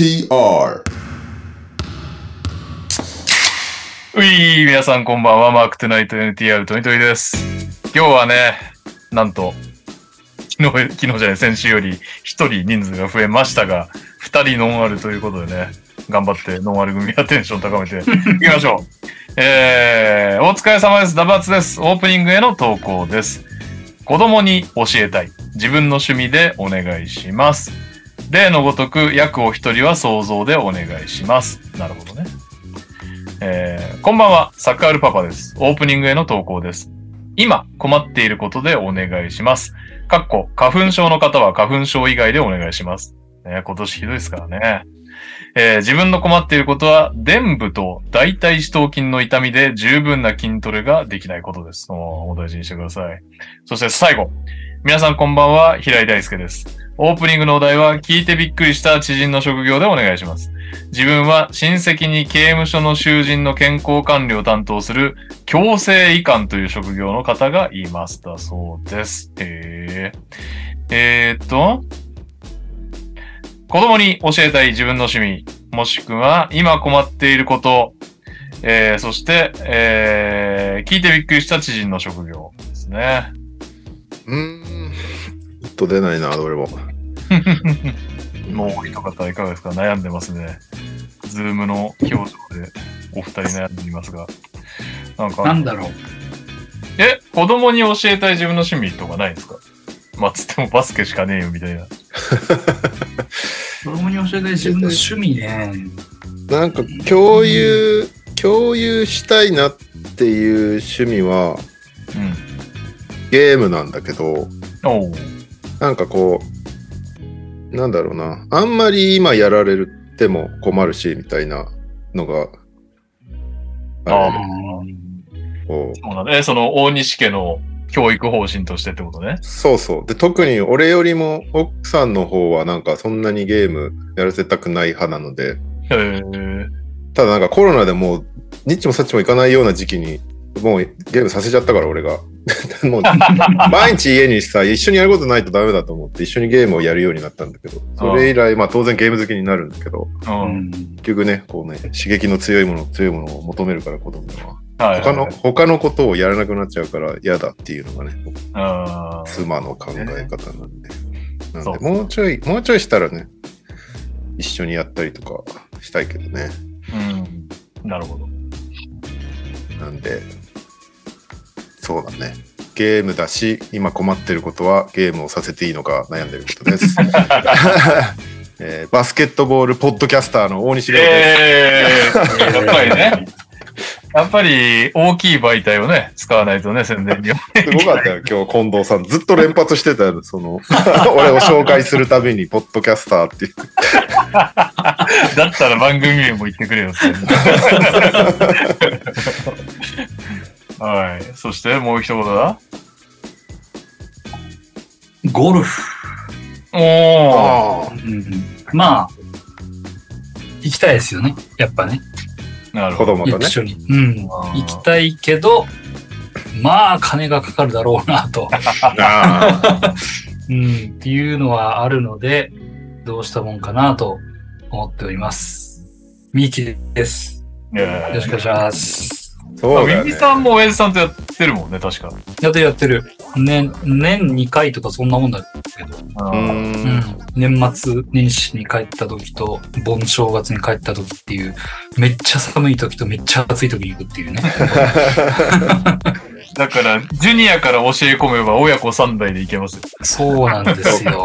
NTR うい皆さんこんばんは。マークトゥナイト NTR トニトニです。今日はね、なんと、昨日、昨日じゃない、先週より一人人数が増えましたが、二人ノンアルということでね、頑張ってノンアル組はテンション高めて いきましょう。えー、お疲れ様です。ダバツです。オープニングへの投稿です。子供に教えたい。自分の趣味でお願いします。例のごとく、約お一人は想像でお願いします。なるほどね。えーこんばんは、サッカールパパです。オープニングへの投稿です。今、困っていることでお願いします。かっこ、花粉症の方は花粉症以外でお願いします。ね、今年ひどいですからね。えー自分の困っていることは、伝部と大腿四頭筋の痛みで十分な筋トレができないことです。お大事にしてください。そして最後。皆さんこんばんは、平井大輔です。オープニングのお題は、聞いてびっくりした知人の職業でお願いします。自分は親戚に刑務所の囚人の健康管理を担当する強制移管という職業の方がいますだそうです。へーえーっと、子供に教えたい自分の趣味、もしくは今困っていること、えー、そして、えー、聞いてびっくりした知人の職業ですね。うーん。ほっと出ないな、どれも。もうお一方いかがですか？悩んでますね。ズームの表情でお二人悩んでいますが。なんか、なんだろう。え、子供に教えたい自分の趣味とかないんですか？まあ、つってもバスケしかねえよみたいな。子供に教えたい自分の趣味ね。なんか、共有、共有したいなっていう趣味はゲームなんだけど。なんかこう、なんだろうな。あんまり今やられても困るし、みたいなのが、ああそうだ。え、その大西家の教育方針としてってことね。そうそう。で、特に俺よりも奥さんの方はなんかそんなにゲームやらせたくない派なので。ただなんかコロナでもう、ニッチもサッチもいかないような時期に、もうゲームさせちゃったから俺が。もう毎日家にさ、一緒にやることないとダメだと思って一緒にゲームをやるようになったんだけど、それ以来、まあ当然ゲーム好きになるんだけど。結局ね、こうね、刺激の強いもの、強いものを求めるから子供は。はい。他の、他のことをやらなくなっちゃうから嫌だっていうのがね、あ妻の考え方なんで。なんで、もうちょい、もうちょいしたらね、一緒にやったりとかしたいけどね。うん。なるほど。なんで、そうだね。ゲームだし、今困ってることはゲームをさせていいのか悩んでることです。えーバスケットボールポッドキャスターの大西亮です。ええやっぱりね。やっぱり大きい媒体をね、使わないとね、宣伝には。すごかったよ、今日近藤さん。ずっと連発してたよ、その、俺を紹介するたびに、ポッドキャスターっていう。だったら番組名も言ってくれよ。はい。そしてもう一言だ。ゴルフ。おー。あうん、まあ、行きたいですよね。やっぱね。なるほど。子供とね一。緒に。うん。行きたいけど、まあ、金がかかるだろうなと。あ うん。っていうのはあるので、どうしたもんかなと思っております。ミーキです。よろしくお願いします。ーそうだよねウィン。さんも親父さんとやってるもんね、確か。やってるやってる。年、年2回とかそんなもんだけど。うん、年末年始に帰った時と盆正月に帰った時っていうめっちゃ寒い時とめっちゃ暑い時に行くっていうね だから、ジュニアから教え込めば親子3代でいけますよ。そうなんですよ でも最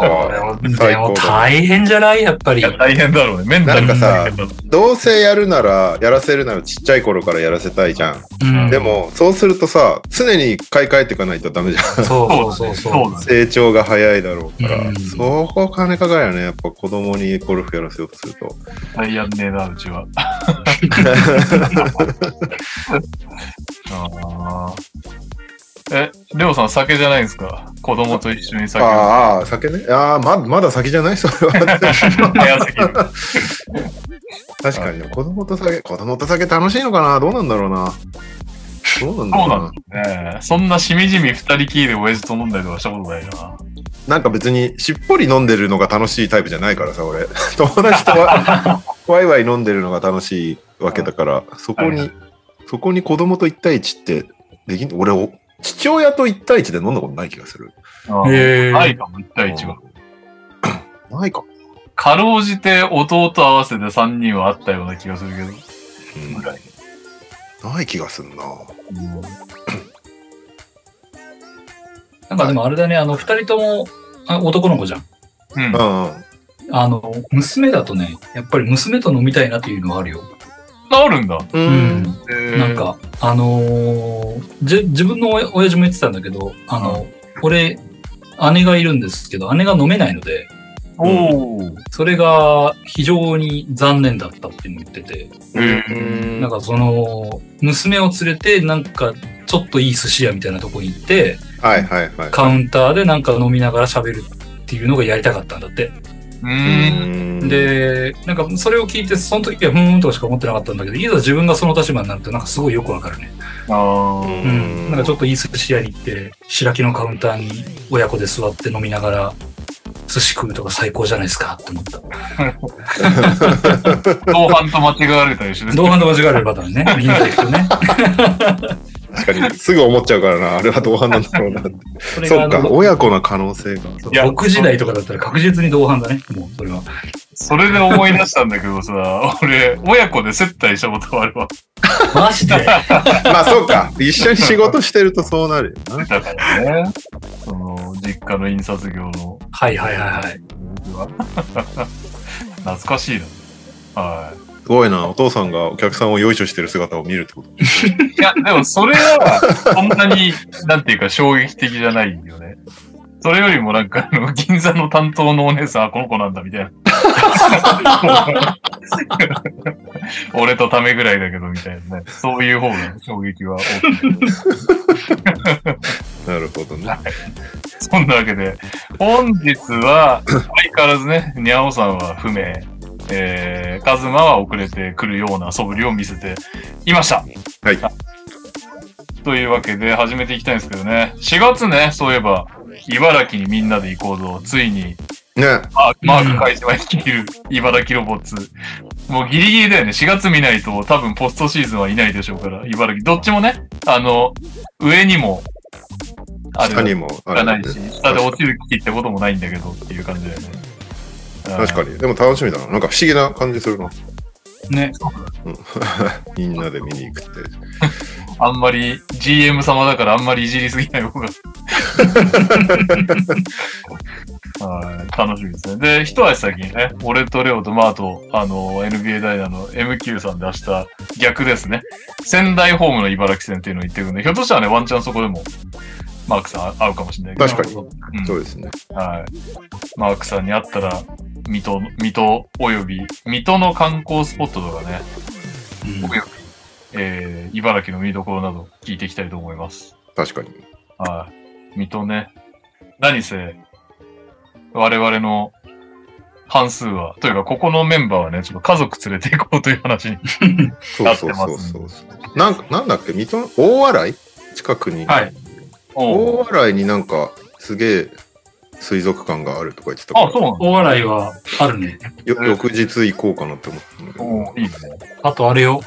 高だでも大変じゃない？やっぱり大変だろうね。メンタルなんかさどうせやるなら、やらせるならちっちゃい頃からやらせたいじゃん。うん、でも、そうするとさ、常に買い替えていかないとダメじゃん。そうそうそう。成長が早いだろうから、うんそこ金かかるよね。やっぱ子供にゴルフやらせようとすると。大やんねえな、うちは。あーえ、レオさん酒じゃないんですか？子供と一緒に酒を。ああ、酒ね。ああ、ままだ先じゃない？それは。早すぎる。確かにね、子供と酒、子供と酒楽しいのかな？どうなんだろうな。どうなんだろうな。そうなんだね。そんなしみじみ二人きりで親父と飲んだりとかしたことないな。なんか別にしっぽり飲んでるのが楽しいタイプじゃないからさ、俺。友達とは ワイワイ飲んでるのが楽しいわけだから、そこに、はいそこに子供と1対1ってできん俺、お父親と1対1で飲んだことない気がする。へーないかも、1対1は。うんないか。かろうじて弟合わせて3人はあったような気がするけど。うんぐらいない気がすんな。なんかでもあれだね、あの、二人ともあ男の子じゃん。うん。あの、娘だとね、やっぱり娘と飲みたいなっていうのがあるよ。あるんだ。ううん。なん、か、あのーじ自分の親親父も言ってたんだけど、あの、俺、姉がいるんですけど、姉が飲めないので、おー。それが非常に残念だったって言ってて、へなんかその、娘を連れて、なんか、ちょっといい寿司屋みたいなとこに行って、はいはいはい。カウンターでなんか飲みながら喋るっていうのがやりたかったんだって。うーん。で、なんかそれを聞いて、その時はふーんとかしか思ってなかったんだけど、いざ自分がその立場になるとなんかすごいよくわかるね。あーうん。なんかちょっといい寿司屋に行って、白木のカウンターに親子で座って飲みながら、寿司食うとか最高じゃないですかって思った。同伴と間違われたりしてね。同伴と間違えるパターンね。銀座行くとね。確かに、すぐ思っちゃうからな。あれは同伴なんだろうなって。そっか、親子の可能性が。いや僕時代とかだったら確実に同伴だね。もうそれは。それで思い出したんだけどさ、俺、親子で接待したことあるわ。マジで？まあそうか。一緒に仕事してるとそうなるよな。だからね。その、実家の印刷業の。はいはいはいはい。懐かしいな。はすごいな。お父さんがお客さんをよいしょしてる姿を見るってこと。い。いや、でもそれは、そんなに、なんていうか衝撃的じゃないよね。それよりもなんか、あの、銀座の担当のお姉さん、あ、この子なんだ、みたいな。俺とためぐらいだけど、みたいなね。そういう方が衝撃は大きい。なるほどね。そんなわけで、本日は、相変わらずね、にゃおさんは不明、えー、カズマは遅れてくるような素振りを見せていました。はい。というわけで、始めていきたいんですけどね、4月ね、そういえば、茨城にみんなで行こうぞ、ついに、ね。あマーク会社は率いる茨城ロボッツ。もうギリギリだよね。4月見ないと多分ポストシーズンはいないでしょうから、茨城。どっちもね、あの、上にも、あ下にもあるないし、下で落ちる気ってこともないんだけどっていう感じだよね。確かに。でも楽しみだな。なんか不思議な感じするな。ね。みんなで見に行くって。あんまり GM 様だからあんまりいじりすぎない方が。はい楽しみですね。で、一足先にね、俺とレオとマーと、あの、NBA ダイナの MQ さんで明日逆ですね。仙台ホームの茨城戦っていうのを言ってるんで、ひょっとしたらね、ワンチャンそこでも、マークさん会うかもしれないけど。確かに。うんそうですね。はい。マークさんに会ったら、水戸、水戸および、水戸の観光スポットとかね、うんおよび、えー、茨城の見どころなど聞いていきたいと思います。確かに。はい。水戸ね。何せ、我々の半数は、というか、ここのメンバーはね、ちょっと家族連れて行こうという話に。そうそうそうそう。なんか、なんだっけ？水戸の大洗？近くに。はい。大洗になんかすげえ水族館があるとか言ってたからあ、そうなの大笑いはあるね。よ翌日行こうかなって思ったんだけど。いいね。あとあれよ。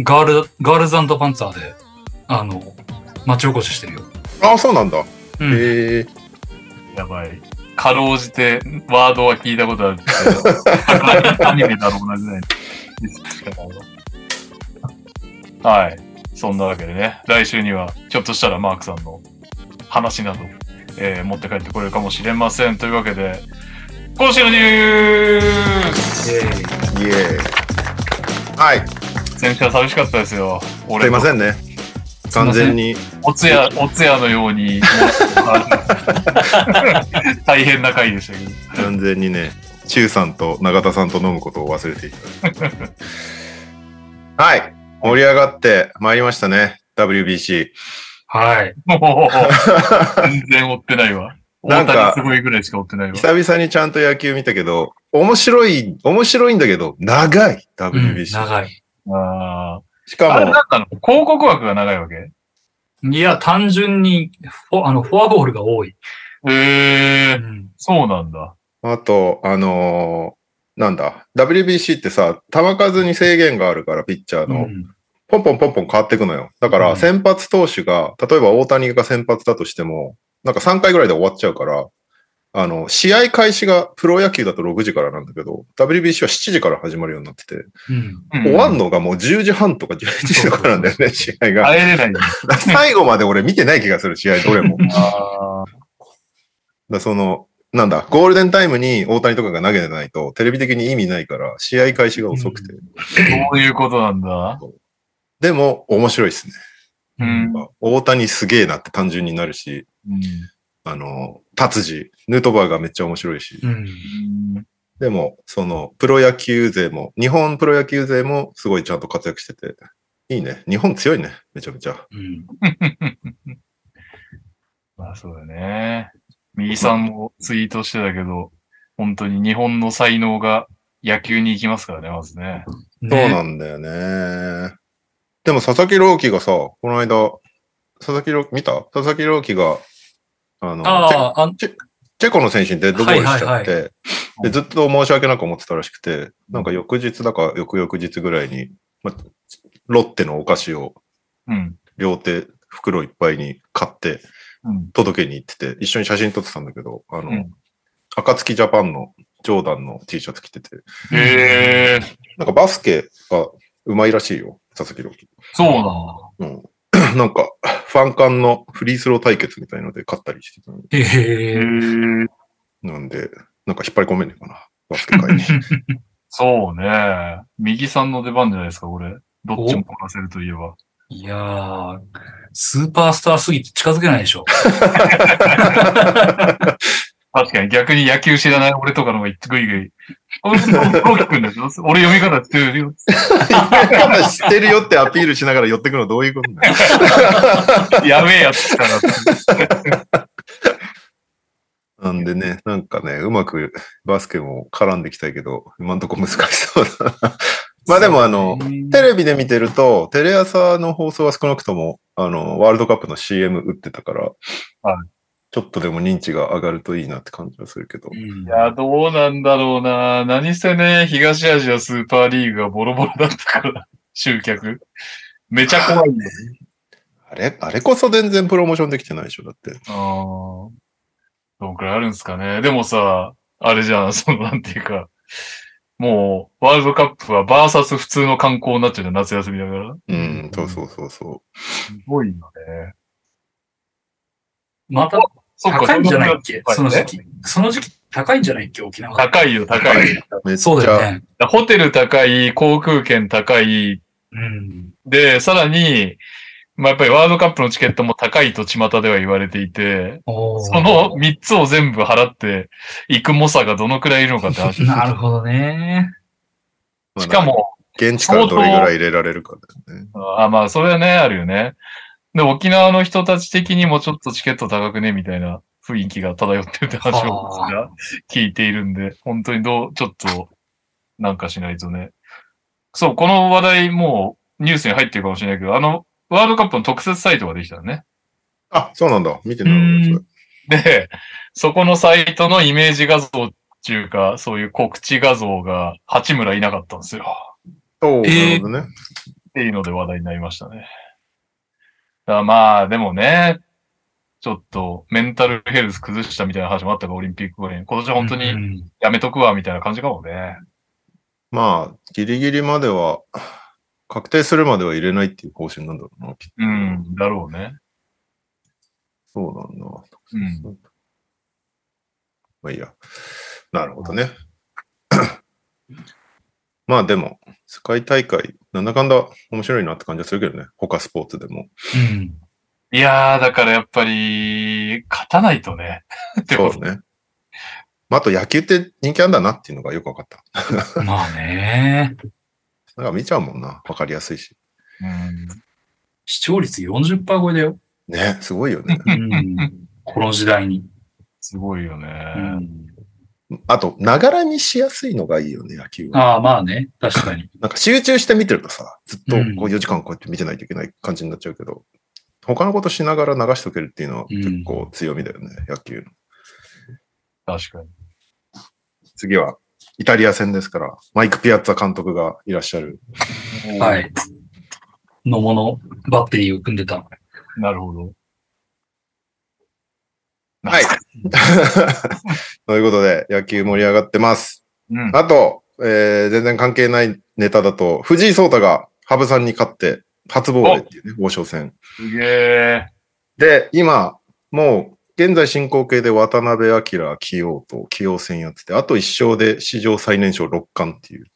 ガール、ガールズパンツァーで、あの、町おこししてるよ。ああ、そうなんだ。へうん。え。やばい。かろうじて、ワードは聞いたことあるけど、アニメだろうなぐらいの。はい。そんなわけでね、来週には、ひょっとしたらマークさんの話など、えー持って帰ってこれるかもしれません。というわけで、今週のニュースイエーイイエーイ。はい。先週は寂しかったですよ。俺すいませんね。完全に。おつや、おつやのように、大変な回でしたけど。完全にね、中さんと永田さんと飲むことを忘れていた。はい。盛り上がってまいりましたね。WBC。はい。もう、全然追ってないわ。大なんか谷すごいぐらいしか追ってないわ。久々にちゃんと野球見たけど、面白い、面白いんだけど、長い。うん WBC。長い。あしーあれかも、なんかの広告枠が長いわけ？いや、単純にフォ、あの、フォアボールが多い。へえう、ん。そうなんだ。あと、あのーなんだ、WBC ってさ、球数に制限があるから、ピッチャーの。うんポンポンポンポン変わっていくのよ。だかうんら、先発投手が、例えば大谷が先発だとしても、なんか3回ぐらいで終わっちゃうから、あの、試合開始がプロ野球だと6時からなんだけど、WBC は7時から始まるようになってて、うん。終終わんのがもう10時半とか11時とかなんだよね、試合が。耐えれない。最後まで俺見てない気がする、試合どれも。だその、なんだ、ゴールデンタイムに大谷とかが投げてないと、テレビ的に意味ないから、試合開始が遅くて。あ、そういうことなんだ。でも、面白いですね。うん。大谷すげえなって単純になるし、うんあの、達治、ヌートバーがめっちゃ面白いし。うん。でも、その、プロ野球勢も、日本プロ野球勢もすごいちゃんと活躍してて、いいね。日本強いね。めちゃめちゃ。うん。まあそうだね。右さんもツイートしてたけど、本当に日本の才能が野球に行きますからね、まずね。そうなんだよね。でも、佐々木朗希がさ、この間、佐々木朗希、見た？佐々木朗希が、あの、ああ、チェチェコの選手にデッドボールしちゃって、はいはで、ずっと申し訳なく思ってたらしくて、なんか翌日だか翌々日ぐらいに、ま、ロッテのお菓子をうん。両手袋いっぱいに買ってうん。届けに行ってて、一緒に写真撮ってたんだけど、あの、うん。暁ジャパンのジョーダンの T シャツ着てて、へえ、なんかバスケがうまいらしいよ、佐々木朗希。そうなんだ。うん。なんか、ファン間のフリースロー対決みたいので勝ったりしてたのへへえ。え。なんで、なんか引っ張り込めんねえかな、バスケ界に。そうね。右さんの出番じゃないですか、これ。どっちもこなせるといえば。いやー、スーパースターすぎて近づけないでしょ。確かに逆に野球知らない俺とかの方がぐいぐい。俺、ローキ君だけど、俺読み方知ってるよ。知ってるよってアピールしながら寄ってくのどういうことだ。やべえやつ来たな。なんでね、なんかね、うまくバスケも絡んできたいけど、今んとこ難しそうだ。まあでもあの、テレビで見てると、テレ朝の放送は少なくとも、あの、ワールドカップの CM 打ってたから、はいちょっとでも認知が上がるといいなって感じはするけどう。んいや、どうなんだろうな。何せね、東アジアスーパーリーグがボロボロだったから、集客。めちゃ怖いね。あれ、あれこそ全然プロモーションできてないでしょ、だって。あーどんくらいあるんですかね。でもさ、あれじゃん、その、なんていうか、もう、ワールドカップはバーサス普通の観光になっちゃうじゃん、夏休みだから。うん、そうそうそうそすごいよね。またそっか高いんじゃないっけ？その時え期。その時期高いんじゃないっけ？沖縄。高いよ、高い。そうだよゃ、ね。ホテル高い、航空券高い、うん。で、さらに、まあ、やっぱりワールドカップのチケットも高いと巷では言われていて、その3つを全部払って行く猛者がどのくらいいるのかって話。なるほどね。まあしか、も、現地からどれぐらい入れられるかだよね。あまあ、それはね、あるよね。で、沖縄の人たち的にもちょっとチケット高くね、みたいな雰囲気が漂ってるって話を聞いているんで、本当にどう、ちょっと、なんかしないとね。そう、この話題もうニュースに入ってるかもしれないけど、あの、ワールドカップの特設サイトができたのね。あ、そうなんだ。見てないわそれで、そこのサイトのイメージ画像っていうか、そういう告知画像が八村いなかったんですよ。おーえーなるほどね。っていうので話題になりましたね。だからまあ、でもね、ちょっとメンタルヘルス崩したみたいな話もあったから、オリンピック後に。今年は本当にうんやめとくわ、みたいな感じかもね。まあ、ギリギリまでは、確定するまでは入れないっていう方針なんだろうな、きっと。うん、だろうね。そうなんだ。うん。まあいいや。なるほどね。まあでも、世界大会、なんだかんだ面白いなって感じはするけどね。他スポーツでも。うん。いやー、だからやっぱり、勝たないとね。ってことそうね。まあ、あと野球って人気あんだなっていうのがよくわかった。まあね。なんか見ちゃうもんな。わかりやすいし。うん。視聴率40%超えだよ。ね、すごいよね。うん。この時代に。すごいようね。ん。あと、ながら見しやすいのがいいよね、野球は。ああ、まあね。確かに。なんか集中して見てるとさ、ずっとうんこう4時間こうやって見てないといけない感じになっちゃうけど、他のことしながら流しとけるっていうのはうん結構強みだよね、野球の。確かに。次はイタリア戦ですから、マイク・ピアッツァ監督がいらっしゃる。は。い。野茂のバッテリーを組んでた。なるほど。はい。ということで、野球盛り上がってます。うん。あと、えー全然関係ないネタだと、藤井聡太が羽生さんに勝って、初防衛っていうね、王将戦。すげえ。で、今、もう、現在進行形で渡辺明、起用と起用戦やってて、あと1勝で史上最年少六冠っていう。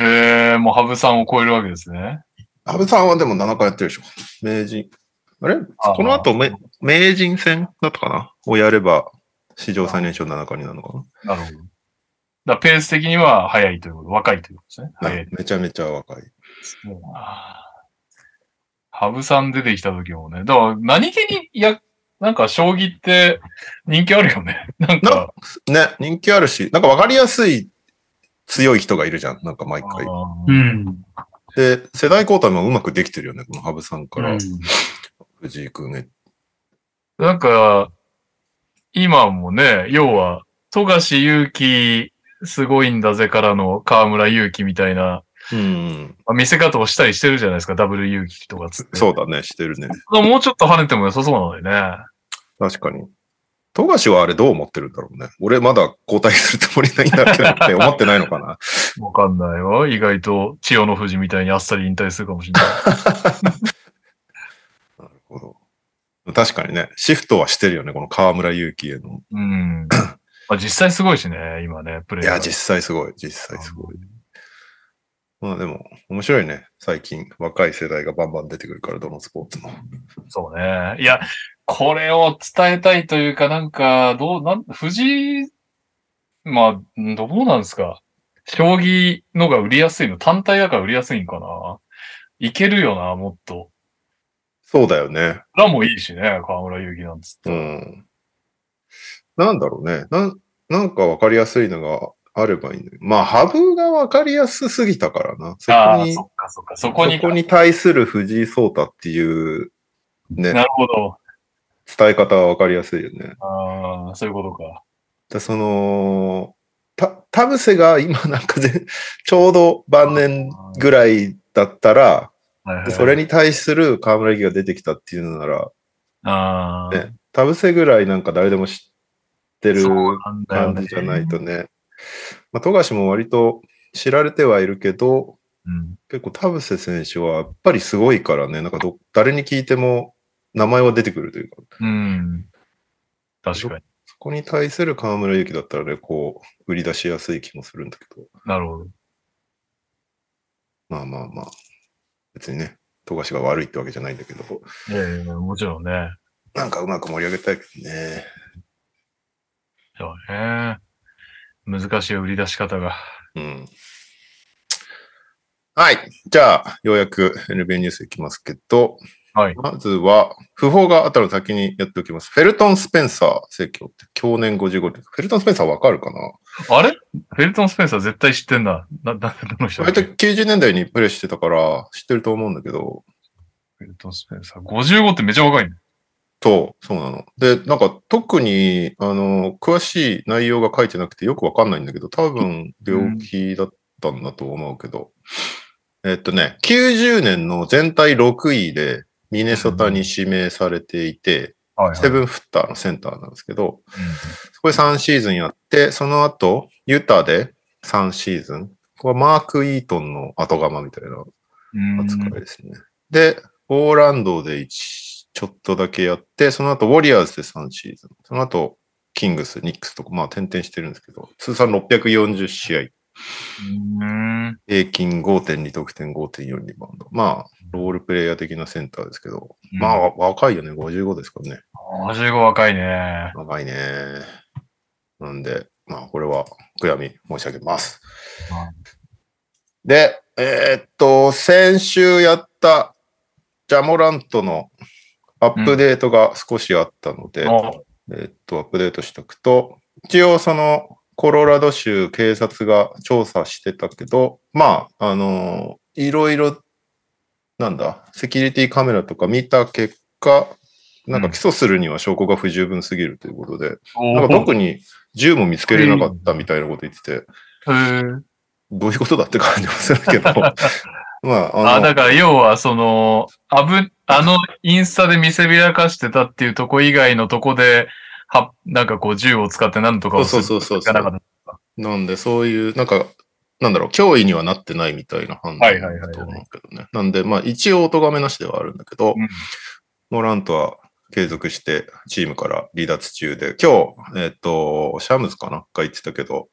えー、もう羽生さんを超えるわけですね。羽生さんはでも7回やってるでしょ。名人。あれ？この後め、名人戦だったかな？をやれば、史上最年少7回になるのかな？るほど。だペース的には早いということ、若いということですね。な、早い。めちゃめちゃ若い。羽生さん出てきた時もね。だから何気に、いや、なんか将棋って人気あるよね。なんか、ね、人気あるし、なんか分かりやすい強い人がいるじゃん。なんか毎回。うん。で、世代交代もうまくできてるよね。この羽生さんからうん藤井君へ。なんか、今もね、要は、富樫勇樹すごいんだぜからの河村勇輝みたいな、うん。まあ見せ方をしたりしてるじゃないですか、ダブル勇輝とかつって。そうだね、してるね。もうちょっと跳ねても良さそうなのにね。確かに。富樫はあれどう思ってるんだろうね。俺まだ交代するつもりないんだけどって思ってないのかな。わかんないよ。意外と千代の富士みたいにあっさり引退するかもしれない。確かにね、シフトはしてるよね、この河村勇輝への。うん。まあ、実際すごいしね、今ね、プレイがいや、実際すごい、実際すごい。まあでも、面白いね。最近、若い世代がバンバン出てくるから、どのスポーツも。そうね。いや、これを伝えたいというか、なんか、どう、なん、藤井、まあ、どうなんですか。将棋のが売りやすいの単体だから売りやすいんかな。いけるよな、もっと。そうだよね。裏もいいしね、河村勇輝なんつって。うん。なんだろうね。なん、なんかわかりやすいのがあればいいんだけど。まあ、羽生がわかりやすすぎたからな。そああ、こに、そっかそっか。そこにそこに対する藤井聡太っていう、ね、なるほど。伝え方はわかりやすいよね。ああ、そういうことか。でその、た、田臥が今なんかぜちょうど晩年ぐらいだったら、はいはい、それに対する河村力が出てきたっていうのなら、ああ、ね、田臥ぐらいなんか誰でも知ってる感じじゃないとね。まあ、富樫も割と知られてはいるけど、うん。結構田臥選手はやっぱりすごいからね、なんかど誰に聞いても名前は出てくるというか、うん。確かに。そこに対する河村勇輝だったらね、こう、売り出しやすい気もするんだけど、なるほど。まあまあまあ、別にね、富樫が悪いってわけじゃないんだけど、いやいや、もちろんね。なんかうまく盛り上げたいけどね。そうね。難しい売り出し方が。うん。はい。じゃあ、ようやく NBA ニュースいきますけど、はい。まずは、不法があったの先にやっておきます。フェルトン・スペンサー、正教って、去年55で。フェルトン・スペンサーわかるかな？あれ？フェルトン・スペンサー絶対知ってんだ。な、な、どの人だ割とっけ90年代にプレイしてたから知ってると思うんだけど、フェルトン・スペンサー。55ってめちゃ若いね。そう、そうなの。で、なんか特に、あの、詳しい内容が書いてなくてよくわかんないんだけど、多分病気だったんだと思うけど、えっとね、90年の全体6位でミネソタに指名されていて、はい、セブンフッターのセンターなんですけど、そこで3シーズンやって、その後、ユタで3シーズン。ここはマーク・イートンの後釜みたいなうん。扱いですね。で、オーランドで1、ちょっとだけやって、その後、ウォリアーズで3シーズン。その後、キングス、ニックスとか、まあ、転々してるんですけど、通算640試合。うん。平均5.2得点、5.4リバウンド。まあ、ロールプレイヤー的なセンターですけど、まあ、若いよね、55ですからね。55若いね。若いね。なんで、まあ、これは悔やみ申し上げます。で、えーっと、先週やったジャモラントのアップデートが少しあったので、おえーっと、アップデートしておくと、一応そのコロラド州警察が調査してたけど、まあ、あのいろいろ、なんだ、セキュリティカメラとか見た結果、なんか起訴するには証拠が不十分すぎるということで、おなんか特に銃も見つけれなかったみたいなこと言ってて、どういうことだって感じもするけど、まあ、あ、あのだから要はその、あぶ、あのインスタで見せびらかしてたっていうとこ以外のとこで、は、なんかこう銃を使ってなんとかをするそうそうそうそう。なかったなんでそういう、なんか、なんだろう、脅威にはなってないみたいな判断だと思うけどね。なんで、まあ一応咎めなしではあるんだけど、うん。モラントは継続してチームから離脱中で、今日、えっ、と、シャムズかなが言ってたけど、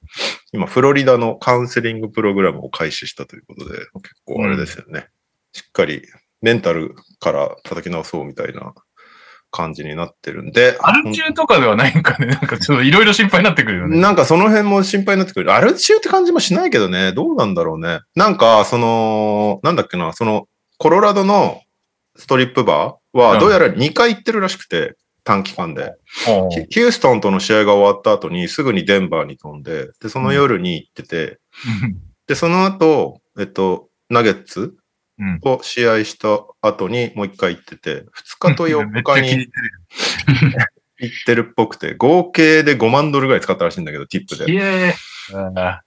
今、フロリダのカウンセリングプログラムを開始したということで、結構あれですよね。しっかりメンタルから叩き直そうみたいな感じになってるんで、アル中とかではないんかね。なんかちょっといろいろ心配になってくるよね。なんかその辺も心配になってくる。アル中って感じもしないけどね、どうなんだろうね。なんか、その、なんだっけな、その、コロラドのストリップバーは、うんどうやら2回行ってるらしくて、短期間で。ヒューストンとの試合が終わった後に、すぐにデンバーに飛んで、で、その夜に行ってて、で、その後、えっと、ナゲッツうんを試合した後にもう1回行ってて、2日と4 めっちゃ日に。行ってるっぽくて、合計で5万ドルぐらい使ったらしいんだけど、ティップで。イエーイあ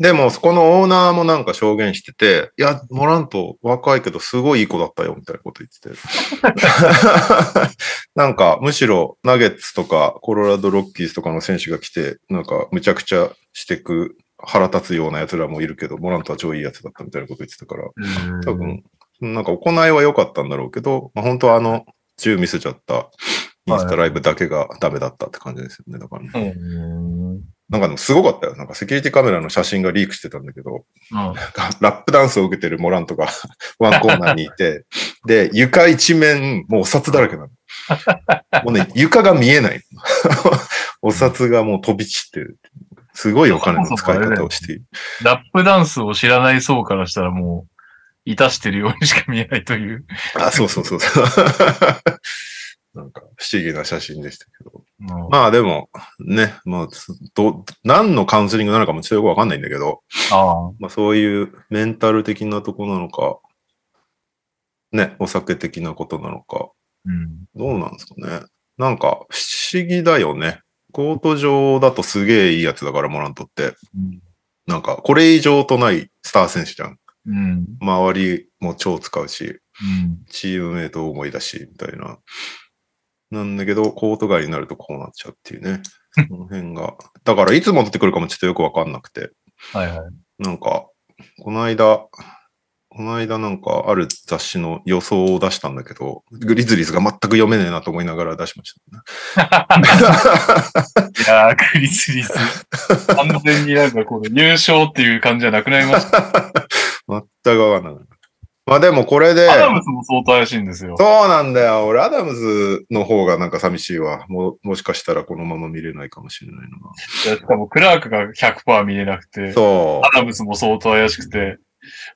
でも、そこのオーナーもなんか証言してて、いや、モラント若いけどすごいいい子だったよ、みたいなこと言ってて。なんか、むしろナゲッツとかコロラドロッキーズとかの選手が来て、なんか、むちゃくちゃしてく腹立つような奴らもいるけど、モラントは超いいやつだったみたいなこと言ってたから、ー多分、なんか行いは良かったんだろうけど、まあ、本当はあの、銃見せちゃったインスタライブだけがダメだったって感じですよね。だからね、うん。なんかでもすごかったよ。なんかセキュリティカメラの写真がリークしてたんだけど、うん ラップダンスを受けてるモラントが ワンコーナーにいて、で、床一面、もうお札だらけなの。もうね、床が見えない。お札がもう飛び散ってる。すごいお金の使い方をしている。ラップダンスを知らない層からしたらもう、いたしてるようにしか見えないという。あ、そうそうそうそう。なんか不思議な写真でしたけど。うんまあでも、ね、まあ、ど、何のカウンセリングなのかもちょっとよくわかんないんだけど、あまあそういうメンタル的なとこなのか、ね、お酒的なことなのか、うん。どうなんですかね。なんか不思議だよね。コート上だとすげえいいやつだから、モラントって。うんなんか、これ以上とないスター選手じゃん。うん。周りも超使うし、うん。チームメイト思いだし、みたいな。なんだけど、コート外になるとこうなっちゃうっていうね。その辺が。だから、いつ戻ってくるかもちょっとよくわかんなくて。はいはい。なんか、この間、この間なんかある雑誌の予想を出したんだけど、グリズリーズが全く読めねえなと思いながら出しました、ね。いやー、クリスリス。完全になんかこの優勝っていう感じじゃなくなりました。全くわかんない。まあでもこれで、アダムスも相当怪しいんですよ。そうなんだよ。俺、アダムズの方がなんか寂しいわ。ももしかしたらこのまま見れないかもしれないな。いやしかもクラークが100%見れなくて、そう。アダムスも相当怪しくて、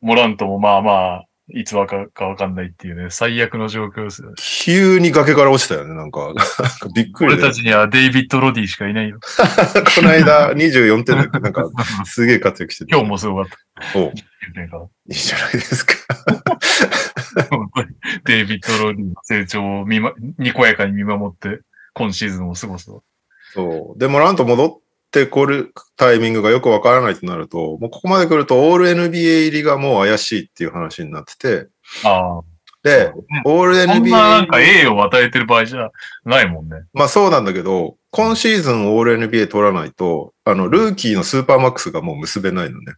モラントもまあまあ、いつわかるかわかんないっていうね、最悪の状況ですよね。急に崖から落ちたよね。なんか、なんかびっくりで。俺たちにはデイビッド・ロディしかいないよ。この間24点で、なんか、すげえ活躍してて。今日もすごかった。おいいじゃないですか。デイビッド・ロディの成長を見ま、にこやかに見守って、今シーズンを過ごすと。そう。でも、ランと戻ってこるタイミングがよくわからないとなると、もうここまで来ると、オール NBA 入りがもう怪しいっていう話になってて、ああ。で、オールそん NBA ななんか栄誉を与えてる場合じゃないもんね。まあそうなんだけど、今シーズンオール NBA 取らないと、あの、ルーキーのスーパーマックスがもう結べないのね。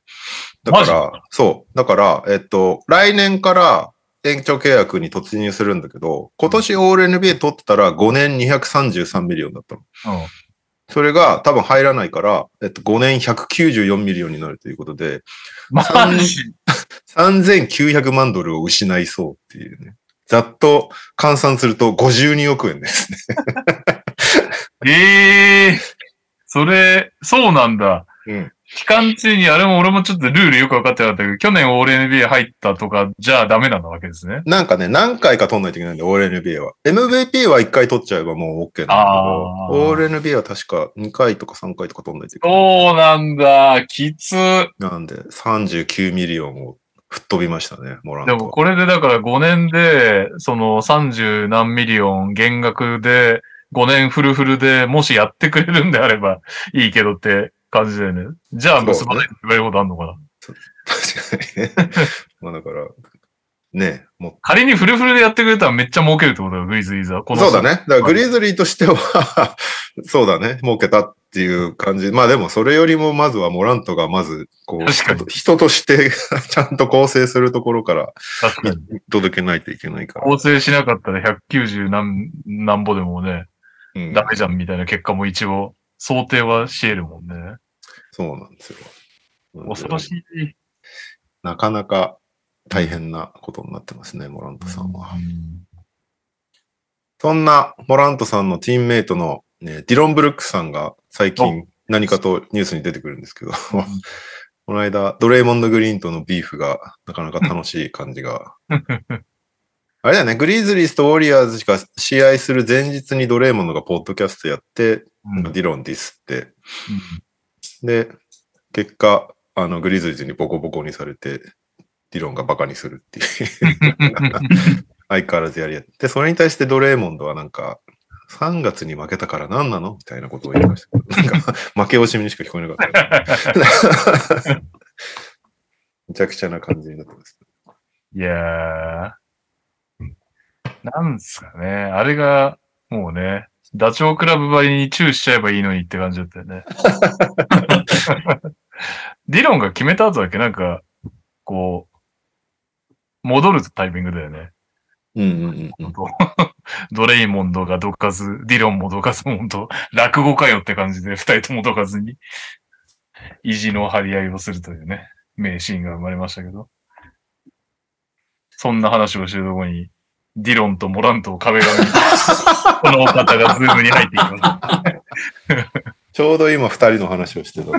だから、そう。だから、えっと、来年から延長契約に突入するんだけど、今年オール NBA 取ってたら5年233ミリオンだったの。うん。それが多分入らないから、えっと、5年194ミリオンになるということで、マジ？3900万ドルを失いそうっていうね。ざっと換算すると52億円ですね。ええそれ、そうなんだ。うん。期間中に、あれも俺もちょっとルールよく分かってなかったけど、去年オール NBA 入ったとかじゃあダメなんだわけですね。なんかね、何回か取んないといけないんだよ、オール NBA は。MVP は1回取っちゃえばもう OK なんだけど、オール NBA は確か2回とか3回とか取んないといけない。そうなんだ。きつ。なんで、39ミリオンを吹っ飛びましたね、モラントは。もこれでだから5年で、その30何ミリオン減額で、5年フルフルでもしやってくれるんであればいいけどって感じだよね。じゃあ結ばないって言われることあんのかな、確かにね。まあだから、ねも仮にフルフルでやってくれたらめっちゃ儲けるってことだよ、グリズリーズは。そうだね。だからグリズリーとしては、そうだね。儲けたっていう感じ。まあでもそれよりもまずはモラントがまず、こう、人として ちゃんと構成するところから。届けないといけないから。構成しなかったら190何、何ぼでもね、うんダメじゃんみたいな結果も一応想定はし得るもんね。そうなんですよ。恐ろしい。なかなか大変なことになってますね、モラントさんは。そんなモラントさんのティーンメイトの、ね、ディロン・ブルックスさんが最近何かとニュースに出てくるんですけど、この間、ドレイモンド・グリーンとのビーフがなかなか楽しい感じが。あれだよね、グリーズリースとウォリアーズしか試合する前日にドレイモンドがポッドキャストやって、うんディロンディスって、で、結果、あの、グリーズリーズにボコボコにされて、ディロンがバカにするっていう。相変わらずやりやって、それに対してドレーモンドはなんか、3月に負けたから何なの？みたいなことを言いましたけど。なんか、負け惜しみにしか聞こえなかった。めちゃくちゃな感じになってます。いやー、なんすかね。あれが、もうね、ダチョウ倶楽部ばりにチューしちゃえばいいのにって感じだったよね。ディロンが決めた後だけ？なんか、こう、戻るタイミングだよね。うんうんうんうん。ドレイモンドがどかず、ディロンもどかず、本当落語かよって感じで、二人ともどかずに、意地の張り合いをするというね、名シーンが生まれましたけど。そんな話をしてるところに、ディロンとモラントを壁紙に、このお方がズームに入っていきます。ちょうど今二人の話をしてた。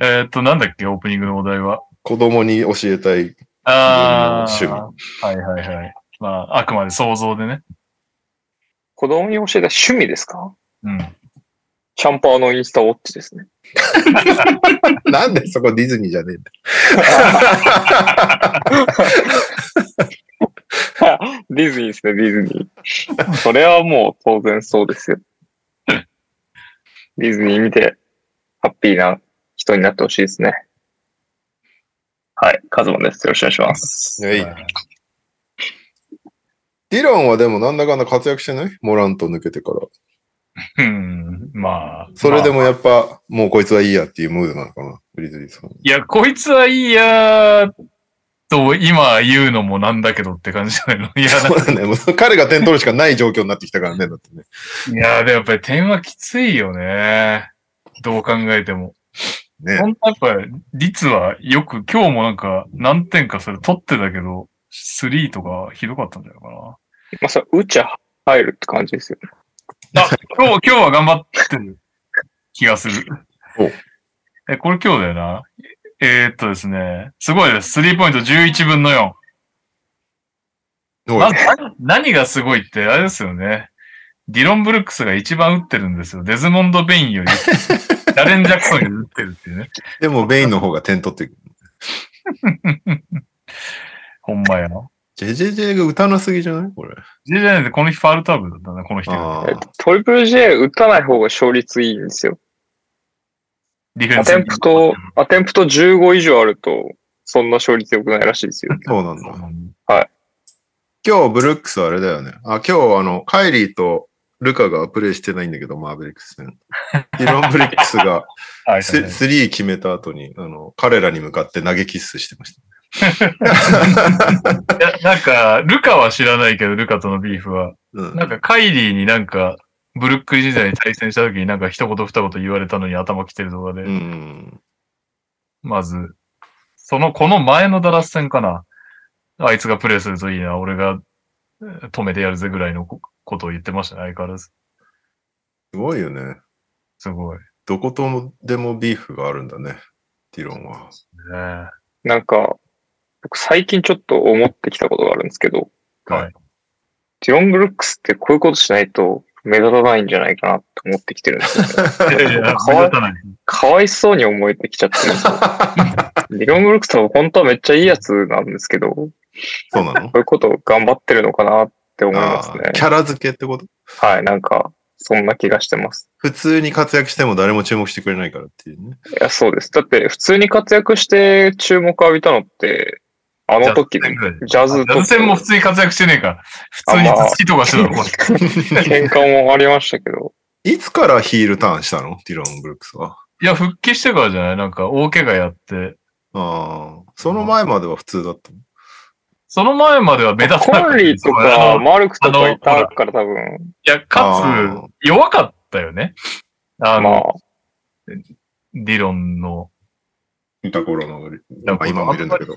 えーっと、なんだっけ、オープニングのお題は？子供に教えたい。あ趣はいはいはい。まあ、あくまで想像でね。子供に教えた趣味ですか？うん。シャンパーのインスタウォッチですね。なんでそこディズニーじゃねえんだ ディズニーですね、ディズニー。それはもう当然そうですよ。ディズニー見て、ハッピーな人になってほしいですね。はい、カズマです。よろしくお願いします。はいディロンはでもなんだかんだ活躍してない？モラント抜けてから。うん、まあ。それでまあもやっぱ、もうこいつはいいやっていうムードなのかなグリズリーさん。いや、こいつはいいやーと今言うのもなんだけどって感じじゃないの？いや、そうだね。もう彼が点取るしかない状況になってきたからね。だってね。いや、でもやっぱり点はきついよね。どう考えても。ね本当やっぱり率はよく、今日もなんか何点かそれ取ってたけど、3とかひどかったんじゃないかな。まあ、それ、うちゃ入るって感じですよね。あ、今日、今日は頑張ってる気がするお。え、これ今日だよな。えーっとですね、すごいです。スリーポイント11分の4。おいまず何何がすごいって、あれですよね。ディロン・ブルックスが一番打ってるんですよ。デズモンド・ベインより、ダレン・ジャクソンより打ってるっていうね。でもベインの方が点取ってる。ほんまや。JJJ が打たなすぎじゃない？これ。JJ でこの日ファールトラブルだったな、この人。トリプル J 打たない方が勝率いいんですよ。アディフェンスに attempt、attempt 15以上あると、そんな勝率良くないらしいですよ。あ、そうなんだ。うん今日ブルックスはあれだよね。あ、今日あの、カイリーとルカがプレイしてないんだけど、マーベリックス戦。ディロン・ブリックスがはいススリー決めた後に、あの、彼らに向かって投げキッスしてました。いやなんか、ルカは知らないけど、ルカとのビーフは。うんなんか、カイリーになんか、ブルックリン時代に対戦した時になんか一言二言言われたのに頭きてる動画で、うん。まず、その、この前のダラス戦かな。あいつがプレイするといいな、俺がえー止めてやるぜぐらいのこことを言ってましたね、相変わらず。すごいよね。すごい。ねどこともでもビーフがあるんだね。ディロンは。えなんか、僕最近ちょっと思ってきたことがあるんですけど、はい。ディロン・ブルックスってこういうことしないと目立たないんじゃないかなって思ってきてるんですよ かわいそうに思えてきちゃってるんですよ。ディロン・ブルックスは本当はめっちゃいいやつなんですけど、こそうなの？ういうことを頑張ってるのかなって思いますね。キャラ付けってこと？はい、なんか、そんな気がしてます。普通に活躍しても誰も注目してくれないからっていうね。いや、そうです。だって、普通に活躍して注目浴びたのって、あの時のジャズとジャズ戦も普通に活躍してねえから。普通に頭突きとかしてたの。喧嘩もありましたけど、いつからヒールターンしたの？ディロン・ブルックスは。いや、復帰してからじゃない？なんか、大怪我やって。ああ、その前までは普通だったの？その前までは目立たコなかったンリーとあかのマルクとかいたから多分、いや、かあつ、弱かったよね。あの、まあ、ディロンの。いた頃の、なんか今もいるんだけど。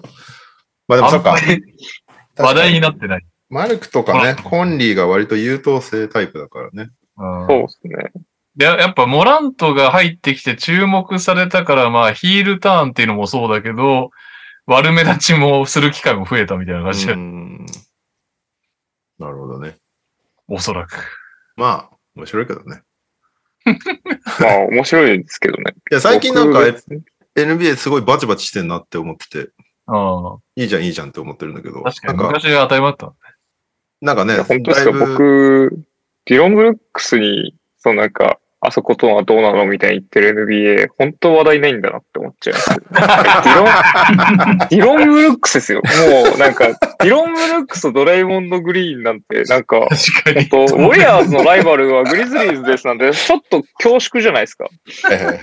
まあでもそっか 話題になってない。マルクとかね、コンリーが割と優等生タイプだからね。うんそうですね。で、やっぱモラントが入ってきて注目されたから、まあヒールターンっていうのもそうだけど、悪目立ちもする機会も増えたみたいな感じなるほどね。おそらく。まあ、面白いけどね。まあ、面白いですけどね。いや、最近なんか NBA すごいバチバチしてんなって思ってて、あいいじゃんいいじゃんって思ってるんだけど、あ確かになんか、昔は当たり前だった。なんかね、本当ですか僕、ディロン・ブルックスに、そのなんか、あそことはどうなのみたいに言ってる NBA、本当話題ないんだなって思っちゃいます。ディロン、ディロン・ブルックスですよ。もうなんか、ディロン・ブルックスとドラえもんのグリーンなんて、なんか、確かに。本当ウォリアーズのライバルはグリズリーズですなんて、ちょっと恐縮じゃないですか。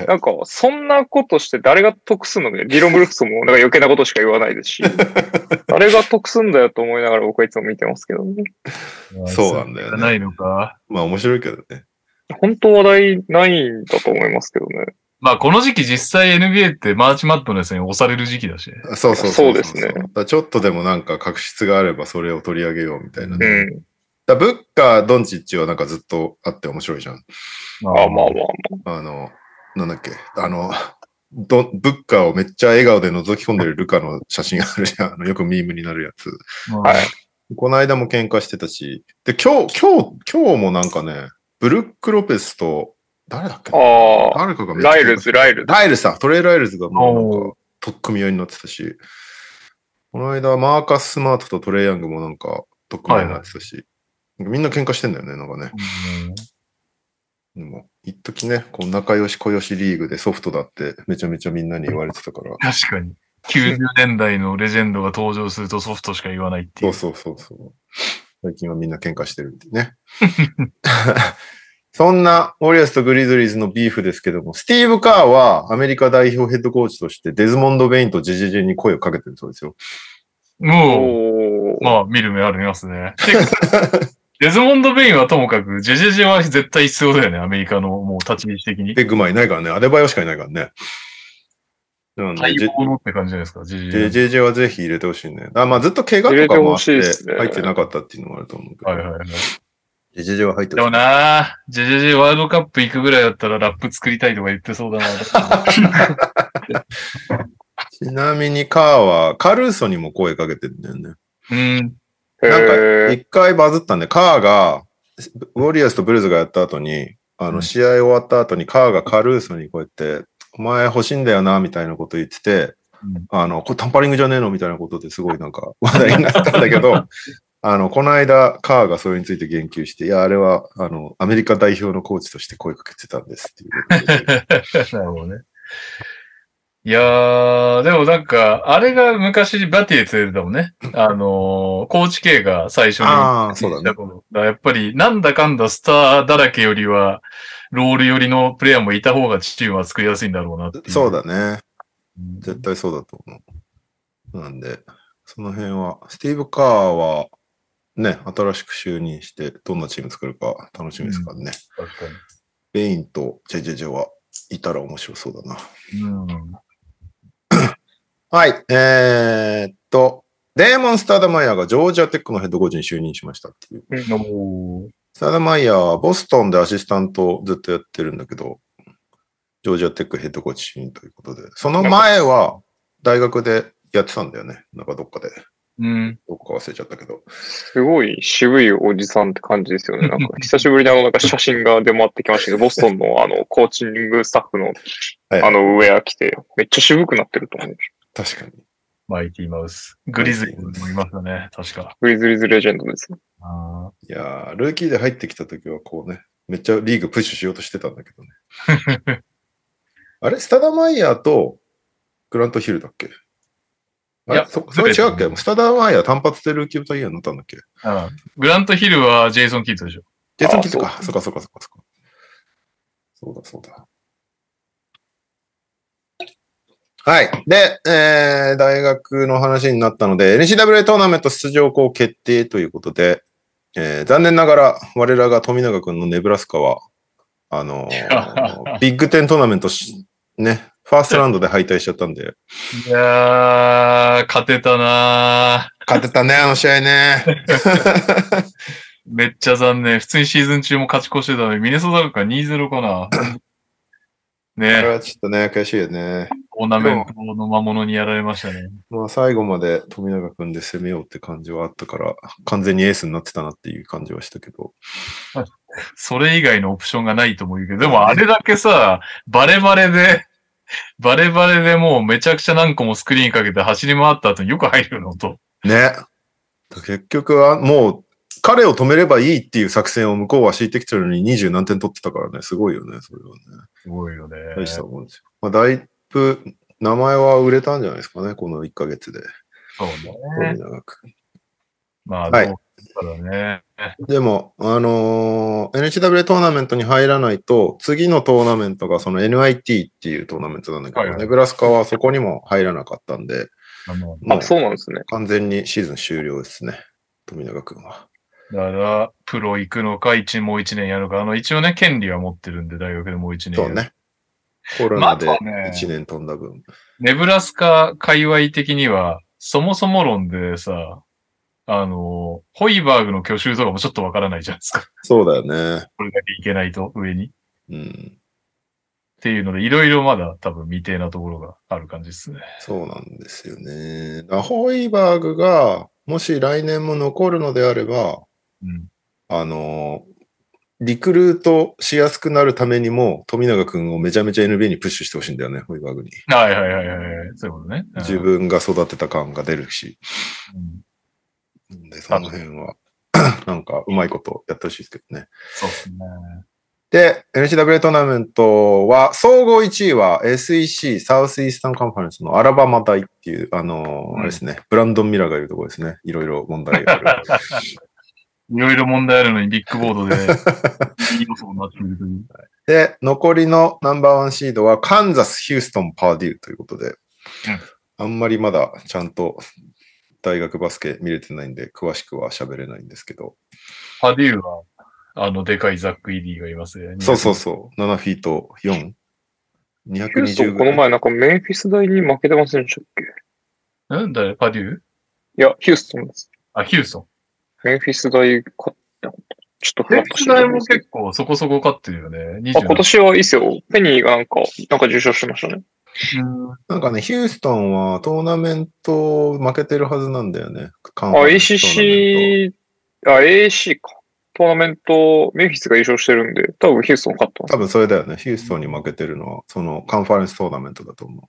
なんか、そんなことして誰が得すんのみたいな。ディロン・ブルックスもなんか余計なことしか言わないですし、誰が得すんだよと思いながら僕はいつも見てますけどね。そうなんだよねないのか。まあ面白いけどね。本当話題ないんだと思いますけどね。まあこの時期実際 NBA ってマーチマットネスに押される時期だし。そうそうそうですねちょっとでもなんか確執があればそれを取り上げようみたいなね。うん。だブッカー、ドンチッチはなんかずっとあって面白いじゃん。あまあまあまあの、なんだっけ、あの、ドブッカーをめっちゃ笑顔で覗き込んでるルカの写真あるじゃん。あのよくミームになるやつ。まあはいこの間も喧嘩してたし。で、今日、今日、今日もなんかね、ブルック・ロペスと、誰だっけな？あ。ああ、誰かがライルズ、ライルズ。ライルズだ。トレイ・ライルズがもうなんか、とっ組み合いになってたし、この間、マーカス・スマートとトレイ・ヤングもなんか、とっ組み合いになってたし、みんな喧嘩してんだよね、なんかね。うんでも、一時ね、こう仲良し小良しリーグでソフトだってめちゃめちゃみんなに言われてたから。確かに。90年代のレジェンドが登場するとソフトしか言わないっていそうう。そうそうそう。最近はみんな喧嘩してるっていうね。そんなウォリアーズとグリズリーズのビーフですけども、スティーブ・カーはアメリカ代表ヘッドコーチとしてデズモンド・ベインと JJJ に声をかけてるそうですよ。もう、まあ見る目ありますね。デズモンド・ベインはともかく、 JJJ は絶対必要だよね、アメリカのもう立ち位置的に。ビッグマンないからね。アデバイオしかいないからね。なんで、待望のって感じじゃないですか、ジェジジェェジジェジェはぜひ入れてほしいね。あまあずっと怪我とかもあって入ってなかったっていうのもあると思うけェ。ど。はいはいはい。ジェジェジェは入ってでもほしい。なジェジェジェワールドカップ行くぐらいだったらラップ作りたいとか言ってそうだな。ちなみにカーはカルーソにも声かけてるんだよね。うん。へなんか、ー一回バズったんで、カーが、ウォリアスとブルーズがやった後に、あの、うん試合終わった後に、カーがカルーソにこうやって、お前欲しいんだよな、みたいなこと言ってて、うんあの、これタンパリングじゃねえのみたいなことですごいなんか 話題になったんだけど、あの、この間、カーがそれについて言及して、いや、あれは、あの、アメリカ代表のコーチとして声かけてたんですっていう。なるほどね。いやー、でもなんか、あれが昔バティエツ出たもんね。あのー、コーチ系が最初に。ああ、そうだね。やっぱり、なんだかんだスターだらけよりは、ロール寄りのプレイヤーもいた方がチームは作りやすいんだろうなって。そうだね。うん。絶対そうだと思う。なんで、その辺は、スティーブ・カーは、ね、新しく就任して、どんなチーム作るか楽しみですからね。確かベインとジェジェジェはいたら面白そうだな。に。うん。はい、えー、っと、デーモン・スターダマイヤーがジョージアテックのヘッドコーチに就任しましたっていう。おーマイヤーはボストンでアシスタントをずっとやってるんだけど、ジョージアテックヘッドコーチということで、その前は大学でやってたんだよね。なんかどっかで。うん。どこか忘れちゃったけど。すごい渋いおじさんって感じですよね。なんか、久しぶりにあの、なんか写真が出回ってきましたけど、ボストンのあの、コーチングスタッフのはいあの、ウェア着て、めっちゃ渋くなってると思う。確かに。マイティマウス。グリズリーズもいましたね、確か。グリズリーズレジェンドです。あいやー、ルーキーで入ってきた時はこうね、めっちゃリーグプッシュしようとしてたんだけどね。あれ？スタダマイヤーとグラントヒルだっけ？あいやれそそれ違うっけ？スタダマイヤー単発でルーキーオブザイヤーになったんだっけ？あうんグラントヒルはジェイソン・キッドでしょ。ジェイソン・キッドあか。そっかそっかそっかそっか。そうだそうだ。はい。で、えー、大学の話になったので、NCAA トーナメント出場校決定ということで、えー残念ながら我らが富永君のネブラスカは、あのー ビッグテントーナメントしね、ファーストラウンドで敗退しちゃったんで、いやー、勝てたなー勝てたね、あの試合ね。めっちゃ残念。普通にシーズン中も勝ち越してたのに、ミネソタが2-0かな。あれねはちょっとね、悔しいよね。オーナメントの魔物にやられましたね。まあ最後まで富永君で攻めようって感じはあったから、完全にエースになってたなっていう感じはしたけど。それ以外のオプションがないとも言うけど、でもあれだけさ、バレバレで、バレバレでもうめちゃくちゃ何個もスクリーンかけて走り回った後によく入るのと。ね。結局はもう、彼を止めればいいっていう作戦を向こうは敷いてきてるのに二十何点取ってたからね、すごいよね、それはね。すごいよね。大したもんですよ。まあ、だいぶ、名前は売れたんじゃないですかね、この1ヶ月で。そうね。富永君。まあ、はいどうだね。でも、あのー NCW トーナメントに入らないと、次のトーナメントがその NIT っていうトーナメントなんだけど、はいはいネブラスカはそこにも入らなかったんで、あ、そうなんですね。完全にシーズン終了ですね、富永君は。だから、プロ行くのか、一もう一年やるか。あの、一応ね、権利は持ってるんで、大学でもう一年やる。そうね。コロまあナであとはね1年飛んだ分。ネブラスカ界隈的には、そもそも論でさ、あの、ホイバーグの去就とかもちょっとわからないじゃないですか。そうだよね。これだけいけないと、上に。っうん。ていうので、いろいろまだ多分未定なところがある感じですね。そうなんですよね。だホイバーグが、もし来年も残るのであれば、うん。あの、リクルートしやすくなるためにも、富永君をめちゃめちゃ NBA にプッシュしてほしいんだよね、ホイバーグに。はいはいはいはい。そういうことね。うん自分が育てた感が出るし。うんで、その辺は、なんか、うまいことやってほしいですけどね。そうですね。で、NCAA トーナメントは、総合1位は SEC、サウスイースタンカンファレンスのアラバマ大っていう、あのーうんあれですね、ブランドン・ミラーがいるところですね。いろいろ問題がある。いろいろ問題あるのにビッグボードで、いい。予想になっているという。で、残りのナンバーワンシードはカンザス、ヒューストン、パーデューということで、あんまりまだちゃんと大学バスケ見れてないんで、詳しくは喋れないんですけど、パデューは、あの、でかいザック・イディがいますね。そうそうそう、7フィート4、ヒュースト220ンこの前なんかメンフィス大に負けてませんでしたっけ？うん誰？パデュー？いや、ヒューストンです。あ、ヒューストン。メンフィス大勝った。ちょっとふフレッわっとしてクス大もるんですけど結構そこそこ勝ってるよね。あ、今年はいいっすよ。ペニーがなんか、なんか受賞してましたね。うんなんかね、ヒューストンはトーナメント負けてるはずなんだよね。カンあ、ACC、あ、AAC か。トーナメント、メンフィスが優勝してるんで、多分ヒューストン勝ってますト。多分それだよね。ヒューストンに負けてるのは、そのカンファレンストーナメントだと思う。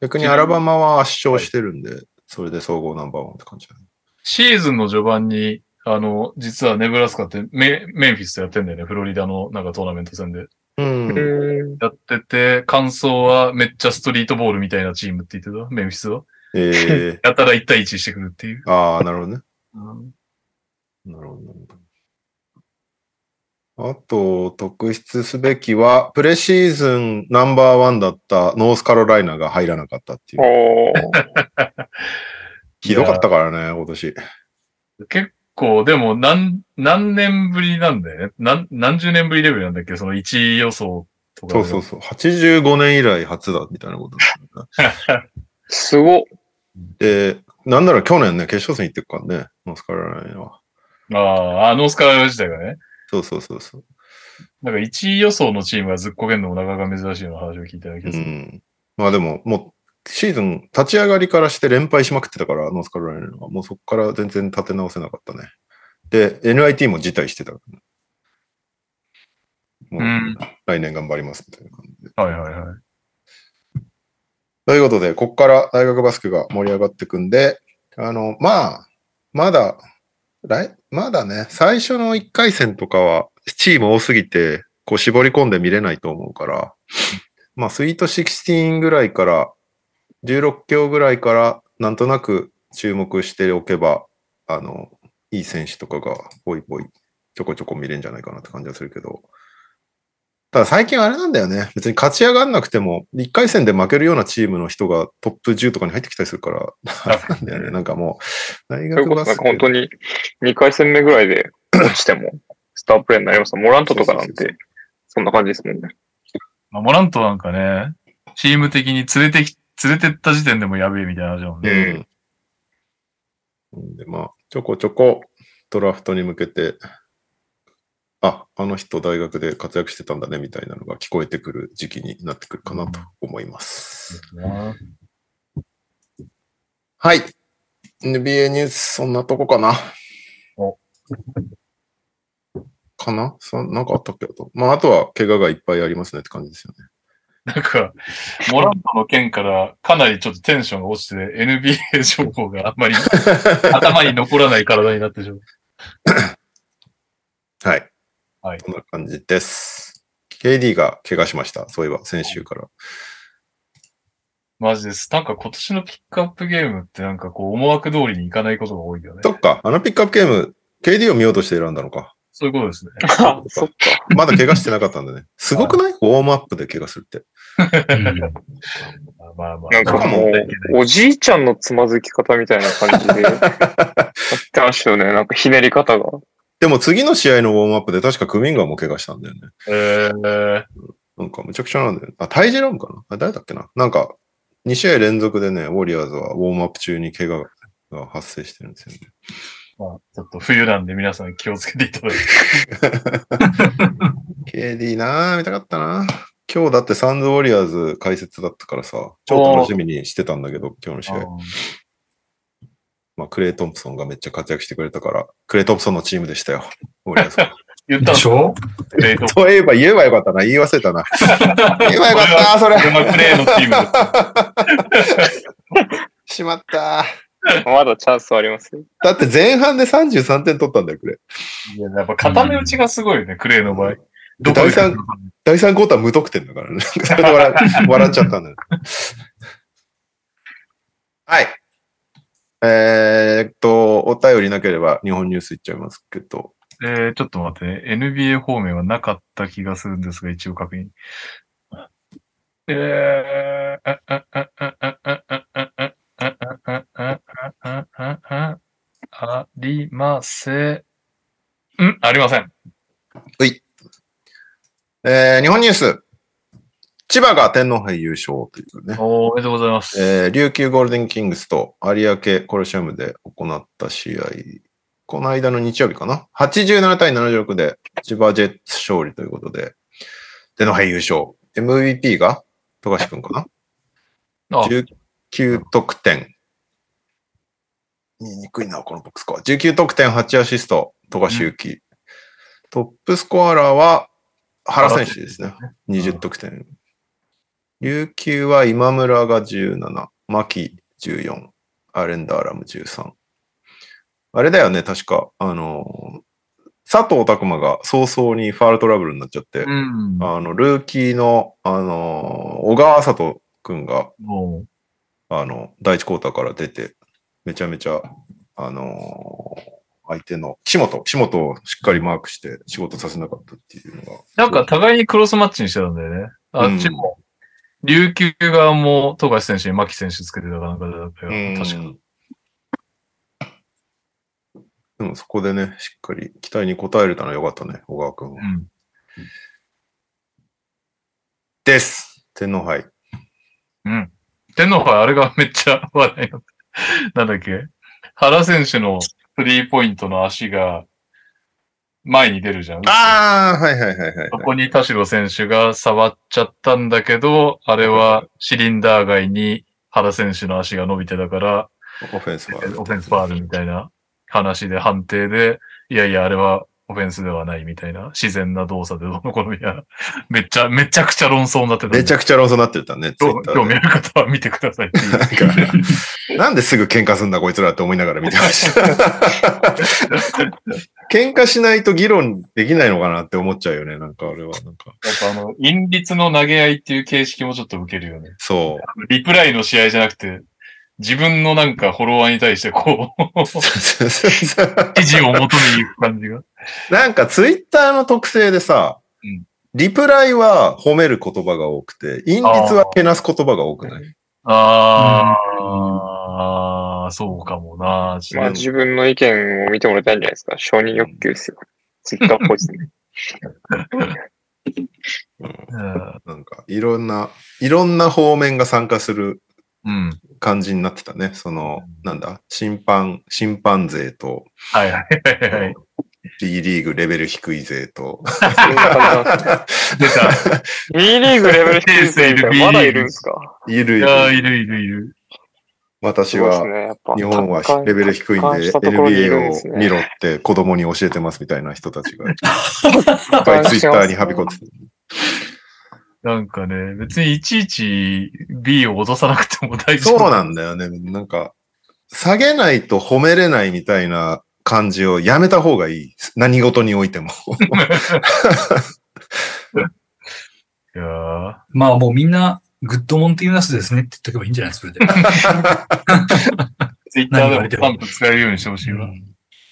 逆にアラバマは圧勝してるんで、それで総合ナンバーワンって感じだね。シーズンの序盤に、あの、実はネブラスカってメメンフィスとやってんだよね。フロリダのなんかトーナメント戦で。うん。やってて、感想はめっちゃストリートボールみたいなチームって言ってた？メンフィスは？え やたら1対1してくるっていう。ー、ああ、なるほどね。うんなるほど。あと、特筆すべきは、プレシーズンナンバーワンだったノースカロライナが入らなかったっていう。ひどかったからね、今年。結構、でも何、何年ぶりなんだよね？何、何十年ぶりレベルなんだっけ？その1位予想とか。そうそうそう。85年以来初だ、みたいなこと すごっ。で、なんなら去年ね、決勝戦行ってるからね、ノースカロライナは。ああ、あノースカロライナ自体がね。そうそうそうそう。なんか1位予想のチームがずっこけんのもなかなか珍しいような話を聞いたような気がうする。ん。まあでも、もう、シーズン立ち上がりからして連敗しまくってたから、ノースカロライナが。もうそこから全然立て直せなかったね。で、NIT も辞退してた。もううん来年頑張りますみたいな感じで。はいはいはい。ということで、ここから大学バスケが盛り上がっていくんで、あの、まあ、まだ、来、まだね、最初の1回戦とかは、チーム多すぎて、こう絞り込んで見れないと思うから、まあ、スイート16ぐらいから、16強ぐらいから、なんとなく注目しておけば、あの、いい選手とかが、ぽいぽい、ちょこちょこ見れるんじゃないかなって感じはするけど、ただ最近あれなんだよね。別に勝ち上がんなくても、1回戦で負けるようなチームの人がトップ10とかに入ってきたりするから、あれなんだよね。なんかもう、大学バスケこそなんか本当に2回戦目ぐらいで落ちても、スタープレイになりますモラントとかなんて、そんな感じですもんね。まあ、モラントなんかね、チーム的に連れてき、連れてった時点でもやべえみたいな話だもんね。うん。で、まあ、ちょこちょこドラフトに向けて、あ、あの人大学で活躍してたんだねみたいなのが聞こえてくる時期になってくるかなと思います。はい。NBA ニュース、そんなとこかな。おかな？そなんかあったっけ？と。まあ、あとは怪我がいっぱいありますねって感じですよね。なんか、モラントの件からかなりちょっとテンションが落ちて、NBA 情報があんまり 頭に残らない体になってしまう。はい。はいこんな感じです。KD が怪我しました。そういえば、先週から。マジです。なんか今年のピックアップゲームってなんかこう思惑通りにいかないことが多いよね。そっか、あのピックアップゲーム、KD を見ようとして選んだのか。そういうことですね。あ、そっか。まだ怪我してなかったんだね。すごくないウォームアップで怪我するって。うんまあまあ。なんかもう、おじいちゃんのつまずき方みたいな感じで、やってましたよね。なんかひねり方が。でも次の試合のウォームアップで確かクミンガーも怪我したんだよね。えー、なんかむちゃくちゃなんだよね。あ、タイジェラムかな？あ誰だっけな？なんか、2試合連続でね、ウォリアーズはウォームアップ中に怪我が発生してるんですよね。まあ、ちょっと冬なんで皆さん気をつけていただいて。KD なぁ、見たかったな今日だってサンズウォリアーズ解説だったからさ、超楽しみにしてたんだけど、今日の試合。まあ、クレイ・トンプソンがめっちゃ活躍してくれたから、クレイ・トンプソンのチームでしたよ。ウォリアーズは 言ったんでしょ？そういえば言えばよかったな。言い忘れたな。言えばよかった、それ。これはクレイのチームだ しまった。まだチャンスはありますよ。だって前半で33点取ったんだよ、クレイ。いや、やっぱ固め打ちがすごいよね、クレイの場合。第3、第3クォーター無得点だからね。それで笑笑っちゃったんだよ。はい。えー、っと、お便りなければ日本ニュースいっちゃいますけど。えー、ちょっと待ってね。NBA 方面はなかった気がするんですが、一応確認。え、ありません。んありません。はい。えー日本ニュース。千葉が天皇杯優勝というね。おめでとうございます。えー琉球ゴールデンキングスと有明コロシアムで行った試合。この間の日曜日かな ?87 対76で千葉ジェッツ勝利ということで、天皇杯優勝。MVP が富樫くんかな？あ ?19 得点。見にくいな、このボックスコア。19得点、8アシスト、富樫勇樹。トップスコアラーは原選手ですね。20得点。琉球は今村が17、牧14、アレンダーラム13。あれだよね、確か、あのー佐藤拓馬が早々にファールトラブルになっちゃって、うん。あの、ルーキーの、あのー小川佐藤くんが、もあの、第一クォーターから出て、めちゃめちゃ、あのー相手の、岸本、岸本をしっかりマークして仕事させなかったっていうのが。うなんか互いにクロスマッチにしてたんだよね。あっちも、琉球側も富樫選手に牧選手つけてたかなんかだったよ。うん確か。でもそこでね、しっかり期待に応えれたのはよかったね、小川くんは。うん。です。天皇杯。うん。天皇杯、あれがめっちゃ話題になった。なんだっけ？原選手のスリーポイントの足が前に出るじゃん。ああ、はいはいはいはいそ。こに田代選手が触っちゃったんだけど、あれはシリンダー街に原選手の足が伸びてたから、オフェンスは。オフェンスファールみたいな話で判定で、いやいや、あれはオフェンスではないみたいな、自然な動作でどうのこうのみたいな、めっちゃ、めちゃくちゃ論争になってた。めちゃくちゃ論争になってたね、興味あ。る方は見てくださいっていう。なんかなんですぐ喧嘩すんだこいつらって思いながら見てました。喧嘩しないと議論できないのかなって思っちゃうよね、なんかあれは。なんかあの、因律の投げ合いっていう形式もちょっと受けるよね。そう。リプライの試合じゃなくて、自分のなんかフォロワーに対してこう、支持を求めに行く感じが。なんかツイッターの特性でさ、うんリプライは褒める言葉が多くて、因律はけなす言葉が多くない？ああ、そうかもな。まあ自分の意見を見てもらいたいんじゃないですか。承認欲求ですよ。ツイッターっぽいですね。うんなんか、いろんな、いろんな方面が参加するうん。感じになってたね。その、なんだ、審判、審判勢と、はいはいはいはい。B リーグレベル低い勢と、出た。B リーグレベル低いですねまだいるんですか？いるいいやーいる。るいるいる。私は、日本はレベル低いんで、NBA を見ろって子供に教えてますみたいな人たちが、いっぱいツイッターにはびこってて。なんかね、別にいちいち B を脅さなくても大丈夫。そうなんだよね。なんか、下げないと褒めれないみたいな感じをやめた方がいい。何事においても。いやーまあもうみんな、グッドモンティーナスですねって言っとけばいいんじゃない？それで。ツイッターでもスタンプ使えるようにしてほしいわ。うん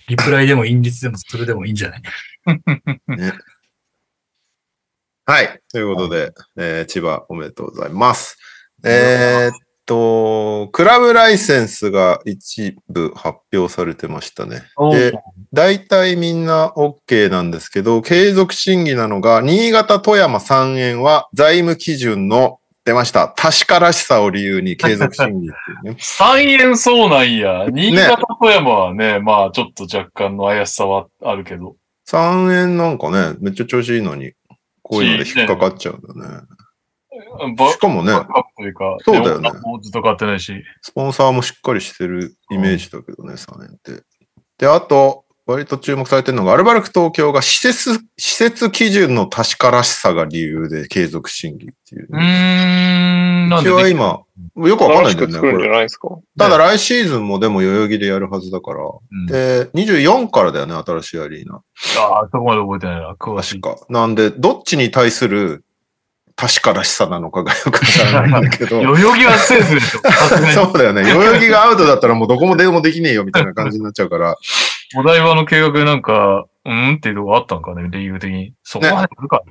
リプライでも、インリツでも、それでもいいんじゃない？はい。ということで、えー千葉おめでとうございます。えーっと、クラブライセンスが一部発表されてましたね。で、大体みんな OK なんですけど、継続審議なのが、新潟富山3円は財務基準の出ました。確からしさを理由に継続審議っていうね。3円そうなんや。新潟富山はね、まあちょっと若干の怪しさはあるけど。3円なんかね、めっちゃ調子いいのに、こういうので引っかかっちゃうんだよね。バしかもね、そうだよねと買ってないし。スポンサーもしっかりしてるイメージだけどね、3円って。で、あと、割と注目されてるのが、アルバルク東京が施設、施設基準の確からしさが理由で継続審議っていうね、ん、なんうちでできは今、よくわかんないんだよね、こ新しく作るんじゃれ。ないですか？ただ来シーズンもでも代々木でやるはずだから。うんで、24からだよね、新しいアリーナ。ああ、そこまで覚えてないな。詳しい。確か。なんで、どっちに対する確からしさなのかがよくわからないんだけど。代々木はセーフでしょ。そうだよね。代々木がアウトだったらもうどこも電話できねえよみたいな感じになっちゃうから。お台場の計画でなんか、うんっていうとこあったんかね、理由的に。そこまで来るか。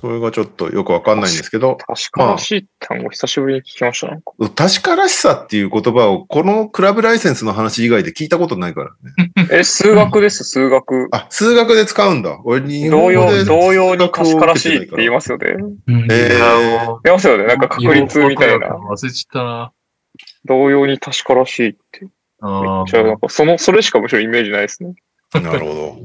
それがちょっとよくわかんないんですけど、確からしい単語久しぶりに。聞きました。なんか確からしさっていう言葉をこのクラブライセンスの話以外で聞いたことないからね。え、数学です、数学。あ、数学で使うんだ。俺、日同様、同様に。確からしいって言いまますよね。うんえー言いますよね。なんか確率みたいな。忘れちゃったな。同様に。確からしいって。あじゃあなんかその、それしかむしろイメージないですね。なるほど。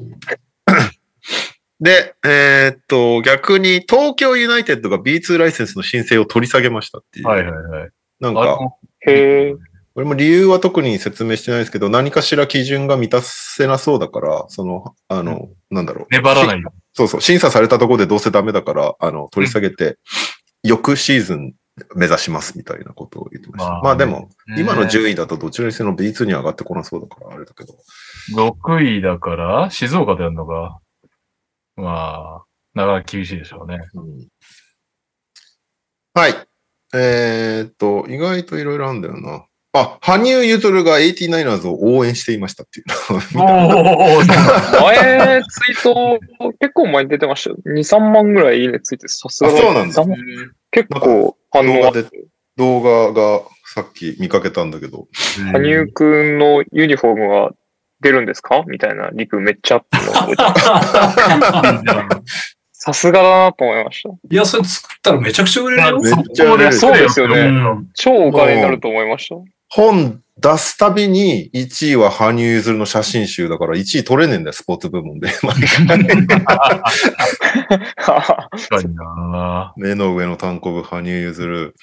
で、えーっと、逆に東京ユナイテッドが B2 ライセンスの申請を取り下げましたっていう。はいはいはい。なんか、へえ。これも理由は特に説明してないですけど、何かしら基準が満たせなそうだから、その、あの、なんだろう。粘らないよ。そうそう、審査されたところでどうせダメだから、あの、取り下げて、翌シーズン目指しますみたいなことを言ってました。まあまあでも、ね今の順位だとどちらにせよ B2 に上がってこなそうだから、あれだけど。6位だから、静岡でやるのが、まあ、なかなか厳しいでしょうね。うんはい。えーっと、意外といろいろあるんだよな。あ、羽生結弦が 89ers を応援していましたっていうのおお、そうなんだ前、ツイート、結構前に出てましたよ。2、3万ぐらいいいねついて、さすがあそうなんだ2 3万結構反応あって動画で、動画がさっき見かけたんだけど、羽生くんのユニフォームは出るんですか？みたいなリプめっちゃあったの さすがだなと思いました。いや、それ作ったらめちゃくちゃ売れるよ。めっちゃ売れるそうですようね。ん。超お金になると思いました。本出すたびに1位は羽生結弦の写真集だから1位取れねえんだよ、スポーツ部門で。毎回確かにな目の上の単行部、羽生結弦。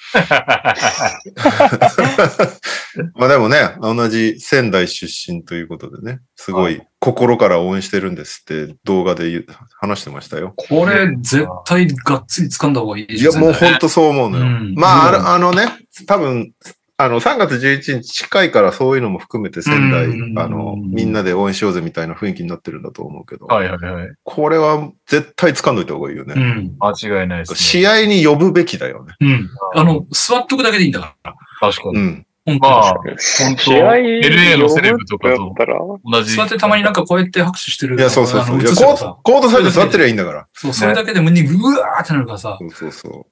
まあでもね、同じ仙台出身ということでね、すごい心から応援してるんですって動画で話してましたよ。これ、絶対がっつり掴んだ方がいいいや、もう本当そう思うのよ。うんまあ、あのね、多分、あの、3月11日近いからそういうのも含めて仙台、うんあの、みんなで応援しようぜみたいな雰囲気になってるんだと思うけど、はいはいはい。これは絶対掴んどいた方がいいよね。うん。間違いないです、ね。試合に呼ぶべきだよね。うん。あの、座っとくだけでいいんだから。確かに。うん。本当まあ、試当合 LA のセレブとかとだったら、同じ。座ってたまになんかこうやって拍手してるいや、そうそうそう。コート、サイド座ってりゃいいんだから。そう、それだけで胸にうわーってなるからさ。そうそうそ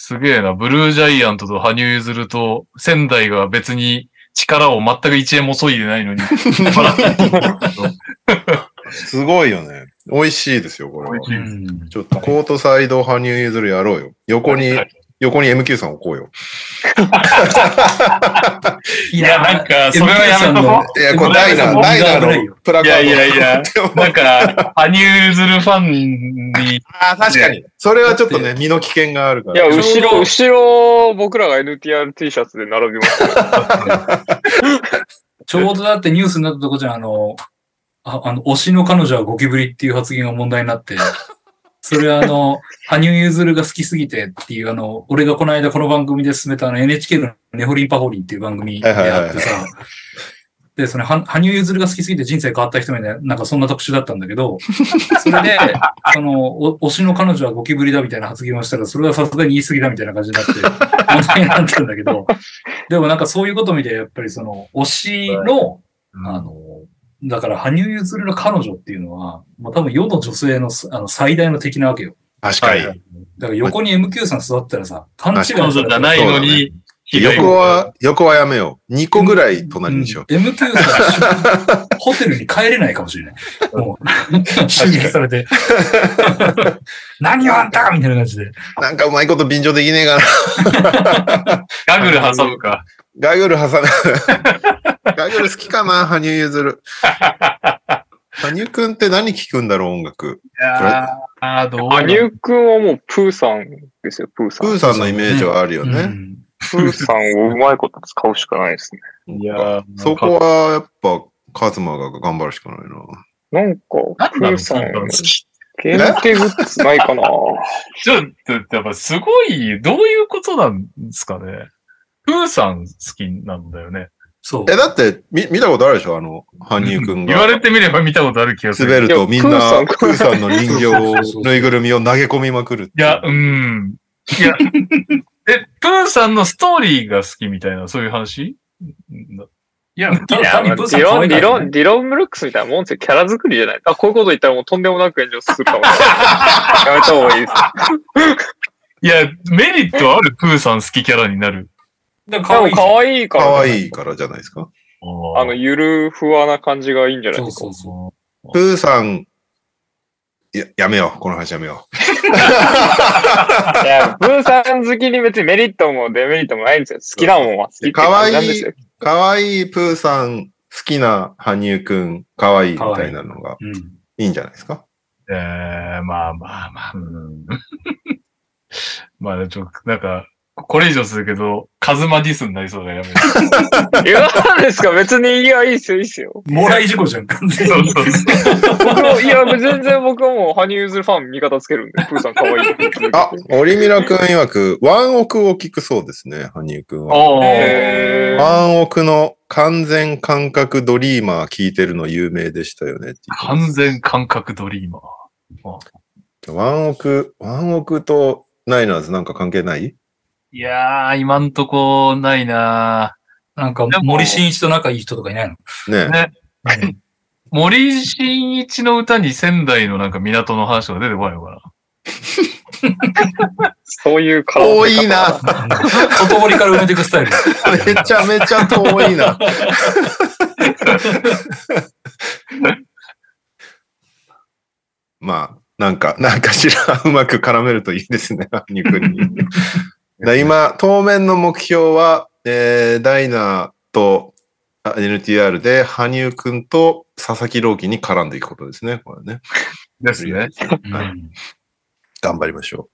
すげえな。ブルージャイアントと羽生結弦と仙台が別に力を全く1円も削いでないのに。う。すごいよね。美味しいですよ、これは。ちょっとコートサイド羽生結弦やろうよ。横に、横に MQ さん置こうよ。い いや、なんか、それはやめとこいや、これダイナー、ダイナー危ないよう。いのプラカード。やいやいや、なんか、羽生結弦ファンに、ああ、確かに。それはちょっとね、身の危険があるかいや、ら。後ろ、後ろ、僕らが NTRT シャツで並びますよ。ちょうどだってニュースになったとこじゃん、あの、ああの、推しの彼女はゴキブリっていう発言が問題になって、それはあの、羽生結弦が好きすぎてっていう、あの、俺がこの間この番組で進めたあの NHK のネホリンパホリンっていう番組であってさ、で、その、は羽生結弦が好きすぎて人生変わった人みたいな、なんかそんな特集だったんだけど、それで、その、お推しの彼女はゴキブリだみたいな発言をしたら、それはさすがに言い過ぎだみたいな感じになって、問題になったんだけど、でもなんかそういうこと見て、やっぱりその、推しの、あの、だから、羽生結弦の彼女っていうのは、もう多分世の女性のあの最大の敵なわけよ。確かに。だから横に MQ さん座ったらさ、勘違いじゃないのに、横は、横はやめよう。2個ぐらい隣にしよう。うん MQ さん、ホテルに帰れないかもしれない。もう、襲撃されて。何をあんたみたいな感じで。なんかうまいこと便乗できねえかな。ガグル挟むか。ガグル挟む。ガグル好きかな、羽生結弦。羽生くんって何聞くんだろう、音楽。いやーあー、どう羽生くんはもうプーさんですよ、プーさん。プーさんのイメージはあるよね。うんプーさんをうまいこと使うしかないですね。いやーそこはやっぱ、カズマが頑張るしかないな。なんか、プーさん、好き限定グッズないかな ちょっと、やっぱすごい、どういうことなんですかね。プーさん好きなんだよね。そう。え、だって、み、見たことあるでしょ？あの、羽生くんが。言われてみれば見たことある気がする。滑るとみんな、プーさんの人形を、ぬいぐるみを投げ込みまくるいや、うん。いや、え、プーさんのストーリーが好きみたいな、そういう話？いや、たいや、だ単にプーさん可ディロン、ディロン、ディロン・ブルックスみたいなもんですよ。キャラ作りじゃない。あ、こういうこと言ったらもうとんでもなく炎上するかもしれない。やめた方がいいです。いや、メリットあるプーさん好きキャラになる。だからでも可愛いから。可愛いからじゃないですか？あの、ゆるふわな感じがいいんじゃないそうですか？そうそプーさん、や、やめよう。この話やめよいや、ブーさん好きに別にメリットもデメリットもないんですよ。好きなもんは好きって感じなんですよ。う。可愛いプーさん、好きな羽生くん、可愛いみたいなのがう。うん。いいんじゃないですか？えー、まあまあまあ、うん。まあ、ちょっと、なんか、これ以上するけど、カズマディスになりそうだやめる。いや、なんですか別に、いや、いいっすよ、いいっすよ。もらい事故じゃん、完全に。そうそうそう。僕も、いや、全然僕はもう、羽生結弦ファン味方つけるんで、プーさん可愛いあ、オリミラくん曰く、ワンオクを聞くそうですね、羽生くんは。ワンオクの完全感覚ドリーマー聞いてるの有名でしたよね完全感覚ドリーマー。ワンオク、ワンオクとナイナーズなんか関係ない？いやー、今んとこないななんか、森進一と仲いい人とかいないの？ねね 森進一の歌に仙台のなんか港の話とか出てこないのかな？そういう顔遠いな。外堀から埋めていくスタイル。めちゃめちゃ遠いな。まあ、なんか、なんかしらうまく絡めるといいですね、肉に。だ今、当面の目標は、えー、ダイナーとあ NTR で羽生くんと佐々木朗希に絡んでいくことですね。これね。ですね。うん頑張りましょ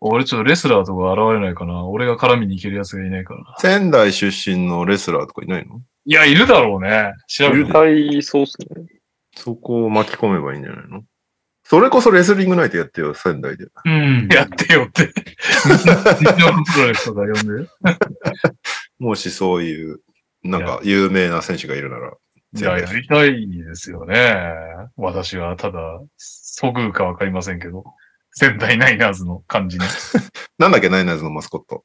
俺ちょっとレスラーとか現れないかな。俺が絡みに行けるやつがいないから。仙台出身のレスラーとかいないの？いや、いるだろうね。調べいるて絶。対そうっすね。そこを巻き込めばいいんじゃないの？それこそレスリングナイトやってよ、仙台で。うん。やってよって。日のプロレスとか呼んで。もしそういう、なんか有名な選手がいるなら。いや、やりたいですよね。私は、ただ、そぐうかわかりませんけど。仙台ナイナーズの感じに。なんだっけ、ナイナーズのマスコット。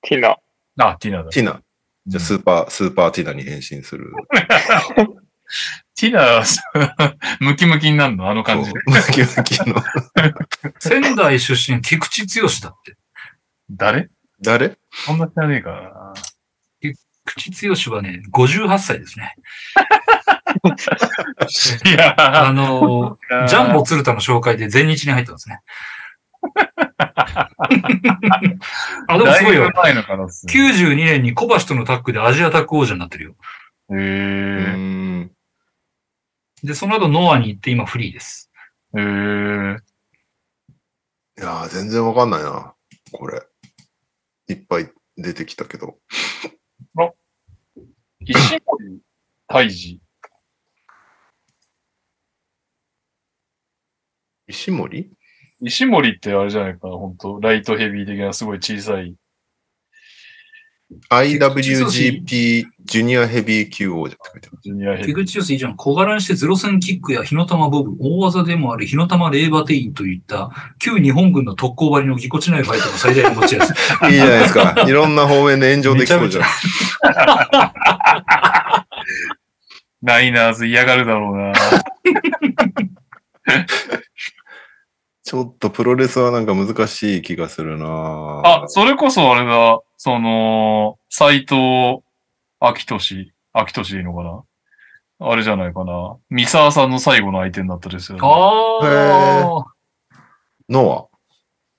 ティナ。あ、ティナだ。ティナ。じゃあスーパー、スーパーティナに変身する。ティナ、ムキムキになるの？あの感じムキムキの。仙台出身、菊池剛だって。誰？誰？そんな知らねえかな。菊池剛はね、58歳ですね。いやあの、ジャンボ鶴田の紹介で全日に入ったんですね。あ、でもすごいよ。前の可能性。92年に小橋とのタッグでアジアタッグ王者になってるよ。へえ。ん。で、その後ノアに行って今フリーです。へえ。いやー、全然わかんないな。これ。いっぱい出てきたけど。石森泰治。石森？石森ってあれじゃないかな、本当ライトヘビー的なすごい小さい。?IWGP ジュニアヘビー級王者って書いてある。ジュニアヘビ菊池剛いいじゃん。小柄にしてゼロ戦キックや火の玉ボブ、大技でもある火の玉レーバテインといった旧日本軍の特攻張りのぎこちないファイトの最大の持ち味。いいじゃないですか。いろんな方面で炎上できそうじゃん。ナイナーズ嫌がるだろうな。ちょっとプロレスはなんか難しい気がするなあ、それこそあれだ、その、斎藤明俊、明俊でいいのかな？あれじゃないかな。三沢さんの最後の相手になったですよ、ね。ああ。ノ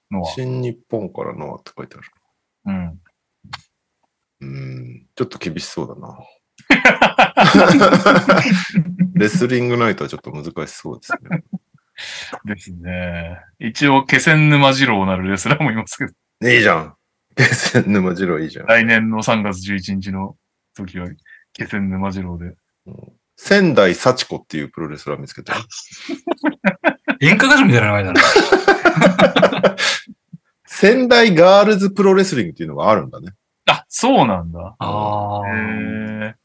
ア。のは。新日本からノアって書いてある。うん。うん。ちょっと厳しそうだな。レスリングナイトはちょっと難しそうですね。ですね。一応、気仙沼次郎なるレスラーもいますけど、いいじゃん。沼次郎いいじゃん。来年の3月11日の時は、気仙沼次郎で。仙台幸子っていうプロレスラー見つけた。演歌歌手みたいな名前だな。仙台ガールズプロレスリングっていうのがあるんだね。あ、そうなんだ。ああ。へえ。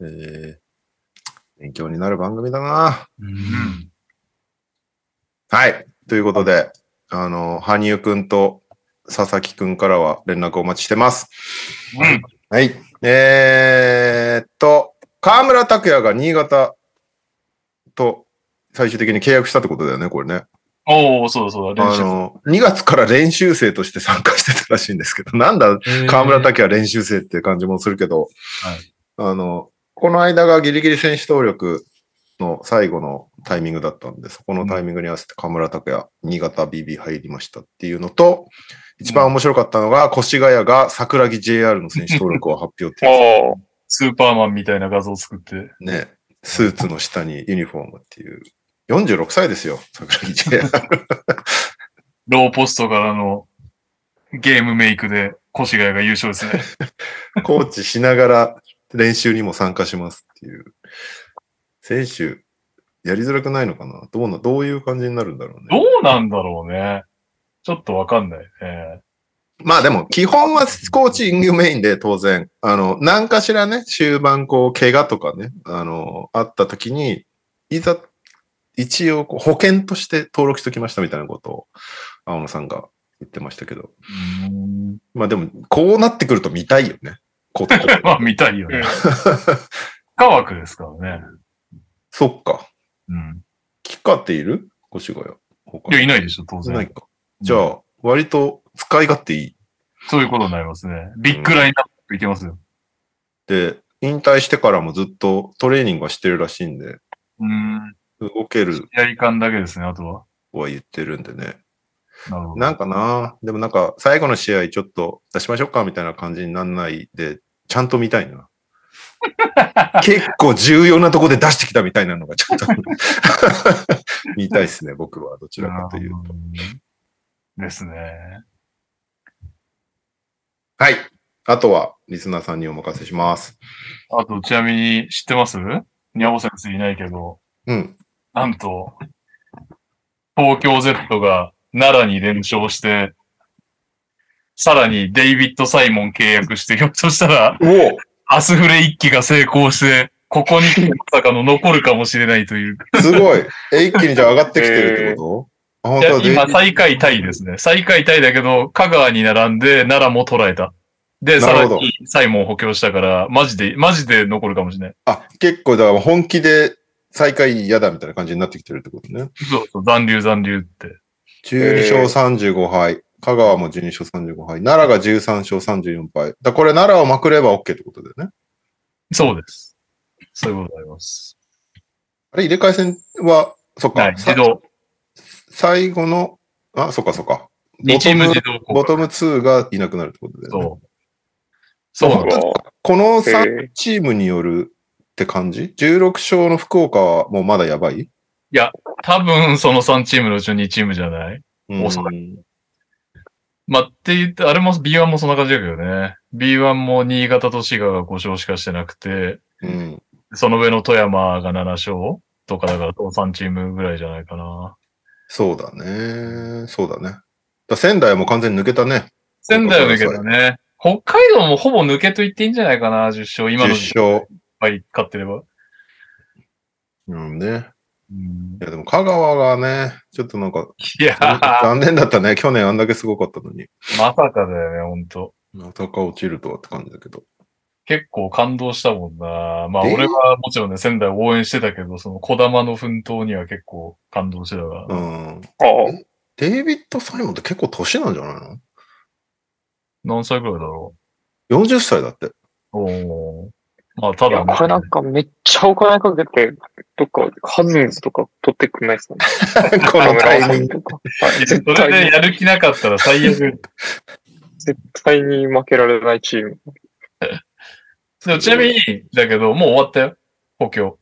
えー、勉強になる番組だな。う。うんん。はい。ということで、あの、羽生くんと佐々木くんからは連絡お待ちしてます。うん。はい。えーっと、河村拓也が新潟と最終的に契約したってことだよね、これね。おおそうだそうだ。あの、2月から練習生として参加してたらしいんですけど、なんだ、河村拓也練習生って感じもするけど、はいあの、この間がギリギリ選手登録の最後のタイミングだったんで、そこのタイミングに合わせて河村拓也、新潟 BB 入りましたっていうのと、一番面白かったのが、越谷が桜木 JR の選手登録を発表って スーパーマンみたいな画像を作って。ね、スーツの下にユニフォームっていう。46歳ですよ、桜木 JR。ローポストからのゲームメイクで越谷が優勝ですね。コーチしながら練習にも参加しますっていう。選手、やりづらくないのかな？どうな、どういう感じになるんだろうね。どうなんだろうね。ちょっとわかんないね。まあでも、基本はコーチングメインで当然、あの、何かしらね、終盤こう、怪我とかね、あの、あった時に、いざ、一応こう保険として登録しておきましたみたいなことを、青野さんが言ってましたけど。うん。まあでも、こうなってくると見たいよね。こ まあ見たいよね。科学ですからね。そっか。うん。キカっている？越谷。他いや、いないでしょ、当然。ないか。じゃあ、割と使い勝手いい。そういうことになりますね。ビッグラインナップいけますよ。で、引退してからもずっとトレーニングはしてるらしいんで、うん。動けるやり感だけですね、あとは。とは言ってるんでね。なるほど。なんかな、でもなんか最後の試合ちょっと出しましょうかみたいな感じになんないで、ちゃんと見たいな。結構重要なとこで出してきたみたいなのがちゃんと 見たいですね、僕は。どちらかというと。ですね。はい。あとは、リスナーさんにお任せします。あと、ちなみに知ってます？ニャオ先生いないけど、うん。なんと、東京 Z が奈良に連勝して、さらにデイビッド・サイモン契約して、ひょっとしたら、おアスフレ一騎が成功して、ここにまさかの残るかもしれないという。すごい。え、一気にじゃあ上がってきてるってこと、あ、本いや当だ。今、最下位タイですね。最下位タイだけど、香川に並んで奈良も捉えた。で、さらにサイモン補強したから、マジで、マジで残るかもしれない。あ、結構だから本気で最下位嫌だみたいな感じになってきてるってことね。そうそう、残留残留って。12勝35敗。香川も12勝35敗。奈良が13勝34敗。だこれ奈良をまくれば OK ってことだよね。そうです。そういうことになります。あれ、入れ替え戦は、そっか。はい、さ自動。最後の、あ、そっかそっか。2チーム自動ボトム2がいなくなるってことだよね。そう。そう。このへ3えチームによるって感じ ?16 勝の福岡はもうまだやばい？多分、その3チームのうちの2チームじゃない？うんおそらまあ、って言って、あれも B1 もそんな感じだけどね。B1 も新潟と滋賀が5勝しかしてなくて、うん。その上の富山が7勝とかだから、3チームぐらいじゃないかな。そうだね。そうだね。だ仙台はもう完全に抜けたね。仙台は抜けたね。北海道もほぼ抜けと言っていいんじゃないかな、10勝。今の10勝。はい、勝ってれば。うんね。うんいや、でも香川がね、ちょっとなんか、いやー、残念だったね。去年あんだけすごかったのに。まさかだよね、ほんと。まさか落ちるとはって感じだけど。結構感動したもんな。まあ、で？俺はもちろんね、仙台を応援してたけど、その小玉の奮闘には結構感動してたから。うん。ああ、デイビッド・サイモンって結構年なんじゃないの？何歳くらいだろ ?40 歳だって。うおーまあ、ただね、これなんかめっちゃお金かけて、どっか、ハズンズとか取ってくんないですかね。このタイミング。グとか。はい絶それでやる気なかったら最悪。絶対に負けられないチーム。でもちなみに、だけど、もう終わったよ。補強。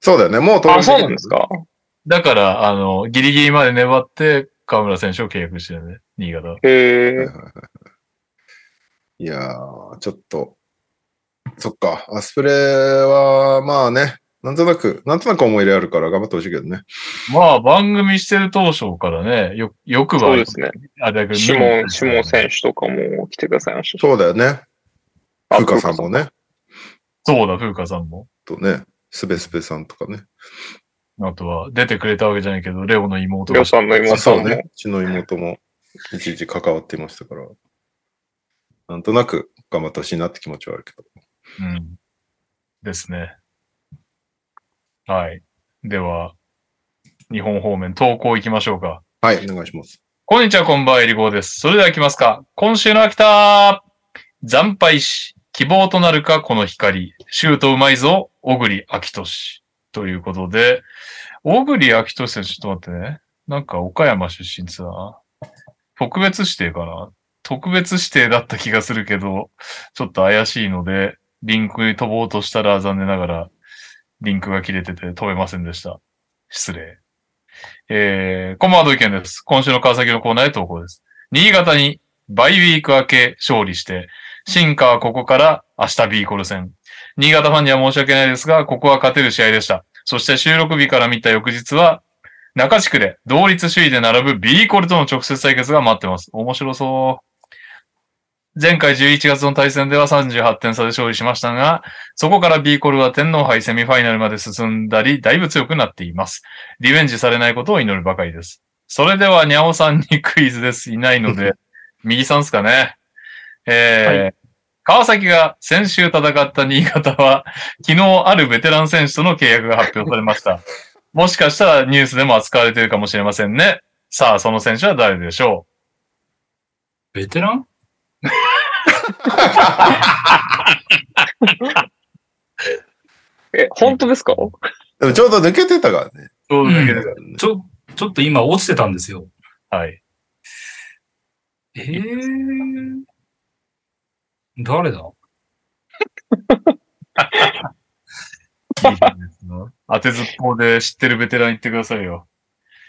そうだよね。もう登録あ、そうなんですか？だから、あの、ギリギリまで粘って、河村選手を契約してるね。新潟。へえ。いやー、ちょっと、そっか。アスプレは、まあね、なんとなく、なんとなく思い入れあるから頑張ってほしいけどね。まあ、番組してる当初からね、よ、よくは、そうですね。あれだけど、シモン、シモン選手とかも来てくださいましたし。そうだよね。あふうかさんもね。そうだ、風花さんも。とね、スベスベさんとかね。あとは、出てくれたわけじゃないけど、レオの妹がりょう。さんのあ妹。そうね。うちの妹も一時関わっていましたから。なんとなく頑張ってほしいなって気持ちはあるけど。うん。ですね。はい。では、日本方面、投稿行きましょうか。はい、お願いします。こんにちは、こんばんは、えりごーです。それでは行きますか。今週の秋田惨敗し、希望となるか、この光。シュートうまいぞ、小栗秋俊。ということで、小栗秋俊選手、ちょっと待ってね。なんか、岡山出身ってな。特別指定かな？特別指定だった気がするけど、ちょっと怪しいので、リンクに飛ぼうとしたら残念ながら、リンクが切れてて飛べませんでした。失礼。えー、こんばんは、土井健です。今週の川崎のコーナーへ投稿です。新潟にバイウィーク明け勝利して、進化はここから明日ビーコル戦。新潟ファンには申し訳ないですが、ここは勝てる試合でした。そして収録日から見た翌日は、中地区で同率首位で並ぶビーコルとの直接対決が待ってます。面白そう。前回11月の対戦では38点差で勝利しましたが、そこから B コルは天皇杯セミファイナルまで進んだり、だいぶ強くなっています。リベンジされないことを祈るばかりです。それでは、にゃおさんにクイズです。いないので、右さんですかね。えーは川崎が先週戦った新潟は、昨日あるベテラン選手との契約が発表されました。もしかしたらニュースでも扱われているかもしれませんね。さあ、その選手は誰でしょベテラン？え、本当ですか？でもちょうど抜けてたからね。うちょうどだけでうんちょ、ちょっと今落ちてたんですよ。はい。えー、誰だ？当てずっぽうで知ってるベテラン言ってくださいよ。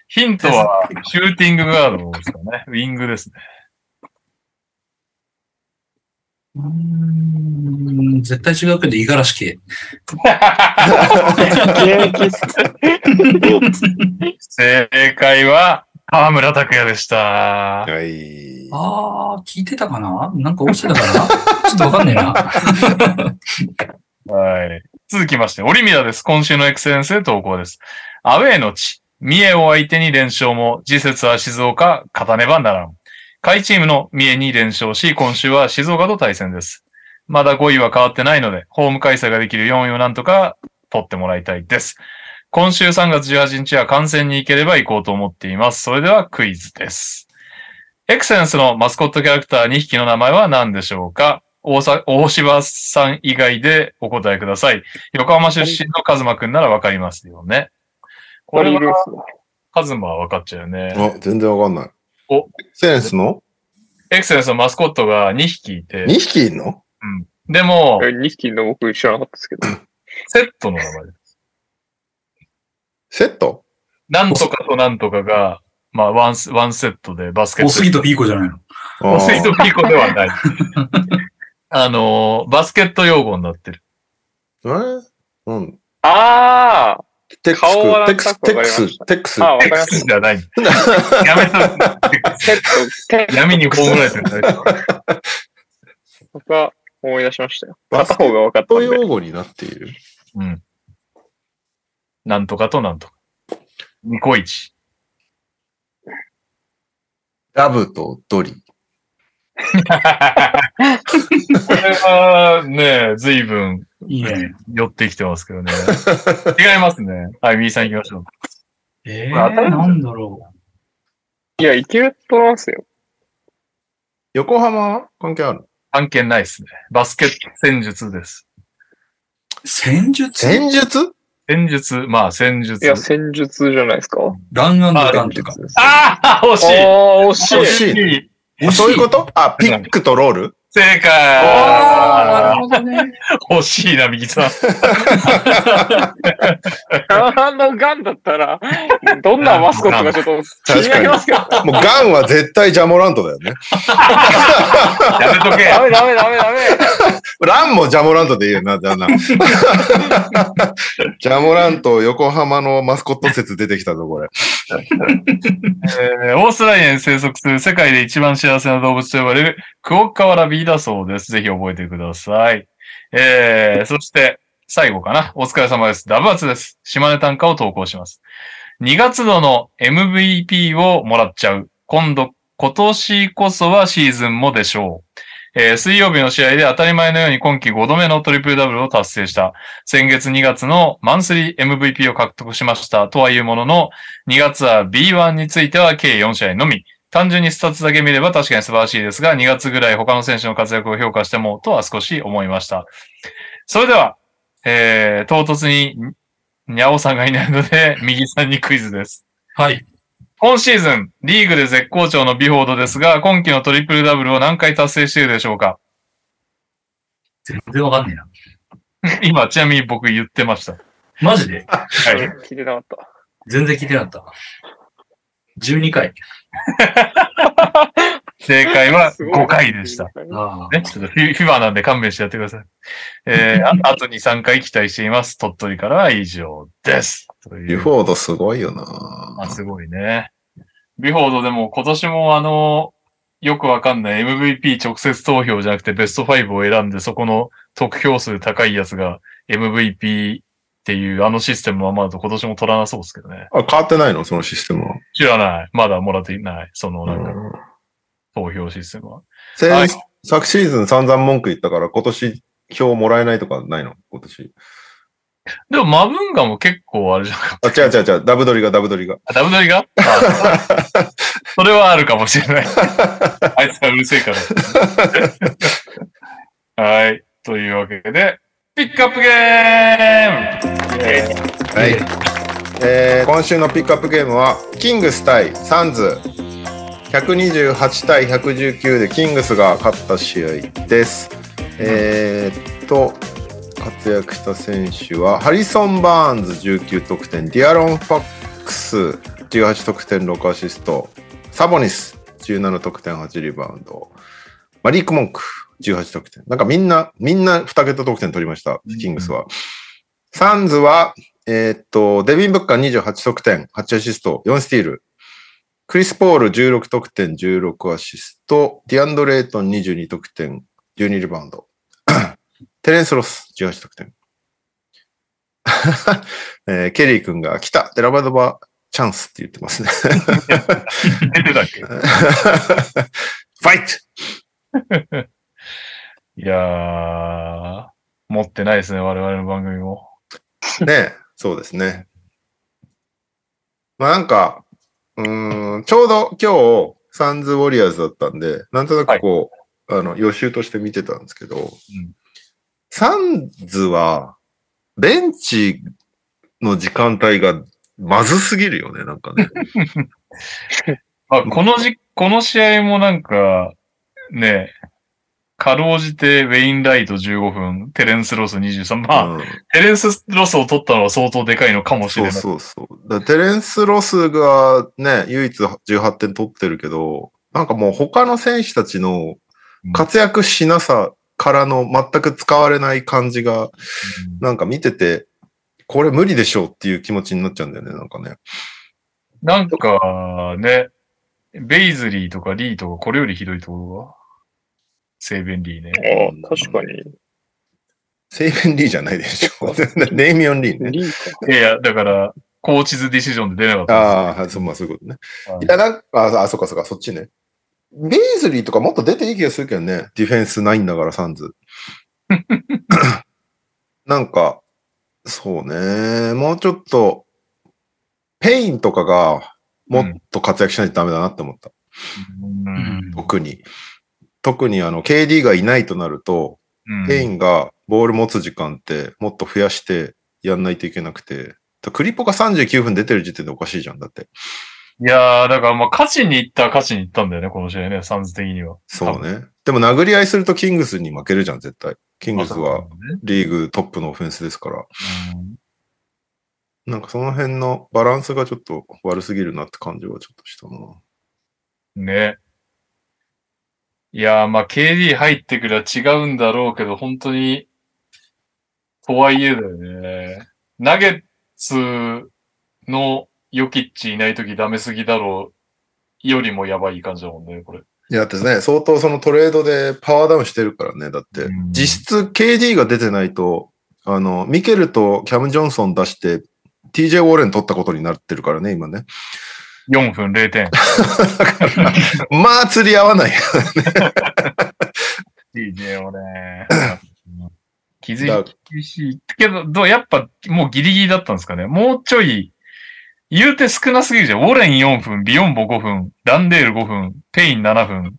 ヒントは、シューティングガードですかね。ウィングですね。うーん、絶対違うけど、五十嵐系。正解は、河村拓也でした。はい。あー、聞いてたかな？なんか落ちてたかな？ちょっとわかんねえな。はい。続きまして、オリミラです。今週のエクセレンスで投稿です。アウェーの地、三重を相手に連勝も、次節は静岡、勝たねばならん。下位チームの三重に連勝し、今週は静岡と対戦です。まだ5位は変わってないので、ホーム開催ができる4位をなんとか取ってもらいたいです。今週3月18日は観戦に行ければ行こうと思っています。それではクイズです。エクセレンスのマスコットキャラクター2匹の名前は何でしょうか？大さ大柴さん以外でお答えください。横浜出身のカズマくんならわかりますよね。これは。カズマはわかっちゃうよね。あ、全然わかんない。おセンスの？エクセレンスのマスコットが2匹いて、2匹いんの？でも、2匹の僕知らなかったですけど。セットの名前です。セット？なんとかとなんとかが、まあ、ワンス、ワンセットでバスケット。おすぎとピーコじゃないの。おスイートピーコではない。あのー、バスケット用語になってる。あーえ？うん？あテックス顔はテックス、テックス、テックス。あ、わかりましスじゃない。やめとた。セット、テ闇に葬られてる。僕は思い出しましたよ。バス片方が分かったとんで。用語になっている。うん。なんとかとなんとか。ニコイチ。ラブとドリ。これはね、随分いいね。寄ってきてますけどね。違いますね。はい、右さん行きましょう。えー、これ当たるなんだろいや、いけると思いますよ。横浜は？関係ある？関係ないですね。バスケット戦術です。う。戦術？戦術？戦術、まあ戦術。いや、戦術じゃないですか。ランガンあとか。ああ惜しいああ、惜しい。惜しい惜しいそういうこと？あ、ピックとロール？正あーなる解ほどね。惜しいな、右さん。あのガンだったら、どんなマスコットかちょっと気になりますけど。もうガンは絶対ジャモラントだよね。やめとけ。ダメダメダメダメ。ランもジャモラントでいいよな、じゃあな。ジャモラント、横浜のマスコット説出てきたぞ、これ。えーオーストラリアに生息する世界で一番幸せな動物と呼ばれるクオッカワラビーだそうです。ぜひ覚えてください。えー、そして、最後かな。お疲れ様です。ダブアツです。島根短歌を投稿します。2月度の MVP をもらっちゃう。今度、今年こそはシーズンもでしょう。えー水曜日の試合で当たり前のように今季5度目のトリプルダブルを達成した。先月2月のマンスリー MVP を獲得しました。とはいうものの、2月は B1 については計4試合のみ。単純にスタッツだけ見れば確かに素晴らしいですが、2月ぐらい他の選手の活躍を評価してもとは少し思いました。それでは、えー、唐突に、にゃおさんがいないので、右さんにクイズです。はい。今シーズン、リーグで絶好調のビフォードですが、今季のトリプルダブルを何回達成しているでしょうか？全然わかんねえな。今、ちなみに僕言ってました。マジで？はい。聞いてなかった。全然聞いてなかった。12回。正解はすごい5回でした。。あね、ちょっとフィフィバーなんで勘弁してやってください。えー、ああと2、3回期待しています。鳥取からは以上です。というビフォードすごいよなあ、すごいね。ビフォードでも今年もあの、よくわかんない MVP 直接投票じゃなくてベスト5を選んでそこの得票数高いやつが MVP っていうあのシステムはまだ今年も取らなそうですけどね。あ、変わってないの？そのシステムは。知らない。まだもらっていない。そのなんかうん投票システムは。先はい昨シーズン散々文句言ったから今年票もらえないとかないの？今年。でもマブンガも結構あれじゃんか。あ、違う違う違う。ダブドリがダブドリが。あダブドリが？あ それはあるかもしれない。あいつがうるせえから。はい。というわけで、ピックアップゲームはい。えー今週のピックアップゲームは、キングス対サンズ。128対119でキングスが勝った試合です。えーっと、活躍した選手は、ハリソン・バーンズ19得点、ディアロン・ファックス18得点、6アシスト、サボニス17得点、8リバウンド、マリーク・モンク18得点。なんかみんな、みんな2桁得点取りました、キングスは。サンズは、えーっと、デビン・ブッカー28得点、8アシスト、4スティール。クリス・ポール16得点、16アシスト。ディアンドレ・エイトン22得点、12リバウンド。テレンス・ロス18得点。えーケリー君が来たデラバドバチャンスって言ってますね。出てたっけファイト いやー、持ってないですね、我々の番組も。ねえそうですね。まあなんか、うーん、ちょうど今日、サンズ・ウォリアーズだったんで、なんとなくこう、あの、予習として見てたんですけど、サンズは、ベンチの時間帯がまずすぎるよね、なんかね。あ、このじ、この試合もなんか、ね、かろうじてウェインライト15分、テレンス・ロス23。まあ、うんテレンス・ロスを取ったのは相当でかいのかもしれそうない。そうそう。だからテレンス・ロスがね、唯一18点取ってるけど、なんかもう他の選手たちの活躍しなさからの全く使われない感じが、なんか見てて、これ無理でしょうっていう気持ちになっちゃうんだよね、なんかね。なんか、ね、ベイズリーとかリーとかこれよりひどいところが、セイベンリーね。ああ、確かに。セイベン・リーじゃないでしょ。ネイミオン・リーね。リーか。いやいや、だから、コーチズディシジョンで出なかったああ、そう、まあそういうことね。はいいや、なんか、あ、あそうかそうか、そっちね。ベイズリーとかもっと出ていい気がするけどね。ディフェンスないんだから、サンズ。なんか、そうね。もうちょっと、ペインとかがもっと活躍しないとダメだなって思った。うん特に。特にあの、KD がいないとなると、うんペインがボール持つ時間ってもっと増やしてやんないといけなくて。クリポが39分出てる時点でおかしいじゃん、だって。いやー、だからまあ、勝ちに行ったは勝ちに行ったんだよね、この試合ね、サンズ的には。そうね。でも殴り合いするとキングスに負けるじゃん、絶対。キングスはねリーグトップのオフェンスですから。うんなんかその辺のバランスがちょっと悪すぎるなって感じはちょっとしたな。ね。いやー、まあ、KD 入ってくりゃ違うんだろうけど、本当に、とはいえだよね。ナゲッツのヨキッチいないときダメすぎだろうよりもやばい感じだもんね、これ。いや、だってね、相当そのトレードでパワーダウンしてるからね。だってうん、実質 KD が出てないと、あの、ミケルとキャム・ジョンソン出して、TJ ウォーレン取ったことになってるからね、今ね。4分0点。まあ、釣り合わない。TJ をね。気づだいて厳しい。けど、どうやっぱもうギリギリだったんですかね。もうちょい、言うて少なすぎるじゃん。ウォレン4分、ビヨンボ5分、ランデール5分、ペイン7分、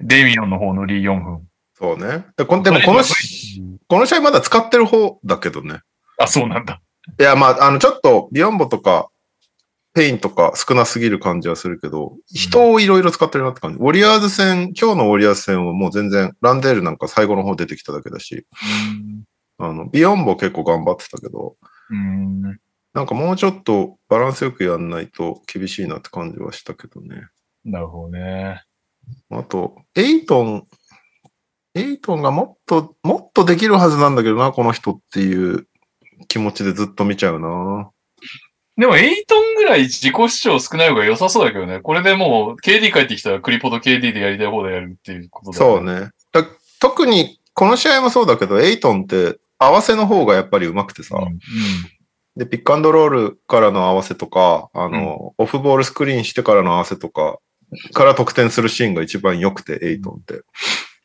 デイミオンの方のリー4分。そうね。でこでもこのし、この試合まだ使ってる方だけどね。あ、そうなんだ。いや、まあ、あの、ちょっと、ビヨンボとか、ペインとか少なすぎる感じはするけど、人をいろいろ使ってるなって感じ。ウォリアーズ戦、今日のウォリアーズ戦はもう全然、ランデールなんか最後の方出てきただけだし、あの、ビヨンボ結構頑張ってたけど、うん。うん。なんかもうちょっとバランスよくやんないと厳しいなって感じはしたけどね。なるほどね。あと、エイトン、エイトンがもっと、もっとできるはずなんだけどな、この人っていう気持ちでずっと見ちゃうな。でも、8トンぐらい自己主張少ない方が良さそうだけどね。これでもう、KD 帰ってきたらクリポと KD でやりたい方でやるっていうことだそう。ね。だ特に、この試合もそうだけど、エイトンって合わせの方がやっぱり上手くてさ、うん。うんで、ピックアンドロールからの合わせとか、あの、オフボールスクリーンしてからの合わせとか、から得点するシーンが一番良くて、エイトンって。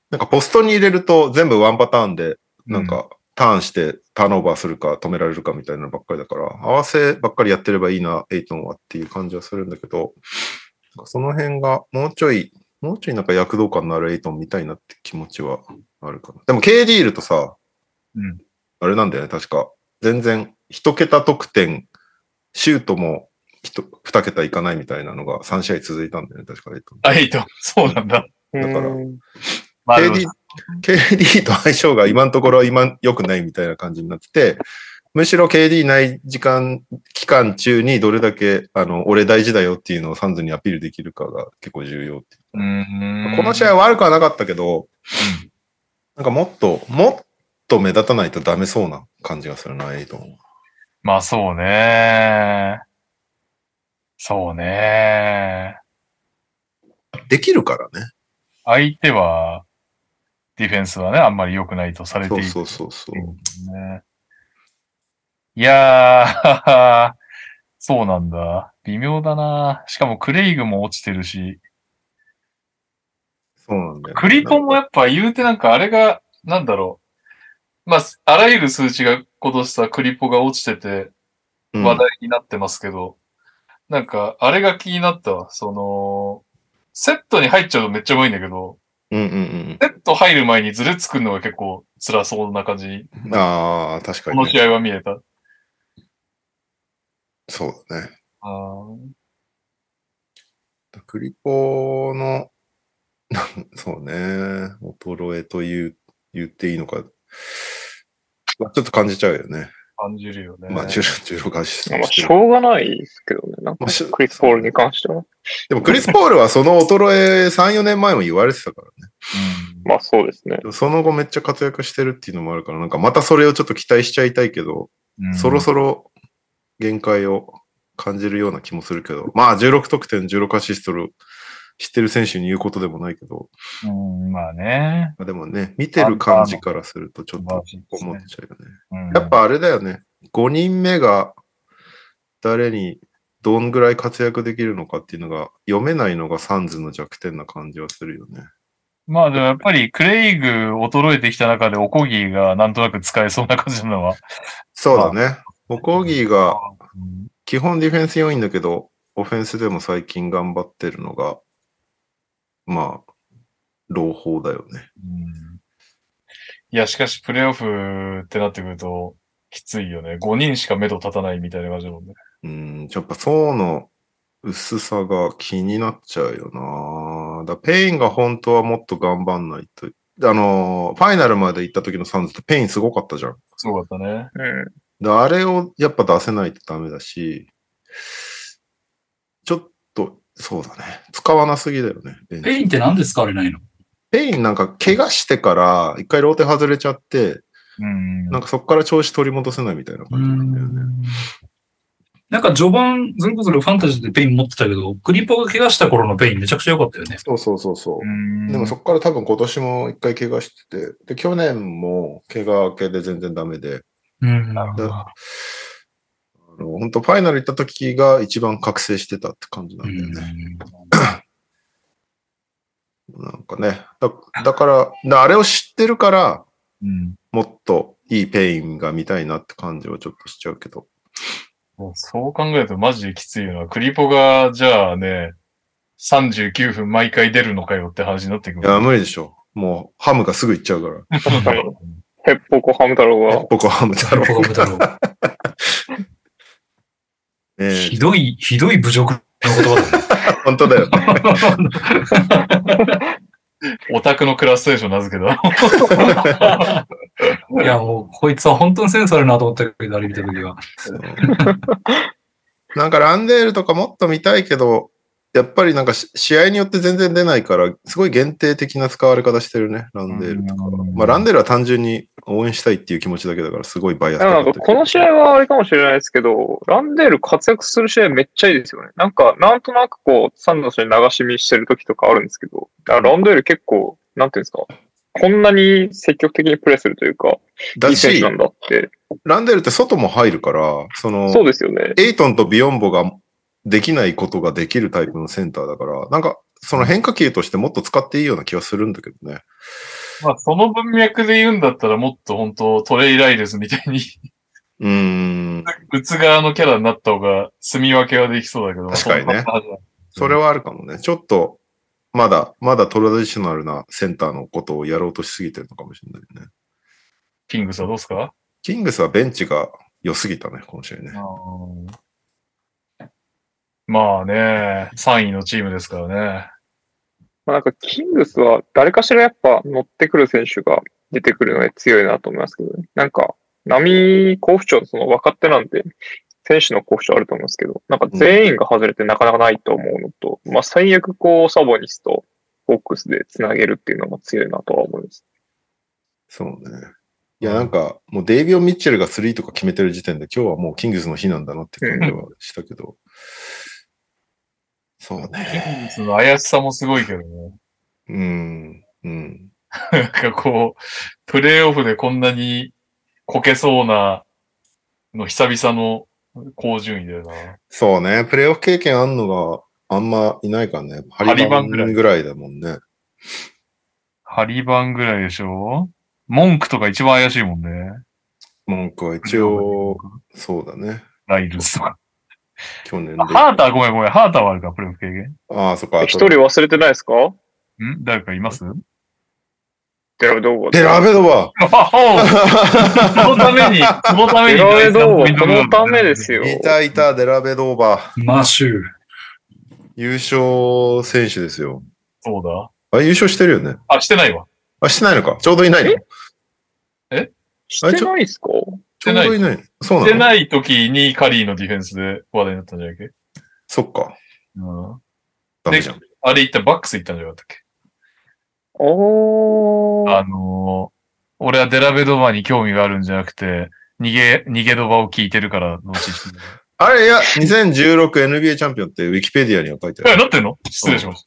なんかポストに入れると全部ワンパターンで、なんかターンしてターンオーバーするか止められるかみたいなのばっかりだから、合わせばっかりやってればいいな、エイトンはっていう感じはするんだけど、その辺がもうちょい、もうちょいなんか躍動感のあるエイトンみたいなって気持ちはあるかな。でも KD いるとさ、うんあれなんだよね、確か。全然一桁得点、シュートも一二桁いかないみたいなのが3試合続いたんだよね、確かエイトン。あ、8トン。そうなんだ。だから KD、KD と相性が今のところは今良くないみたいな感じになってて、むしろ KD ない時間、期間中にどれだけ、あの、俺大事だよっていうのをサンズにアピールできるかが結構重要っていううん。この試合は悪くはなかったけど、なんかもっと、もっと目立たないとダメそうな感じがするな、エイトンは。まあそうね。そうね。できるからね。相手は、ディフェンスはね、あんまり良くないとされている。そうそうそうそう。ね。いやー、そうなんだ。微妙だな。しかもクレイグも落ちてるし、そうなんだよね、クリポもやっぱ言うてなんかあれが、なんだろう。まあ、あらゆる数値が今年さ、クリポが落ちててうん話題になってますけど、なんか、あれが気になったわ。その、セットに入っちゃうとめっちゃうまいんだけど、うんうんセット入る前にズレ作るのが結構辛そうな感じ。ああ、確かに、ね。この試合は見えた。そうだね。あークリポの、そうね、衰えと言う、言っていいのか、まあちょっと感じちゃうよね。感じるよね。まあ、16 16アシスまあ、トしょうがないですけどね。なんかクリス・ポールに関しては。でもクリス・ポールはその衰え3、4年前も言われてたからね。まあそうですね。その後めっちゃ活躍してるっていうのもあるから、なんかまたそれをちょっと期待しちゃいたいけど、うんそろそろ限界を感じるような気もするけど、まあ16得点、16アシストル知ってる選手に言うことでもないけど、うん、まあね。まあでもね、見てる感じからするとちょっと思っちゃうよね。うんやっ、ぱあれだよね、5人目が誰にどんぐらい活躍できるのかっていうのが読めないのがサンズの弱点な感じはするよね。まあでもやっぱりクレイグ衰えてきた中でオコギーがなんとなく使えそうな感じなのは。そうだね。オコギーがうん基本ディフェンス良いんだけど、オフェンスでも最近頑張ってるのが、まあ、朗報だよね。うんいや、しかしプレイオフってなってくるときついよね。5人しか目処立たないみたいな感じだもんね。うん、やっぱ層の薄さが気になっちゃうよな。だペインが本当はもっと頑張んないと。あの、ファイナルまで行った時のサンズってペインすごかったじゃん。すごかったね。うん。であれをやっぱ出せないとダメだし、ちょっと、そうだね。使わなすぎだよね。ペインって何で使われないの？ペインなんか怪我してから一回ローテ外れちゃって、うん。なんかそこから調子取り戻せないみたいな感じなんだよね。なんか序盤、それこそファンタジーでペイン持ってたけど、クリポが怪我した頃のペインめちゃくちゃ良かったよね。そうそうそうそう。うんでもそこから多分今年も一回怪我してて、で、去年も怪我明けで全然ダメで、うん。なるほど本当ファイナル行った時が一番覚醒してたって感じなんだよね。なんかね。だだからだ、あれを知ってるから、うんもっといいペインが見たいなって感じはちょっとしちゃうけど。もうそう考えるとマジできついよな。クリポが、じゃあね、39分毎回出るのかよって話になってくる。いや、無理でしょ。もう、ハムがすぐ行っちゃうから。ヘッポコハム太郎が、僕はハムだろポコム太郎。う。ねひどい、ひどい侮辱の言葉 本当だよね。だね。オタクのクラステーション名付けた。いや、もう、こいつは本当にセンスあるなと思ったけど、あれ見たときは。なんかランデールとかもっと見たいけど、やっぱりなんかし試合によって全然出ないから、すごい限定的な使われ方してるね、ランデールとかうん。まあランデールは単純に応援したいっていう気持ちだけだから、すごいバイアスなんかこの試合はあれかもしれないですけど、ランデール活躍する試合めっちゃいいですよね。なんか、なんとなくこう、サンドスに流し見してる時とかあるんですけど、あランデール結構、なんていうんですか、こんなに積極的にプレーするというか、いだしい選手な、んだって。ランデールって外も入るから、その、そうですよね。エイトンとビヨンボができないことができるタイプのセンターだから、なんか、その変化球としてもっと使っていいような気はするんだけどね。まあ、その文脈で言うんだったらもっと本当トレイライレスみたいに、うーん。打つ側のキャラになった方が住み分けはできそうだけど。確かにねそれはあるかもね。ちょっと、まだ、まだトラディショナルなセンターのことをやろうとしすぎてるのかもしれないね。キングスはどうですか？キングスはベンチが良すぎたね、この試合ね。まあね、3位のチームですからね。まあ、なんか、キングスは誰かしらやっぱ乗ってくる選手が出てくるので強いなと思いますけどね。なんか、波好不調のその若手なんで、選手の好不調あると思うんですけど、なんか全員が外れてなかなかないと思うのと、まあ最悪こう、サボニスとフォックスで繋げるっていうのも強いなとは思います。そうね。いや、なんか、もうデイビオン・ミッチェルが3とか決めてる時点で、今日はもうキングスの日なんだなって感じはしたけど。そうね。グスの怪しさもすごいけどね。うん。うん。なんかこう、プレイオフでこんなにこけそうなの久々の高順位だよな。そうね。プレイオフ経験あんのがあんまいないからね。ハリバンぐらいぐらいだもんね。ハリバンぐらいでしょ？文句とか一番怪しいもんね。文句は一応、そうだね。ライルズとか。去年で。あハーターごめんごめん。ハーターはあるか、プレイオフ経験。ああ、そっか。一人忘れてないですか？ん？誰かいます？デラベドーバデラベドバそのために、そのためにデラベドーバ大事なポイントがこのためですよ。いたいた、デラベドーバマシュー。優勝選手ですよ。そうだ。あ、優勝してるよね？あ、してないわ。あ、してないのか。ちょうどいないのえ？してないっすか？ちょうどいない。そうなの？してない時にカリーのディフェンスで話題になったんじゃないっけ？そっか。うん。ダメじゃん。あれ行った、バックス行ったんじゃなかったっけ？おー。あのー、俺はデラベドバに興味があるんじゃなくて、逃げ、逃げドバを聞いてるからの知識。あれ、いや、2016NBA チャンピオンってウィキペディアには書いてあえ、る。なってんの？失礼しまし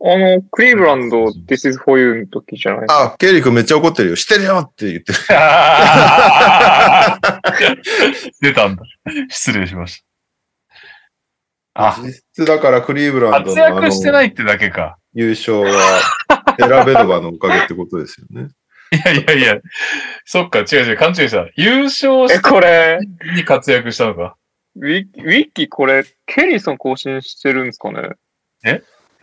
あの、クリーブランド This is for you の時じゃないですか。あ、ケイリー君めっちゃ怒ってるよ。してるよって言ってる。た。出たんだ。失礼しました。あ、実質だからクリーブランド活のあの躍してないってだけか。優勝はデラベドバのおかげってことですよね。いやいやいや、そっか、違う違う、勘違いした。優勝え、しこれ、てに活躍したのか。ウィウィッキーこれ、ケリーさん更新してるんですかね？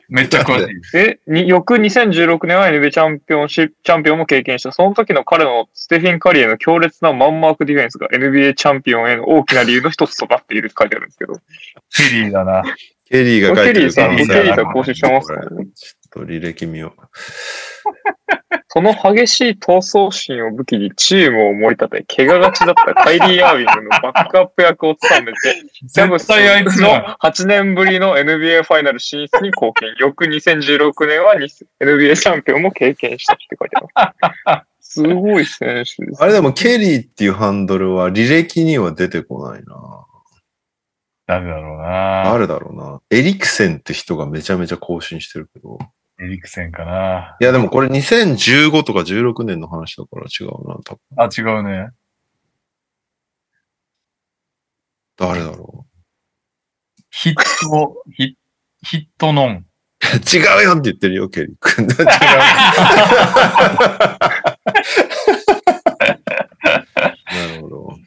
めっちゃ詳しい。え、に翌2016年は NBA チャンピオンシチャンピオンも経験した。その時の彼のステフィン・カリーへの強烈なマンマークディフェンスが NBA チャンピオンへの大きな理由の一つとなっているって書いてあるんですけど。ケリーだな。ケリーが書いてるケリーさん、ケリーさん更新してますかねちょっと履歴見よう。その激しい闘争心を武器にチームを盛り立て、怪我がちだったカイリー・アーウィングのバックアップ役を務めて、ジャブス絶対あいつじゃん。の 8年ぶりの NBA ファイナル進出に貢献。翌2016年は NBA チャンピオンも経験したって書いてある。すごい選手です。あれでもケリーっていうハンドルは履歴には出てこないな。ダメだろうな。あるだろうな。エリクセンって人がめちゃめちゃ更新してるけど。エリクセンかな。いやでもこれ2015とか16年の話だから違うな。多分あ、違うね。誰だろヒット、ヒヒットノン。う。違うよって言ってるよ、ケリー君。違う。なるほど。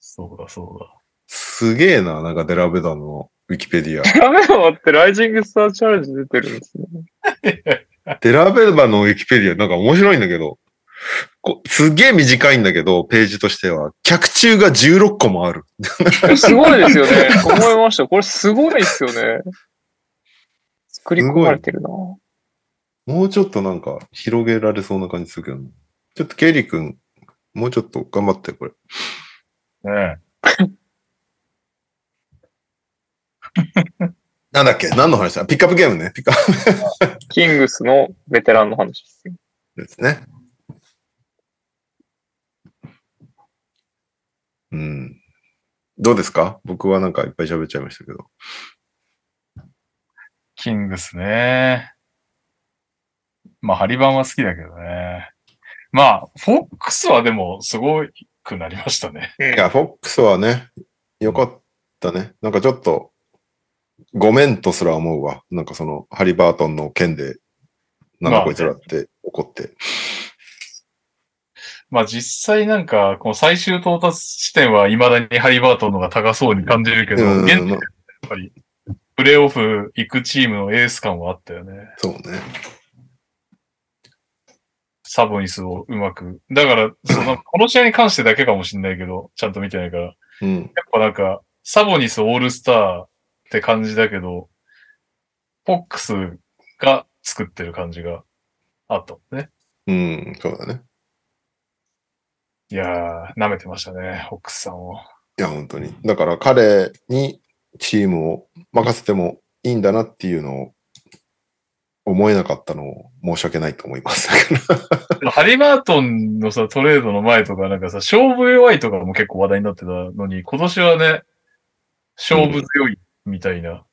そうだ、そうだ。すげえな、なんかデラベダのウィキペディア。ダメだ待って、ライジングスターチャレンジ出てるんですね。デラベダのウィキペディアなんか面白いんだけど、こすげえ短いんだけど、ページとしては、脚中が16個もある。すごいですよね。思いました。これすごいですよね。作り込まれてるな。もうちょっとなんか広げられそうな感じするけど、ね、ちょっとケイリー君、もうちょっと頑張って、これ。ねなんだっけ？何の話だ？ピックアップゲームね。ピックアッキングスのベテランの話です。プですね。うん。どうですか？僕はなんかいっぱい喋っちゃいましたけど。キングスね。まあ、ハリバンは好きだけどね。まあ、フォックスはでもすごくなりましたね。いや、フォックスはね、よかったね。なんかちょっと、ごめんとすら思うわ。なんかその、ハリバートンの件で、なんまあかこいつらって怒って。まあ実際なんか、この最終到達地点は未だにハリバートンの方が高そうに感じるけど、うん現やっぱり、プレイオフ行くチームのエース感はあったよね。そうね。サボニスをうまく。だから、その、この試合に関してだけかもしんないけど、ちゃんと見てないから。やっうん。ぱなんか、サボニスオールスターって感じだけど、フォックスが作ってる感じがあったもんね。うん、そうだね。いやー、舐めてましたね、ホックスさんを。いや、本当に。だから彼にチームを任せてもいいんだなっていうのを思えなかったのを申し訳ないと思います。ハリバートンのさ、トレードの前とかなんかさ、勝負弱いとかも結構話題になってたのに、今年はね、勝負強いみたいな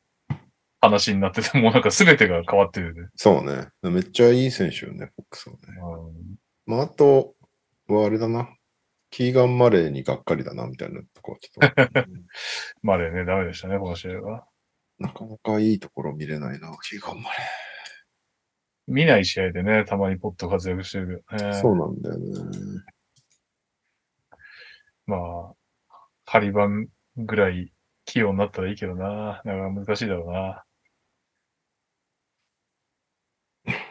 話になってて、もうなんか全てが変わってるよね。そうね。めっちゃいい選手よね、フォックスはね。うんまあ、あとはあれだな。キーガン・マレーにがっかりだな、みたいなとこはちょっと。まあね、ダメでしたね、この試合は。なかなかいいところ見れないな、キーガン・マレ見ない試合でね、たまにポッと活躍してるけどね。ー。そうなんだよね。まあ、ハリバンぐらい器用になったらいいけどな。なかなか難しいだろうな。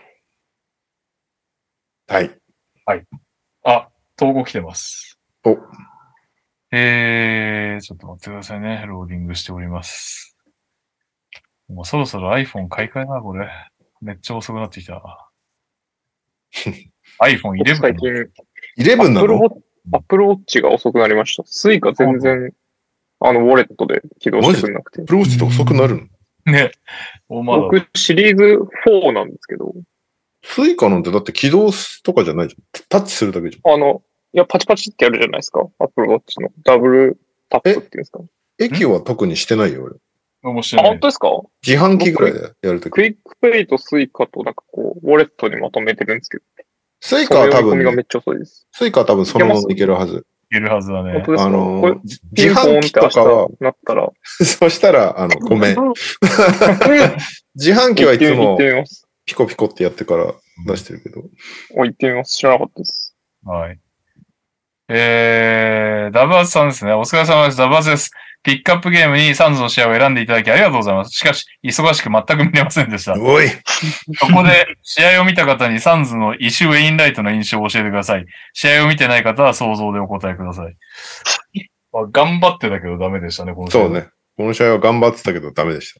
はい。あ、投稿来てます。お、えー、ちょっと待ってくださいね。ローディングしております。もうそろそろ iPhone 買い替えな、これ。めっちゃ遅くなってきた。iPhone 最 11? 近、11なの？Apple Watch が遅くなりました。スイカ全然、あの、ウォレットで起動してくれなくて。 Apple Watch って遅くなるの？ね。僕、シリーズ4なんですけど、スイカなんてだって起動とかじゃないじゃん。タッチするだけじゃん。あの、いや、パチパチってやるじゃないですか。Apple Watch のダブルタップっていうんですか。駅は特にしてないよ、俺。あ、面白い本。当ですか？自販機ぐらいでやるとき。クイックペイとスイカとなんかこう、ウォレットにまとめてるんですけど、スイカは多分、読み込みがめっちゃ遅いです。スイカは多分そのままいけるはず。いけるはずだねあの自販機とかは日、なったら、そしたら、あの、ごめん。自販機はいつも。ピコピコってやってから出してるけど。お、行ってみます。知らなかったです。はい。えー、ダブアツさんですね。お疲れ様です。ダブアツです。ピックアップゲームにサンズの試合を選んでいただきありがとうございます。しかし、忙しく全く見れませんでした。おいそこで、試合を見た方にサンズのイシュ・ウェインライトの印象を教えてください。試合を見てない方は想像でお答えください。まあ、頑張ってたけどダメでしたね、この試合。そう。ね。この試合は頑張ってたけどダメでし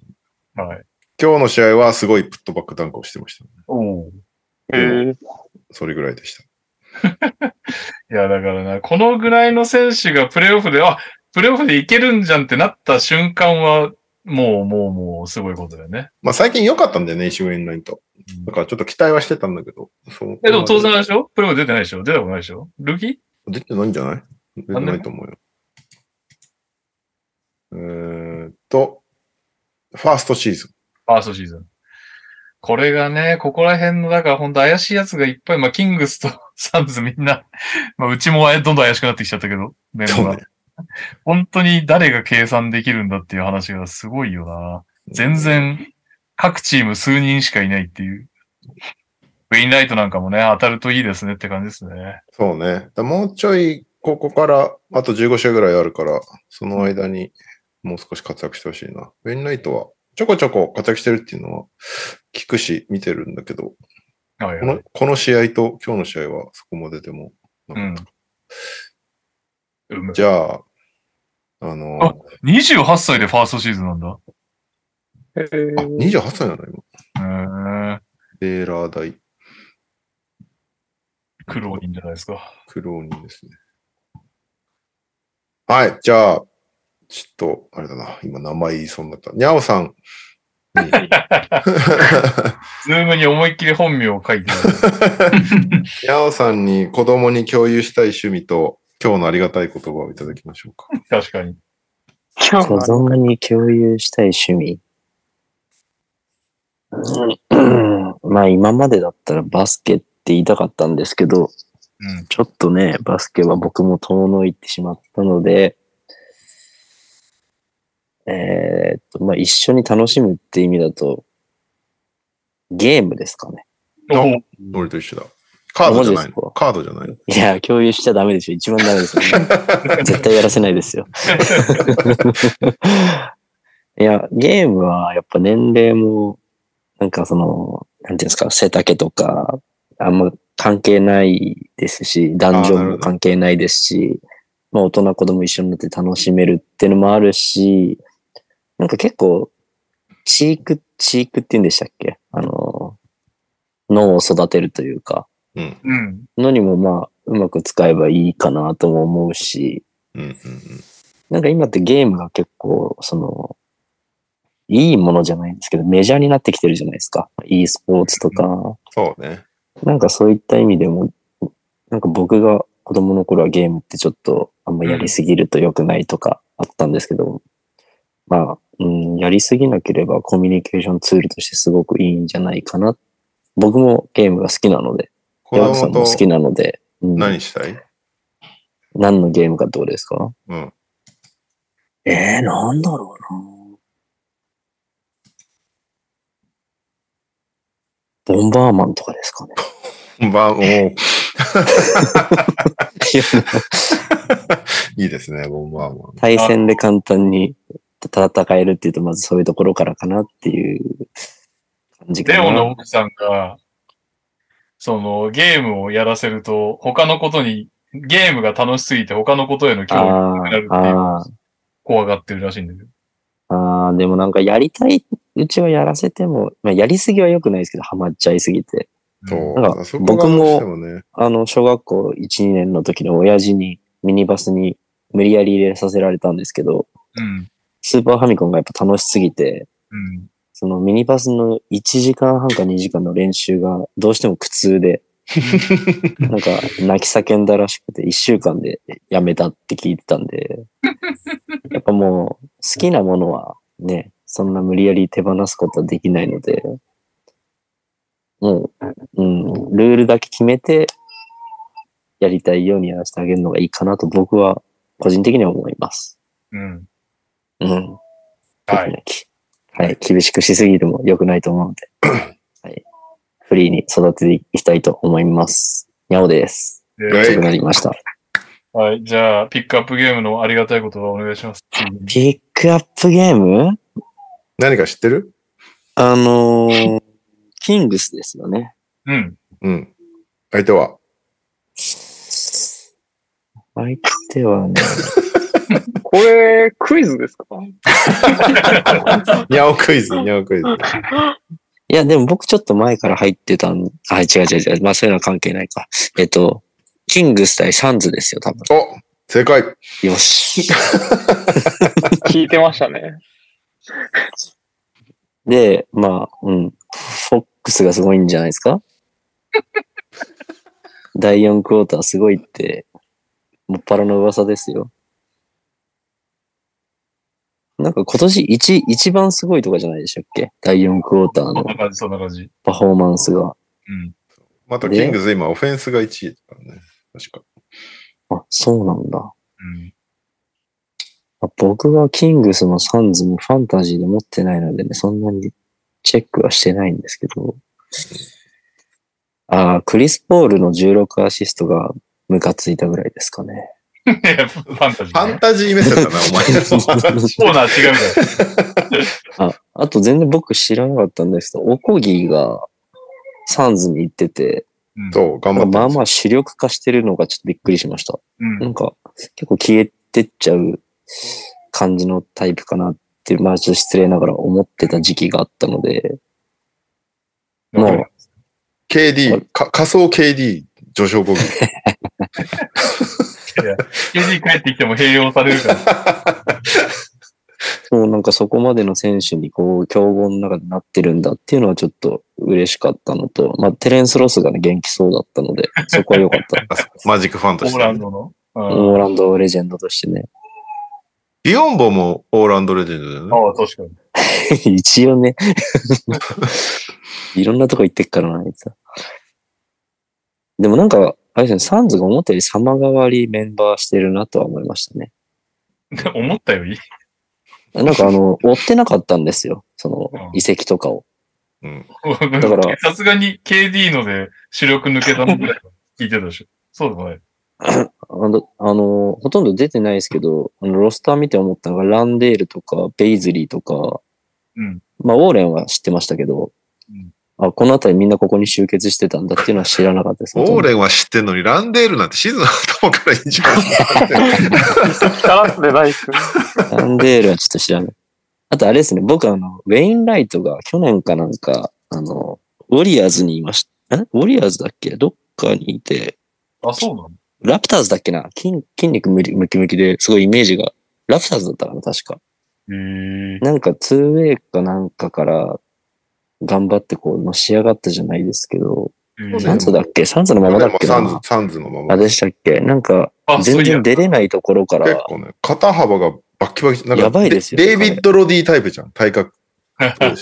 た。はい。今日の試合はすごいプットバックダンクをしてました。おお。えー、それぐらいでした。いや、だからな、このぐらいの選手がプレイオフで、あ、プレイオフでいけるんじゃんってなった瞬間は、もう、もう、もう、すごいことだよね。まあ最近良かったんだよね、イシュウェインラインと。だからちょっと期待はしてたんだけど。そうえ、でも当然でしょ？プレイオフ出てないでしょ？出たことないでしょ？ルーキー？出てないんじゃない？出てないと思うよ。えーっと、ファーストシーズン。ファーストシーズン。これがね、ここら辺の、だから本当怪しいやつがいっぱい、まあ、キングスとサンズみんな、まあ、うちもどんどん怪しくなってきちゃったけど、メンバーそうね。本当に誰が計算できるんだっていう話がすごいよな。全然、各チーム数人しかいないっていう。ウィンライトなんかもね、当たるといいですねって感じですね。そうね。だもうちょい、ここから、あと15試合ぐらいあるから、その間にもう少し活躍してほしいな。ウェインライトは、ちょこちょこ活躍してるっていうのは聞くし、見てるんだけど、はいはい。このこの試合と今日の試合はそこまででもなかった。うむじゃあ、あの、あ28歳でファーストシーズンなんだ。えあ、ー、28歳なの今。へーベーラー大苦労人じゃないですか。苦労人ですね。はい、じゃあ、ちょっと、あれだな、今名前言いそうになった。にゃおさんに、ズームに思いっきり本名を書いてある。にゃおさんに子供に共有したい趣味と、今日のありがたい言葉をいただきましょうか。確かに。子供に共有したい趣味。うんまあ今までだったらバスケって言いたかったんですけど、うん。ちょっとね、バスケは僕も遠のいてしまったので、えーっと、まあ一緒に楽しむって意味だと、ゲームですかね。お俺と一緒だ。カードじゃないの？カードじゃないの？いや、共有しちゃダメですよ。一番ダメですよ、ね。絶対やらせないですよ。いや、ゲームはやっぱ年齢も、なんかその、なんていうんですか、背丈とか、あんま関係ないですし、男女も関係ないですし、まあ大人子供一緒になって楽しめるっていうのもあるし、なんか結構、チーク、チークって言うんでしたっけ？あの、脳を育てるというか。のにもまあ、うまく使えばいいかなとも思うし、うん。うん。なんか今ってゲームが結構、その、いいものじゃないんですけど、メジャーになってきてるじゃないですか。e スポーツとか、そうね。なんかそういった意味でも、なんか僕が子供の頃はゲームってちょっとあんまやりすぎると良くないとかあったんですけど、まあ、うん、やりすぎなければコミュニケーションツールとしてすごくいいんじゃないかな。僕もゲームが好きなので、子山口さんも好きなので、うん、何したい？何のゲームかどうですか？うん。えー、なんだろうな。ボンバーマンとかですかね。まあ、もう、いやいいですね、ボンバーマン。対戦で簡単に戦えるっていうと、まずそういうところからかなっていう感じかな。レオの奥さんが、そのゲームをやらせると、他のことに、ゲームが楽しすぎて他のことへの興味がなくなるっていうあ怖がってるらしいんだけど。あ、ああ、でもなんかやりたいうちはやらせても、まあ、やりすぎは良くないですけど、ハマっちゃいすぎて。なんかそこがどうしてもね。あの、小学校1、2年の時の親父にミニバスに無理やり入れさせられたんですけど、うん。スーパーファミコンがやっぱ楽しすぎて、うん。そのミニバスの1時間半か2時間の練習がどうしても苦痛で、なんか泣き叫んだらしくて1週間でやめたって聞いてたんで、やっぱもう好きなものはね、そんな無理やり手放すことはできないので、もう、うん、ルールだけ決めてやりたいようにやらせてあげるのがいいかなと僕は個人的には思います。うん。うん。はい。きはい。厳しくしすぎても良くないと思うので、はい。フリーに育てていきたいと思います。にゃおです。ではい遅くなりました。はい。じゃあ、ピックアップゲームのありがたいことをお願いします。ピックアップゲーム？何か知ってる？あのー、キングスですよね。うん。うん。相手は？相手はね、これ、クイズですか？ニャオクイズ、ニャオクイズ。いや、でも僕ちょっと前から入ってたん、あ、違う違う違う。まあそういうのは関係ないか。えっと、キングス対サンズですよ、多分。お正解よし。聞いてましたね。で、まあ、うん。フォックスがすごいんじゃないですか？第4クォーターすごいって、もっぱらの噂ですよ。なんか今年一、一番すごいとかじゃないでしたっけ？第4クォーターのそんな感じ、そんな感じ。パフォーマンスが。うん。またキングズ今オフェンスが1位だからね。確か。あ、そうなんだ。うん。あ僕はキングスもサンズもファンタジーで持ってないのでね、そんなにチェックはしてないんですけど。ああ、クリス・ポールの16アシストがムカついたぐらいですかね。ファンタジファーね。ンタジー目線だな、お前。コーナー違うから。あ、あと全然僕知らなかったんですけど、オコギがサンズに行ってて、うんそう、頑張ってまあまあ主力化してるのがちょっとびっくりしました。うんなんか結構消えてっちゃう感じのタイプかなって、まあちょっと失礼ながら思ってた時期があったので、もう KD、か仮想 KD 序章語義。KD 帰ってきても併用されるから。もうなんかそこまでの選手にこう、競合の中でなってるんだっていうのはちょっと嬉しかったのと、まあテレンス・ロスがね、元気そうだったので、そこは良かった。マジックファンとオーしてね。ランドの？うんオーランドレジェンドとしてね。ディオンボもオーランドレジェンドだよね。ああ、確かに。一応ね。いろんなとこ行ってっからな、あいつは。でもなんか、あれですね、サンズが思ったより様変わりメンバーしてるなとは思いましたね。思ったより？なんかあの、追ってなかったんですよ。そのうん、遺跡とかを。うん。だから さすがに KD ので主力抜けたのぐらいは聞いてたでしょ。そうでもない。あの、あのほとんど出てないですけど、あのロスター見て思ったのが、ランデールとか、ベイズリーとか、うん。まあ、ウォーレンは知ってましたけど、うんあ、このあたりみんなここに集結してたんだっていうのは知らなかったです。オーレンは知ってんのに、ランデールなんてシーズン頭からいいんじゃない力ってないっすね。ランデールはちょっと知らない。あとあれですね、僕あの、ウェインライトが去年かなんか、あの、ウォリアーズにいましウォリアーズだっけ？どっかにいて、あ、そうなの？ラプターズだっけな？筋筋肉ムキムキムキですごいイメージが、ラプターズだったかな確か。へえ。なんか 2way かなんかから頑張ってこうのし上がったじゃないですけど、サンズだっけ？サンズのままだっけな？サンズ、サンズのまま。あ、でしたっけ？なんか全然出れないところから、結構ね、肩幅がバッキバキ。なんかやばいですよデデイビッド・ロディタイプじゃん。体格 とし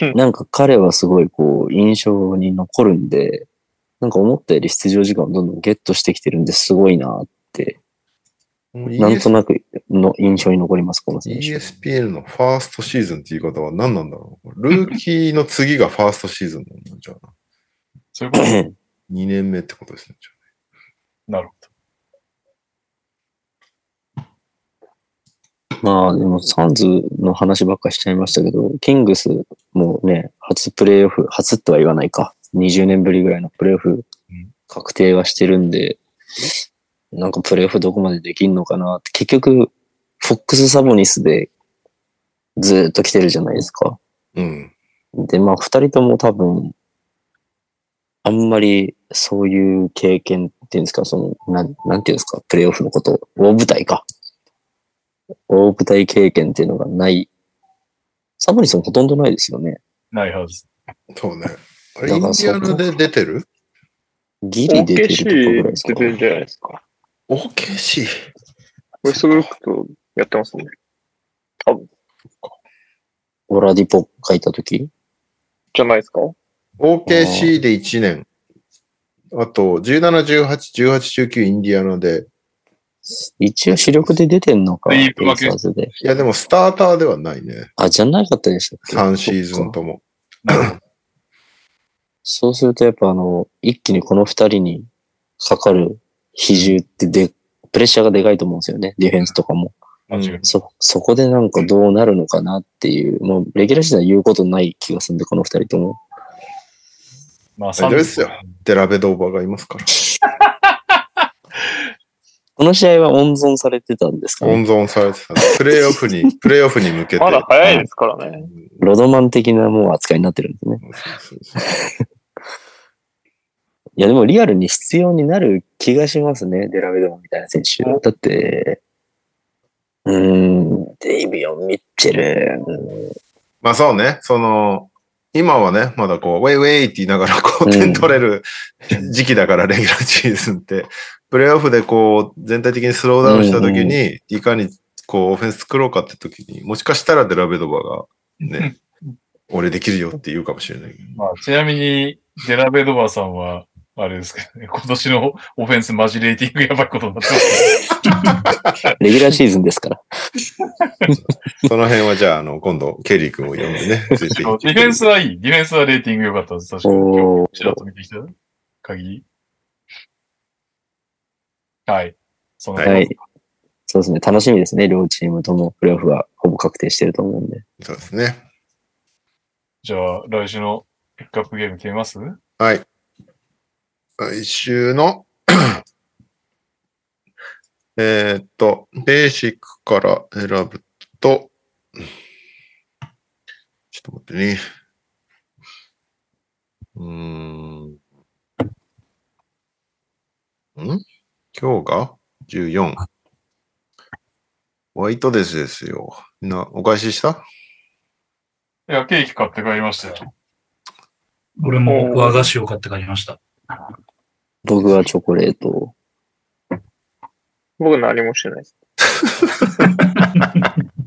て。なんか彼はすごいこう印象に残るんで、なんか思ったより出場時間をどんどんゲットしてきてるんですごいなって、なんとなくの印象に残ります、この選手。ESPN のファーストシーズンって言い方は何なんだろうルーキーの次がファーストシーズンなんだじゃあ。そういうこと2年目ってことですね。じゃなるほまあでもサンズの話ばっかしちゃいましたけど、キングスもね、初プレイオフ、初とは言わないか。20年ぶりぐらいのプレイオフ確定はしてるんで、なんかプレイオフどこまでできんのかなって。結局、フォックス・サボニスでずーっと来てるじゃないですか。あうん。で、まあ二人とも多分、あんまりそういう経験っていうんですか、その、なん、なんていうんですか、プレイオフのこと、大舞台か。大舞台経験っていうのがない。サボニスもほとんどないですよね。ど。ないはず。そうね。あれ、だからインディアナで出てる？ギリ出てるとこぐらいです OKC か出。てるんじゃないですか。?OKC。ウェストブルックとやってますね。オラディポ書いたときじゃないですか？OKC で1年。あと、17、18、18、19インディアナで。一応主力で出てんのか、いや、でもスターターではないね。あ、じゃなかったでしたっけ？3シーズンとも。そうするとやっぱあの、一気にこの二人にかかる比重ってで、プレッシャーがでかいと思うんですよね。ディフェンスとかも。間違いない。そ、そこでなんかどうなるのかなっていう、もうレギュラーシーズンは言うことない気がするんで、この二人とも。まあ、大丈夫ですよデラベドーバーがいますから。この試合は温存されてたんですかね温存されてたね。プレイオフに、プレイオフに向けて。まだ早いですからね。ロドマン的なもう扱いになってるんですね。そうそうそういやでもリアルに必要になる気がしますね、デラベドマンみたいな選手。だって、うーん、デイビオン・ミッチェル、まあそうね、その、今はね、まだこう、ウェイウェイって言いながらこう、うん。点取れる時期だから、レギュラーシーズンって、プレイオフでこう、全体的にスローダウンした時に、いかにこう、オフェンス作ろうかって時に、もしかしたらデラベドバが、ね、俺できるよって言うかもしれない。まあ、ちなみに、デラベドバーさんは、あれですけどね、今年のオフェンスマジレーティングやばいことになってますね。レギュラーシーズンですから。その辺はじゃあ、あの、今度、ケリー君を呼んでね、ついていそうディフェンスはいい。ディフェンスはレーティング良かったです。確かに。今日、ちらっと見てきた限り。はい。その、はい。そうですね、楽しみですね、両チームともプレーオフはほぼ確定してると思うんで。そうですね。じゃあ、来週のピックアップゲーム決めます？はい。来週の、えーっと、ベーシックから選ぶと、ちょっと待ってね。うーん。ん？今日が？14。ホワイトデーですよ。みんなお返しした？いや、ケーキ買って帰りましたよ。俺も和菓子を買って帰りました。僕はチョコレートを。僕何もしてないです。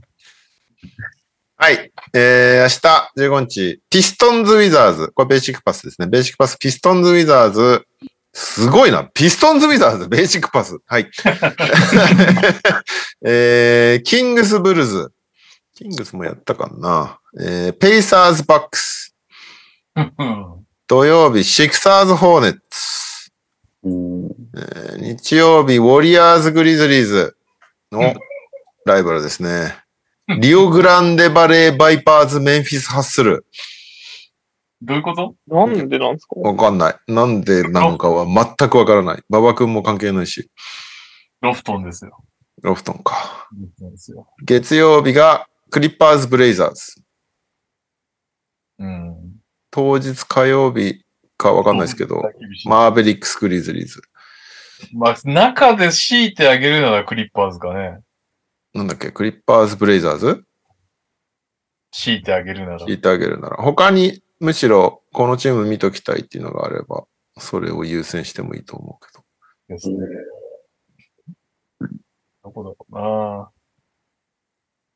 はい。えー、明日15日、ピストンズ・ウィザーズ。これベーシックパスですね。ベーシックパス、ピストンズ・ウィザーズ。すごいな。ピストンズ・ウィザーズ、ベーシックパス。はい。えー、キングス・ブルズ。キングスもやったかな。えー、ペイサーズ・バックス。うん土曜日、シクサーズ・ホーネッツ。日曜日、ウォリアーズ・グリズリーズのライバルですね。リオグランデバレー・バイパーズ・メンフィス・ハッスル。どういうこと？なんでなんですか？わかんない。なんでなのかは全くわからない。馬場君も関係ないし。ロフトンですよ。ロフトンか。ロフトンですよ。月曜日がクリッパーズ・ブレイザーズ。うん。当日火曜日、かわかんないですけど、マーベリックス・グリズリーズ。あ、中で強いてあげるならクリッパーズかね。なんだっけ、クリッパーズ・ブレイザーズ？強いてあげるなら。聞いてあげるなら。他にむしろこのチーム見ときたいっていうのがあれば、それを優先してもいいと思うけど。ですね。どこだろう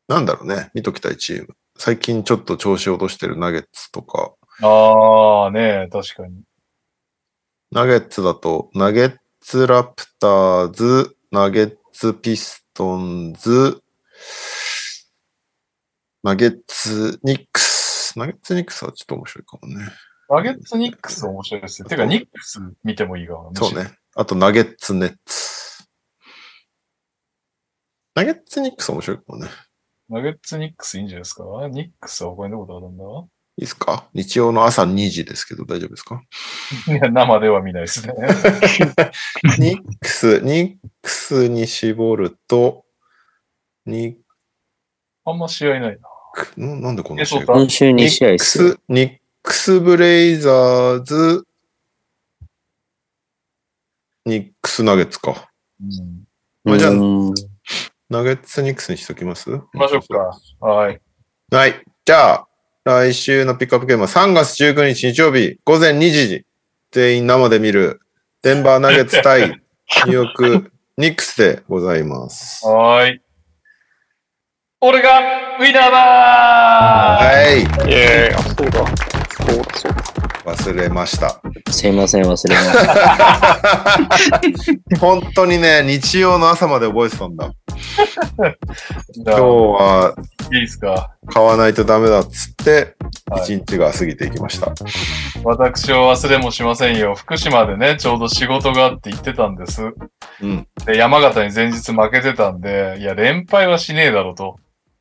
な。なんだろうね、見ときたいチーム。最近ちょっと調子落としてるナゲッツとか、ああ、ね確かに。ナゲッツだと、ナゲッツラプターズ、ナゲッツピストンズ、ナゲッツニックス。ナゲッツニックスはちょっと面白いかもね。ナゲッツニックス面白いですよ。てか、ニックス見てもいいが。そうね。あとナゲッツネッツ。ナゲッツニックス面白いかもね。ナゲッツニックスいいんじゃないですか？ニックスは他にどことあるんだ？いいですか？日曜の朝2時ですけど大丈夫ですか？いや、生では見ないですね。ニックス、ニックスに絞ると、ニッあんま試合ないな。なんでこんなえそうか試合が？今週2試合ニックですニックスブレイザーズ、ニックスナゲッツか。うん。まあじゃあうんナゲッツニックスにしときます？行きましょうか。はい。はい。じゃあ、来週のピックアップゲームは3月19日日曜日午前2時、全員生で見るデンバーナゲッツ対ニューヨークニックスでございます。はーい。俺がウィナーだはい。イェーイ。あ、そうだ。そうだ、そうだ。忘れました。すいません、忘れました。本当にね、日曜の朝まで覚えてたんだ。今日はいいですか？買わないとダメだっつって、はい一日が過ぎていきました。私を忘れもしませんよ。福島でね、ちょうど仕事があって行ってたんです。うん。で、山形に前日負けてたんで、いや、連敗はしねえだろと。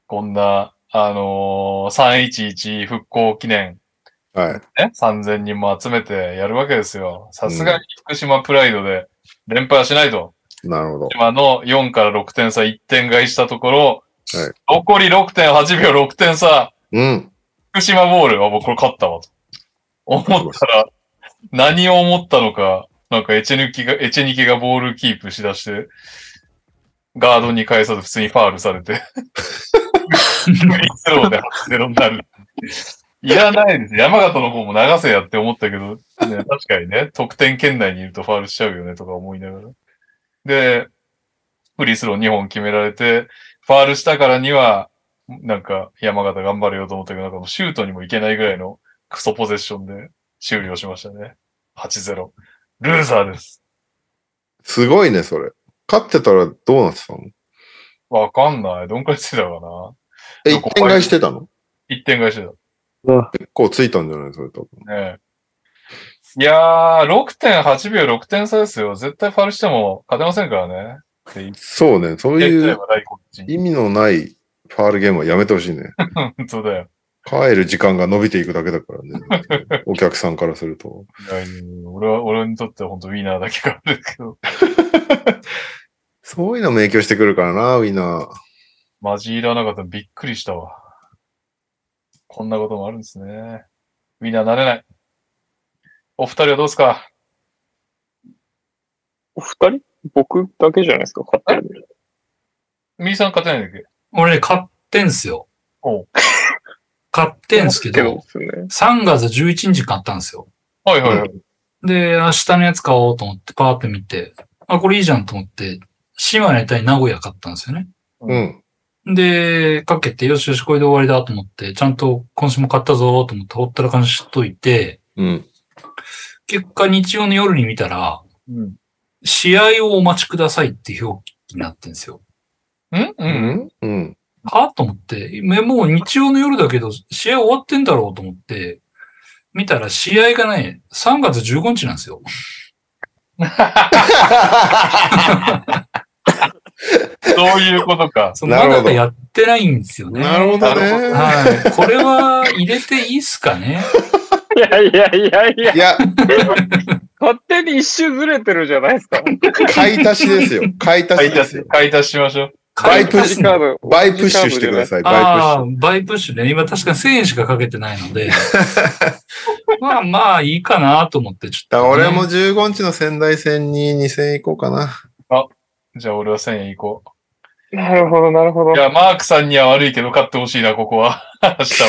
こんな、あのー、311復興記念、はい。ね、3000人も集めてやるわけですよ。さすがに福島プライドで連敗はしないと。なるほど。今の4から6点差1点買いしたところ、はい残り6.8秒6点差、うん。福島ボールはもうこれ勝ったわと。思ったら、何を思ったのか、なんかエチェヌキが、エチェニケがボールキープしだして、ガードに返さず普通にファールされて、フリースローで8-0になる。いらないです。山形の方も流せやって思ったけど、ね、確かにね、得点圏内にいるとファールしちゃうよねとか思いながら。で、フリースロー2本決められて、ファールしたからには、なんか山形頑張れよと思ったけど、なんかもうシュートにもいけないぐらいのクソポゼッションで終了しましたね。8-0。ルーザーです。すごいね、それ。勝ってたらどうなってたの？わかんない。どんくらいついたかな。え、どこ一点買いしてたの？1点返しだ。結構ついたんじゃない？それ多分。ねえ。いやー、6.8秒6点差ですよ。絶対ファウルしても勝てませんからね。そうね、そうていう。意味のないファールゲームはやめてほしいね。本当だよ。帰る時間が伸びていくだけだからね。お客さんからすると。いやいや俺は、俺にとっては本当ウィナーだけがあるけど、そういうのも影響してくるからな、ウィナー。マジいらなかったびっくりしたわ。こんなこともあるんですね。ウィナーなれない。お二人はどうですか？お二人？僕だけじゃないですか、勝ってるの。ミーさん勝てないんだっけ？俺ね、買ってんすよ。おう買ってんすけど、ですね。3月11日買ったんですよ。はいはいはい。で、明日のやつ買おうと思ってパーって見て、あ、これいいじゃんと思って、島根対名古屋買ったんですよね。うん。で、かけて、よしよし、これで終わりだと思って、ちゃんと今週も買ったぞと思って、ほったらかしといて、うん。結果日曜の夜に見たら、うん。試合をお待ちくださいって表記になってんですよ。ん？う。うん？ん。うん。は？と思って、めもう日曜の夜だけど、試合終わってんだろうと思って、見たら試合がね、3月15日なんですよ。そういうことか。そうなるほどまだやってないんですよね。なるほどね。はい。これは入れていいっすかね？いやいやいやいや、いや、勝手に一周ずれてるじゃないですか。買い足しですよ。買い足買い足ししですよ、。買い足ししましょう。バイプッシュ、バイプッシュしてください、バイプッあシあ、バイプッシュね。今確かに1000円しかかけてないので。まあまあいいかなと思って、ちょっと、ュ。俺も15日の仙台戦に2000円行こうかな。じゃあ俺は1000円いこなるほど、なるほどう。い。や、マークさんには悪いけど買ってほしいな、ここは。明日は。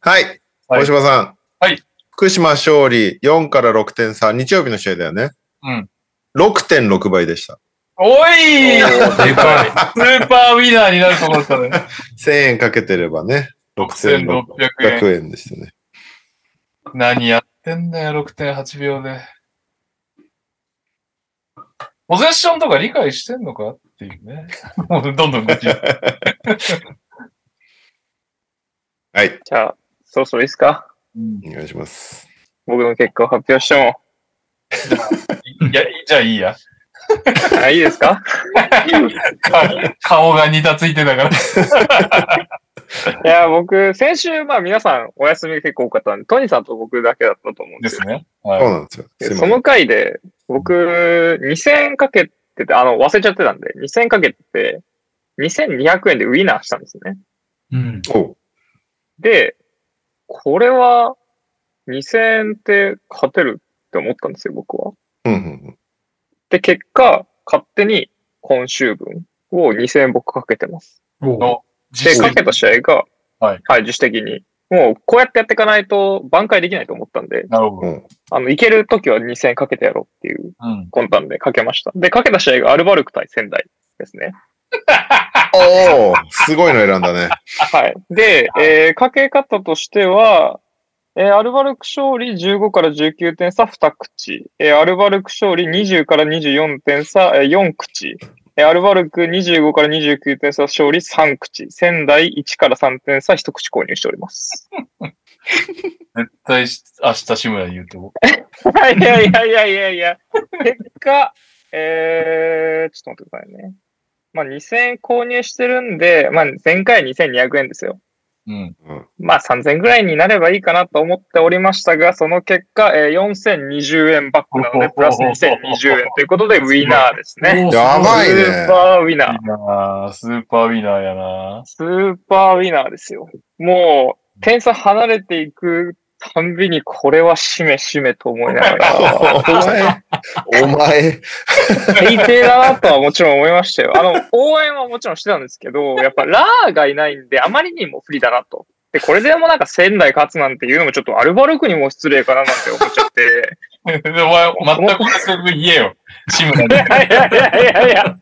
はい。はい大島さん。はい。福島勝利4から6点差。日曜日の試合だよね。うん。6.6倍でした。おいでかい。スーパーウィナーになると思ったね。1000円かけてればね。6600 6600円。円でしたね。何やってんだよ、6.8秒で。ポゼッションとか理解してんのかっていうね。もうどんどんこっち。はい。じゃあ、そろそろいいですか？うんお願いします。僕の結果を発表しても。いや、じゃあいいや。あ、いいですか？か 顔がニタついてたから。いや、僕、先週、まあ皆さんお休みが結構多かったんで、トニーさんと僕だけだったと思うんでよ。ですすね。そうはい。なんですよ。その回で、僕、2000円かけてて、あの、忘れちゃってたんで、2000円かけてて、2200円でウィナーしたんですね。うん。で、これは、2000円って勝てるって思ったんですよ、僕は。うんうんで、結果、勝手に今週分を2000円僕かけてます。おで、かけた試合が、はい。自主的に。もう、こうやってやっていかないと挽回できないと思ったんで、なるほど。うん。あの、いけるときは2000円かけてやろうっていううん。魂胆でかけました。で、かけた試合がアルバルク対仙台ですね。おおすごいの選んだね。はい。で、えー、かけ方としては、えー、アルバルク勝利15から19点差2口。えー、アルバルク勝利20から24点差、えー、4口。えー、アルバルク25から29点差勝利3口。仙台1から3点差1口購入しております。絶対し明日志村言うと思いやいやいやいやいや。結果、えー、ちょっと待ってくださいね。まあ、2000円購入してるんで、まあ、前回2200円ですよ。う。うん。まあ、3000ぐらいになればいいかなと思っておりましたが、その結果、えー、4020円バックなので、プラス2020円ということで、ウィナーですね。やばいねスーパーウィナースーパーウィナーやなスーパーウィナーですよ。もう、点差離れていくたんびに、これはしめしめと思いながら、お前、お前、最低だなとはもちろん思いましたよ。あの、応援はもちろんしてたんですけど、やっぱラーがいないんで、あまりにも不利だなと。で、これでもなんか仙台勝つなんていうのもちょっとアルバルクにも失礼かななんて思っちゃって。で お前、全くそれ言えよ。志村いに。やいやいやいやいや。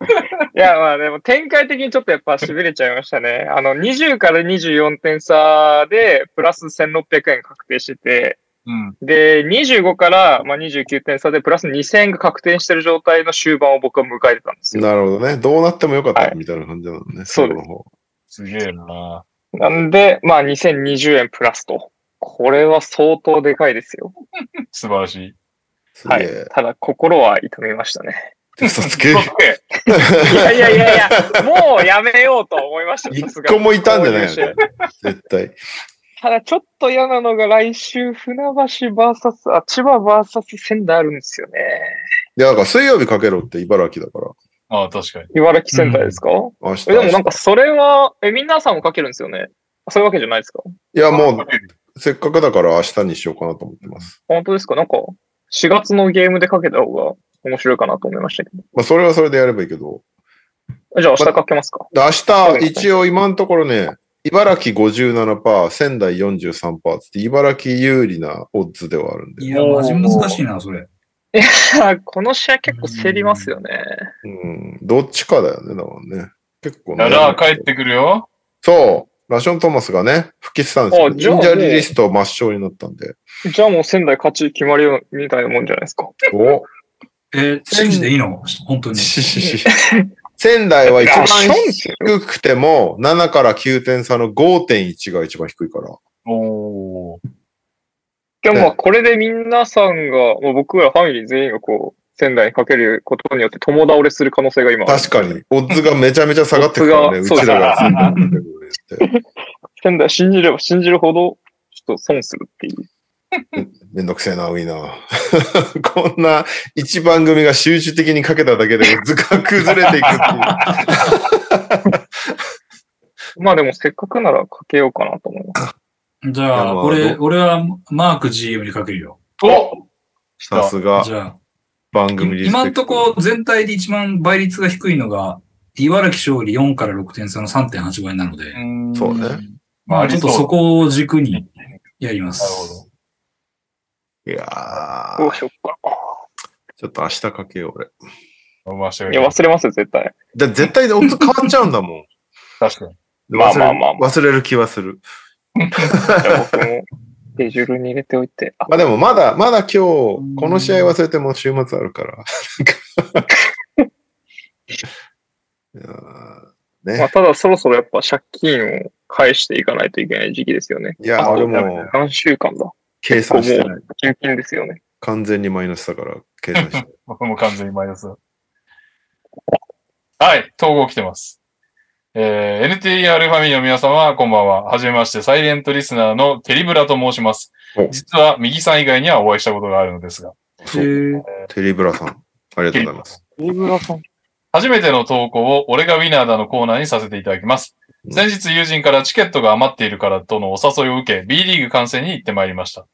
いや、まあでも展開的にちょっとやっぱ痺れちゃいましたね。あの、20から24点差で、プラス1600円確定してて、うん。で、25から、まあ、29点差で、プラス2000円が確定してる状態の終盤を僕は迎えてたんですよ。なるほどね。どうなってもよかっはいたみたいな感じなのね。そうですの方すげえななんで、まあ、2020円プラスと。これは相当でかいですよ。素晴らしい。はい。ただ、心は痛みましたね。嘘つけ。いやいやいやいや、もうやめようとは思いました。一個もいたんじゃないこうう試合の絶対。ただ、ちょっと嫌なのが来週、船橋 VS、あ、千葉 VS 仙台あるんですよね。いや、だから水曜日かけろって茨城だから。ああ、確かに。茨城仙台ですか、明日。え、でもなんかそれは、え、みんなさんもかけるんですよね？そういうわけじゃないですか？いや、もう、せっかくだから明日にしようかなと思ってます。本当ですか？なんか、4月のゲームでかけた方が面白いかなと思いましたけど。まあ、それはそれでやればいいけど。じゃあ明日かけますかで明日、一応今のところね、茨城57%、仙台43%って茨城有利なオッズではあるんで。いや、マジ難しいな、それ。この試合結構競りますよね。うん、どっちかだよね、だからね。結構ね。ララー帰ってくるよ。そう。ラション・トーマスがね、復帰したんですよ。あじゃあインジャリリスト抹消になったんで。じゃあもう仙台勝ち決まりよみたいなもんじゃないですか。おえー信じていいの？本当に。仙台は一番低くても、7から9点差の5.1が一番低いから。おー。でもまあこれで皆さんが、もう僕らファミリー全員がこう、仙台にかけることによって友倒れする可能性が今ある。確かに。オッズがめちゃめちゃ下がってくからね、うちらが。仙台信じれば信じるほど、ちょっと損するっていう。めんどくせえな、ウィナー。こんな一番組が集中的にかけただけで図が崩れていくっていう。まあでもせっかくならかけようかなと思います。じゃあ、俺、ど俺はマーク GM にかけるよ。お。さすがじゃあ、番組今んとこ全体で一番倍率が低いのが、茨城勝利4から6点差の3.8倍なので、んそうね。まあちょっとそなこを軸にやります。るほど。いやーどうしよっかちょっと明日かけよう、俺。な。いや、忘れますよ、絶対。だ絶対音変わっちゃうんだもん。確かに。まあ忘れまあまあま忘れる気はする。じゃあ僕もスケジュールに入れておいて。あ まあでもまだ、まだ今日、この試合忘れても週末あるから。いやーまあ、ね。ただそろそろやっぱ借金を返していかないといけない時期ですよね。いや、あ俺も何週間だ？計算してない。緊金ですよね。完全にマイナスだから、計算して。僕も完全にマイナス。はい、統合来てます。えー、NTR ファミリーの皆様、こんばんは。はじめまして、サイレントリスナーのケリブラと申しますお。実は、右さん以外にはお会いしたことがあるのですが、そう。へーテリブラさん、ありがとうございます。イブラさん。初めての投稿を俺がウィナーだのコーナーにさせていただきます。うん先日友人からチケットが余っているからとのお誘いを受け、B リーグ観戦に行ってまいりました。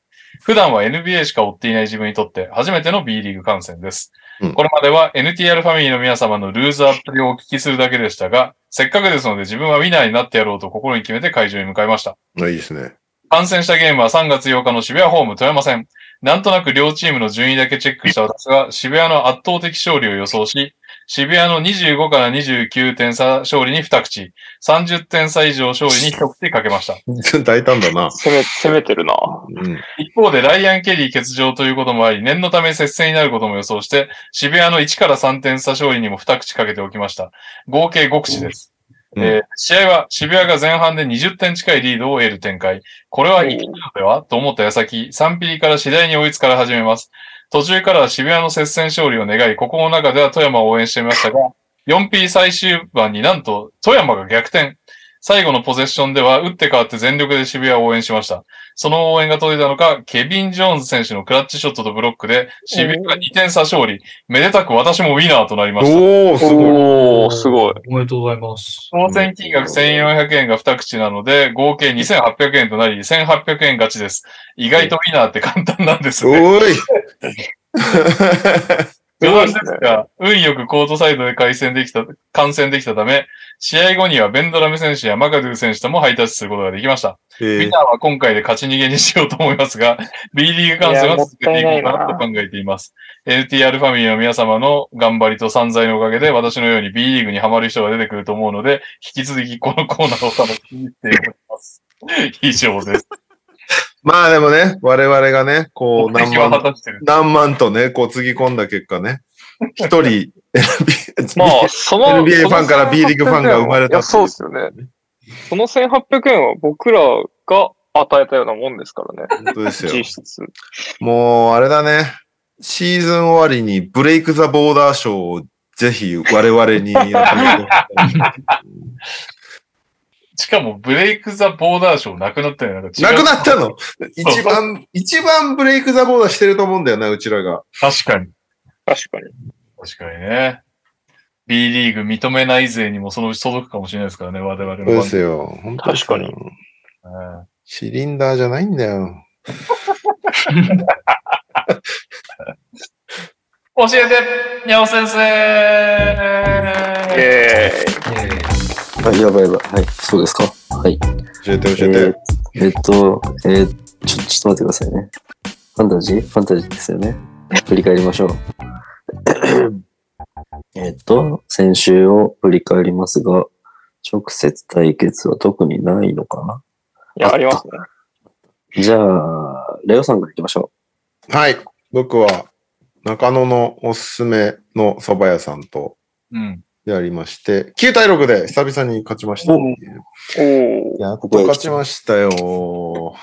普段は NBA しか追っていない自分にとって初めての B リーグ観戦です。うんこれまでは NTR ファミリーの皆様のルーズアップをお聞きするだけでしたが、せっかくですので自分はウィナーになってやろうと心に決めて会場に向かいました。あいいですね。観戦したゲームは3月8日の渋谷ホーム富山戦。なんとなく両チームの順位だけチェックした私は渋谷の圧倒的勝利を予想し、渋谷の25から29点差勝利に2口、30点差以上勝利に1口かけました。大胆だな。攻め、攻めてるな。うん。一方でライアン・ケリー欠場ということもあり、念のため接戦になることも予想して、渋谷の1から3点差勝利にも2口かけておきました。合計5口です。うんえー試合は渋谷が前半で20点近いリードを得る展開。これはいけるのではと思った矢先、3ピリから次第に追いつから始めます。途中からは渋谷の接戦勝利を願い、ここの中では富山を応援してみましたが、4P 最終盤になんと富山が逆転。最後のポゼッションでは打って変わって全力で渋谷を応援しました。その応援が届いたのか、ケビン・ジョーンズ選手のクラッチショットとブロックで、渋谷が2点差勝利。めでたく私もウィナーとなりました。おー、すごい。おー、すごい。おめでとうございます。当選金額1400円が2口なので、合計2800円となり、1800円勝ちです。意外とウィナーって簡単なんですね。おい。冗談ですが、運よくコートサイドで回戦できた、観戦できたため、試合後にはベンドラメ選手やマカドゥ選手ともハイタッチすることができました。えーウィナーは今回で勝ち逃げにしようと思いますが、B リーグ観戦は続けていこうかなと考えています。NTR ファミリーの皆様の頑張りと散財のおかげで、私のように B リーグにハマる人が出てくると思うので、引き続きこのコーナーを楽しみにしています。以上です。まあでもね、我々がね、こう何万。何万とね、こうつぎ込んだ結果ね、一人、まあ、その、NBA ファンから B リーグファンが生まれたいや、そうですよね。その1800円は僕らが与えたようなもんですからね。本当ですよ。実質。もう、あれだね。シーズン終わりにブレイク・ザ・ボーダー賞をぜひ我々にやってみてしかも、ブレイク・ザ・ボーダー賞なくなったよ。ななくなったの？一番、一番ブレイク・ザ・ボーダーしてると思うんだよな、うちらが。確かに。確かに。確かにね。B リーグ認めない勢にもそのうち届くかもしれないですからね、我々のそうで番すよ。本当確かに。組シリンダーじゃないんだよ。教えて、にゃお先生イェーイ。えはい、やばいやばい。はい、そうですか？はい。教えて教ええて。ーえっと、えーちょ、ちょっと待ってくださいね。ファンタジー？ファンタジーですよね。振り返りましょう。えっと、先週を振り返りますが、直接対決は特にないのかな？いや、ありますね。じゃあ、レオさんから行きましょはい。僕は中野のおすすめの蕎麦屋さんとうん。やりまして、9対6で久々に勝ちました。やっと勝ちましたよ。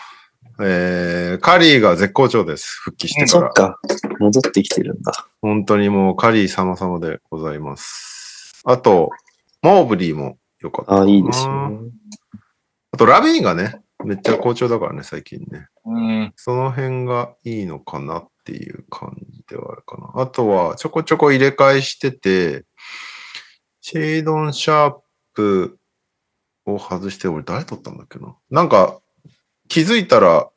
えー、カリーが絶好調です。復帰してう。から。そっか。戻ってきてるんだ。本当にもうカリー様々でございます。あと、モーブリーも良かった。あ、いいですよね。あと、ラビーンがね、めっちゃ好調だからね、最近ね。ううん。その辺がいいのかなっていう感じではあるかな。あとは、ちょこちょこ入れ替えしてて、シェイドン・シャープを外して、俺誰取ったんだっけな。なんか、気づいたら、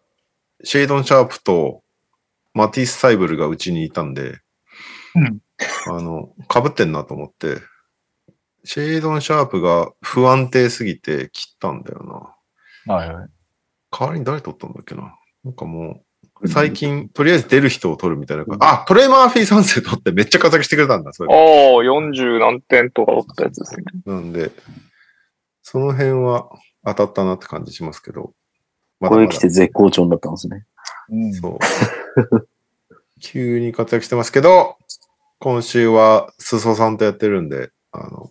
シェイドン・シャープとマティス・サイブルがうちにいたんで、うんあの、被ってんなと思って、シェイドン・シャープが不安定すぎて切ったんだよな。はいはい。代わりに誰取ったんだっけな。なんかもう、最近、とりあえず出る人を取るみたいな。あ、トレイ・マーフィー3世取ってめっちゃ活躍してくれたんだ、それ。ああ、40何点とか取ったやつですね。なんで、その辺は当たったなって感じしますけど。まこれ来て絶好調だったんですね。うんそう。急に活躍してますけど、今週は裾さんとやってるんで、あの、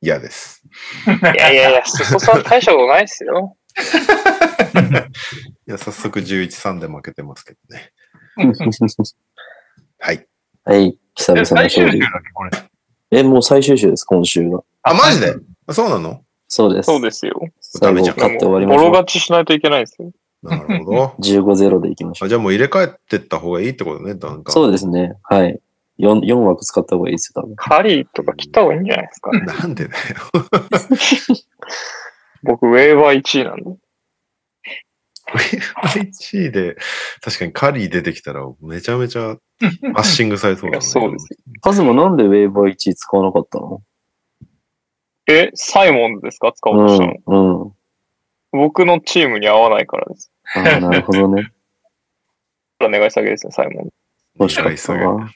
嫌です。いやいやいや、裾さん大したことないですよ。いや、早速11-3で負けてますけどね。はい。はい、久々えの勝利最終週だ。っけ、これ。え、もう最終週です、今週が。あ、マジで？あそうなの？そうです。そうですよ。ダメじゃん勝って終わりましょう。勝ちしないといけないですよ。なるほど。15-0でいきましょあじゃあもう入れ替えてった方がいいってことね、なんう。か。そうですね。はい。4, 4枠使った方がいいですよ、多分。カリーとか切った方がいいんじゃないですか。なんでだよ。僕、ウェーバー1位なんで。1位で、確かにカリー出てきたらめちゃめちゃバッシングされそうだね。そうです。カズマなんでウェーバー1使わなかったのえ、サイモンズですか使おうとしたの、うん。うん。僕のチームに合わないからです。あ、なるほどね。お願い下げですね、サイモンズ。欲しかったな。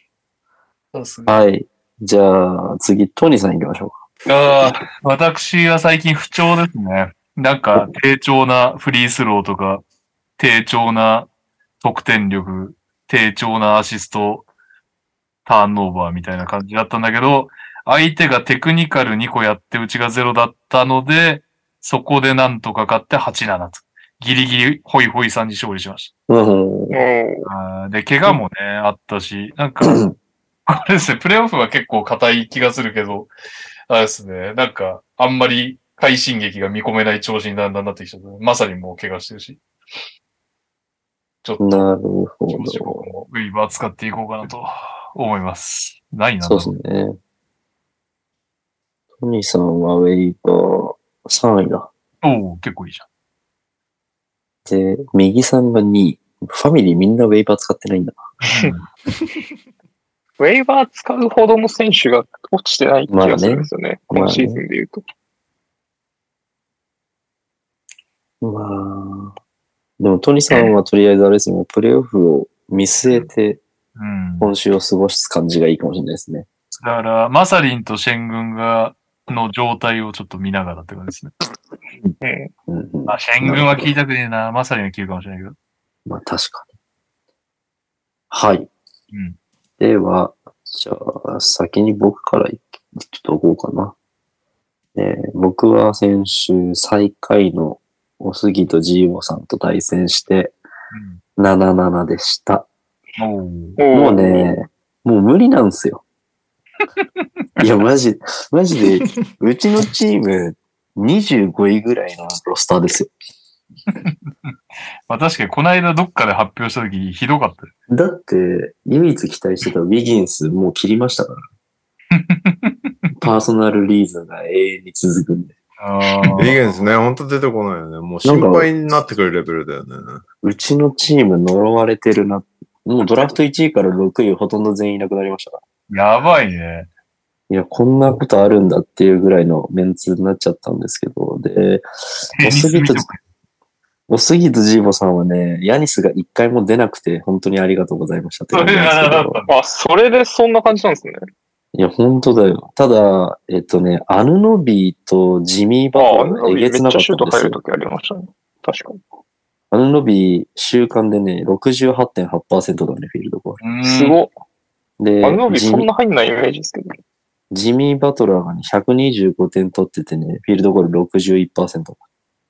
そうですね。はい。じゃあ、次、トニーさん行きましょうか。ああ、私は最近不調ですね。なんか、低調なフリースローとか、低調な得点力、低調なアシスト、ターンオーバーみたいな感じだったんだけど、相手がテクニカル2個やってうちが0だったので、そこでなんとか勝って8-7と。ギリギリホイホイさんに勝利しました。で、怪我もね、あったし、なんか、あれですね、プレイオフは結構硬い気がするけど、あれですね、なんか、あんまり快進撃が見込めない調子にだんだんなってきちゃった。まさにもう怪我してるし。ちょっと、なるほ気持ちよくど。もウェイバー使っていこうかなと思います。ないな。そうですね。トニーさんはウェイバー3位だ。おお結構いいじゃん。で、右さんが2位。ファミリーみんなウェイバー使ってないんだ ウェイバー使うほどの選手が落ちてない気がするんですよね。まあね今シーズンで言うと。な。まあ、でもトニーさんはとりあえずあれですね、プレイオフを見据えてうん。今週を過ごす感じがいいかもしれないですね。だから、マサリンとシェン軍が、の状態をちょっと見ながらって感じですね。うん。まあ、シェン軍は聞いたくねえな。マサリンは聞るかもしれないけど。まあ確かに。はい。うん。では、じゃあ、先に僕からいちょっとおこうかな。えー僕は先週最下位のおすぎとジーボさんと対戦して7-7でした。もうね、もう無理なんですよ。いや、マジ、マジで、うちのチーム25位ぐらいのロスターですよ。まあ確かにこの間どっかで発表した時ひどかったよ。だって、唯一期待してたウィギンスもう切りましたから。personal reason が永遠に続くんで。あウィギンスね、ほんと出てこないよね。もう心配になってくるレベルだよね。うちのチーム呪われてるな。もうドラフト1位から6位ほとんど全員いなくなりましたから。やばいね。いや、こんなことあるんだっていうぐらいのメンツになっちゃったんですけど。で、テニス見てもおすぎとジーボさんはね、ヤニスが一回も出なくて本当にありがとうございましたってそれ感じなんですけど。はなかった。あ、それでそんな感じなんですね。いや、本当だよ。ただ、えっとね、アヌノビーとジミー・バああ、トラーがえげつなかっちゃシューたんですよ。ト入るときありましたね。確かに。アヌノビー、週間でね、68.8%だね、フィールドゴーうんすご。であのビジミそんな入んないイメージですけど。ジミー・バトラーがね、125点取っててね、フィールドゴール61%。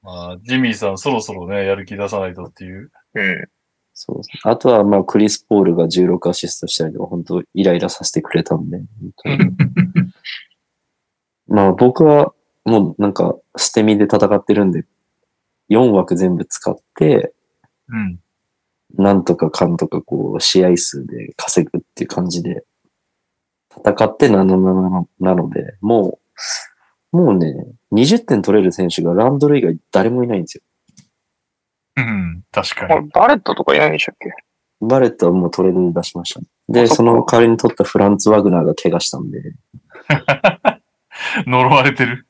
まあ、ジミーさんそろそろね、やる気出さないとっていう。うん。そう。あとは、まあ、クリス・ポールが16アシストしたりとか、本当イライラさせてくれたんで。まあ、僕は、もうなんか、捨て身で戦ってるんで、4枠全部使って、うん。なんとかかんとかこう、試合数で稼ぐっていう感じで、戦ってなのなのなので、もう、もうね、20点取れる選手がランドル以外誰もいないんですよ。うん、確かに。バレットとかいないんでしたっけ？バレットはもうトレードで出しました。あで、その代わりに取ったフランツ・ワグナーが怪我したんで、呪われてる。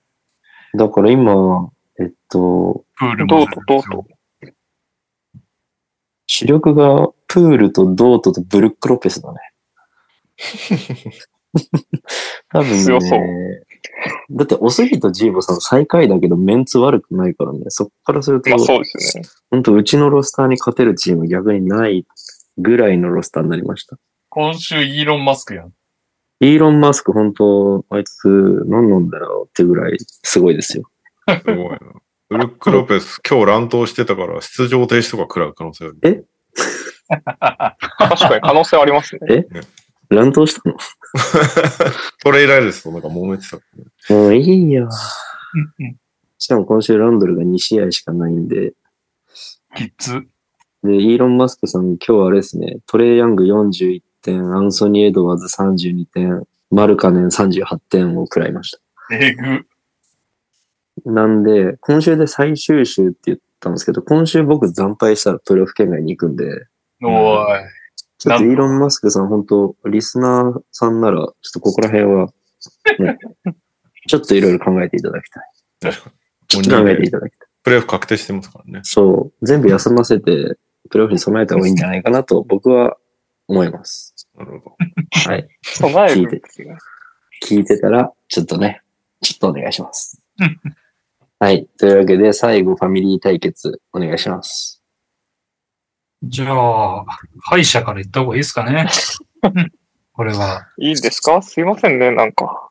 だから今、えっと、プールもどうとどうと。主力がプールとドートとブルック・ロペスだね。多分強そうね。だって、おすぎとジーボさん最下位だけどメンツ悪くないからね。そっからすると、まあそうですよね。本当うちのロスターに勝てるチーム逆にないぐらいのロスターになりました。今週イーロン・マスクやん。イーロン・マスク本当、あいつ何なんだろうってぐらいすごいですよ。すごいな。ブルック・ロペス、今日乱闘してたから出場停止とか食らう可能性ある。確かに可能性ありますね。乱闘したの？それ以来ですとなんか揉めてた。もういいよ。しかも今週ランドルが2試合しかないんで、キッズ。で、イーロン・マスクさん、今日あれですね、トレイ・ヤング41点、アンソニー・エドワーズ32点、マルカネン38点を食らいました。えぐ。なんで、今週で最終週って言ったんですけど、今週僕惨敗したらプレーオフ圏外に行くんで、おーい。ちょっとイーロン・マスクさん、本当リスナーさんなら、ちょっとここら辺は、ね、ちょっといろいろ考えていただきたい。ちょっと考えていただきたい。プレーオフ確定してますからね。そう、全部休ませて、プレーオフに備えた方がいいんじゃないかなと僕は思います。なるほど。はい。備える。聞いてたら、ちょっとね、ちょっとお願いします。はい。というわけで、最後、ファミリー対決、お願いします。じゃあ、敗者から言った方がいいですかね。これは。いいですか？すいませんね、なんか。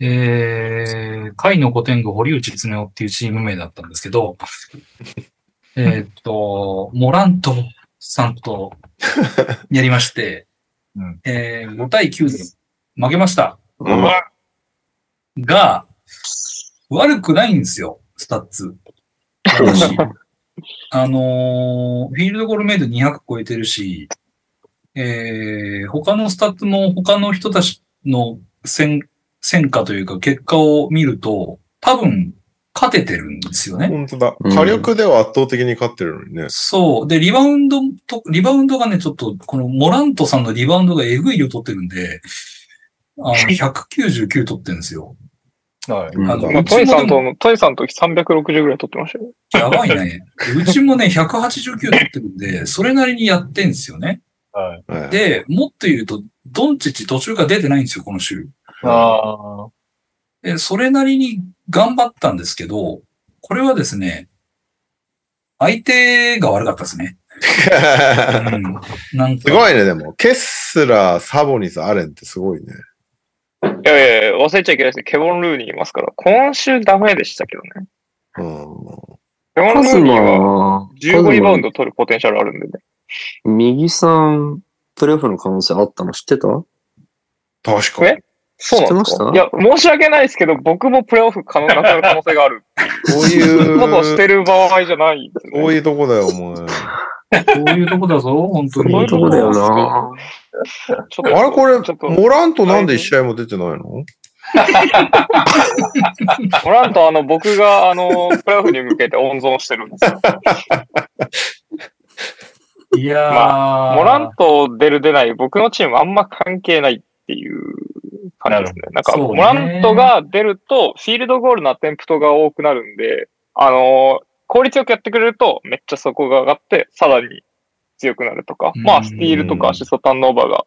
えー、海の古典具堀内恒夫っていうチーム名だったんですけど、えーっと、モラントさんとやりまして、うんえー、5対9で負けました。うんが、悪くないんですよ、スタッツ。私。あのー field goal made 200超えてるし、えー、他のスタッツも他の人たちの戦、戦果というか結果を見ると、多分勝ててるんですよね。本当だ。うん火力では圧倒的に勝ってるのにね。そう。で、リバウンドと、リバウンドがね、ちょっと、このモラントさんのリバウンドがえぐい量取ってるんで、あの、199取ってるんですよ。はい。うんあの、まトニさんとトニさんの時360ぐらい取ってましたよ。やばいね。うちもね、189取ってるんで、それなりにやってんですよね。はい。はい、で、もっと言うと、ドンチッチ途中から出てないんですよ、この週。ああ。で、それなりに頑張ったんですけど、これはですね、相手が悪かったですね。うん。なんか、すごいね、でも。ケッスラー、サボニス、アレンってすごいね。いやいやいや、忘れちゃいけないですね。ケボン・ルーニーいますから。今週ダメでしたけどね。うん。ケボン・ルーニーはマ、15リバウンド取るポテンシャルあるんでね。右さん、プレーオフの可能性あったの知ってた？確かにえ？そうなんですか？いや、申し訳ないですけど、僕もプレイオフ可能なくなる可能性がある。こうそんなことしていう、る場合じゃない。こういうとこだよ、お前。こういうとこだぞ、本当に。そういうとこだよな。ちょっとあれこれちょっ、と、モラントなんで一試合も出てないの？モラント、あの、僕が、あの、プレイオフに向けて温存してるんですよ。いやー、モラント出る出ない、僕のチームあんま関係ないっていう感じですね。なんか、モラントが出ると、フィールドゴールのアテンプトが多くなるんで、あの、効率よくやってくれると、めっちゃそこが上がって、さらに強くなるとか、うんまあ、スティールとかアシストターンオーバーが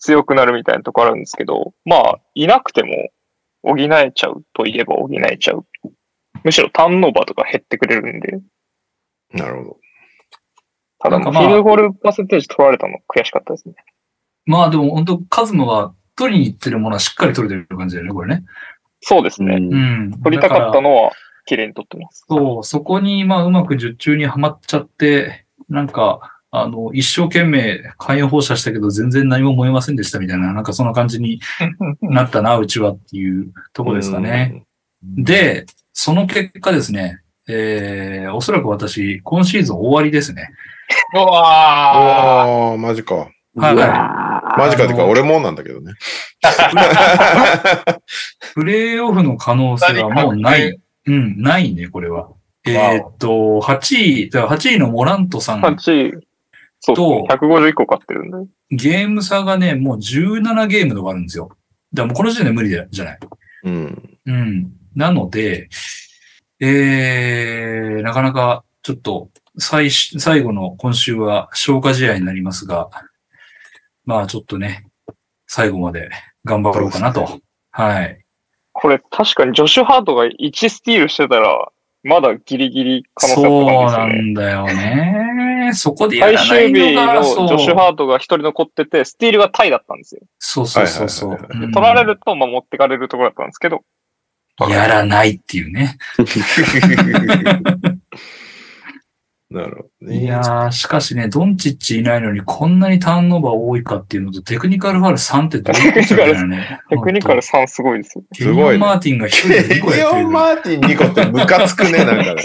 強くなるみたいなとこあるんですけど、まあ、いなくても補えちゃうといえば補えちゃう。むしろターンオーバーとか減ってくれるんで、なるほど。ただ、フィールドゴールパーセンテージ取られたの悔しかったですね。まあでも本当カズマが取りに行ってるものはしっかり取れてる感じだよね、これね。そうですね。うんうん。取りたかったのは綺麗に取ってます。そう、そこにまあうまく術中にはまっちゃって、なんか、あの、一生懸命火炎放射したけど全然何も燃えませんでしたみたいな、なんかそんな感じになったな、うちはっていうところですかね。で、その結果ですね、えー、おそらく私、今シーズン終わりですね。うわああ、マジか。はいうわマジかってか、俺もなんだけどね。プレイオフの可能性はもうない。うん、ないね、これは。えーっと、8位、だから8位のモラントさん、8位。そうですね。151個買ってるんで。ゲーム差がね、もう17ゲームとかあるんですよ。だからもうこの時点で無理じゃない。うん。うん。なので、えー、なかなかちょっと最終、最後の今週は消化試合になりますが、まあちょっとね、最後まで頑張ろうかなと。はい。これ確かにジョシュ・ハートが1スティールしてたら、まだギリギリ可能性そうあったんなんだよね。そこでやですよね。ら最終日ないのが、のそうジョシュ・ハートが一人残ってて、スティールがタイだったんですよ。そうそうそうそうはいはいはいうん取られると、まあ、持ってかれるところだったんですけど、やらないっていうね。なるほどね。いやー、しかしね、ドンチッチいないのにこんなにターンオーバー多いかっていうのと、テクニカルファウル3ってどういうことだ よ。ね。テクニカル3すごいですよ。ケニオン・マーティンが1人でケ2個やってるニオン・。マーティン2個ってムカつくね、なんかね。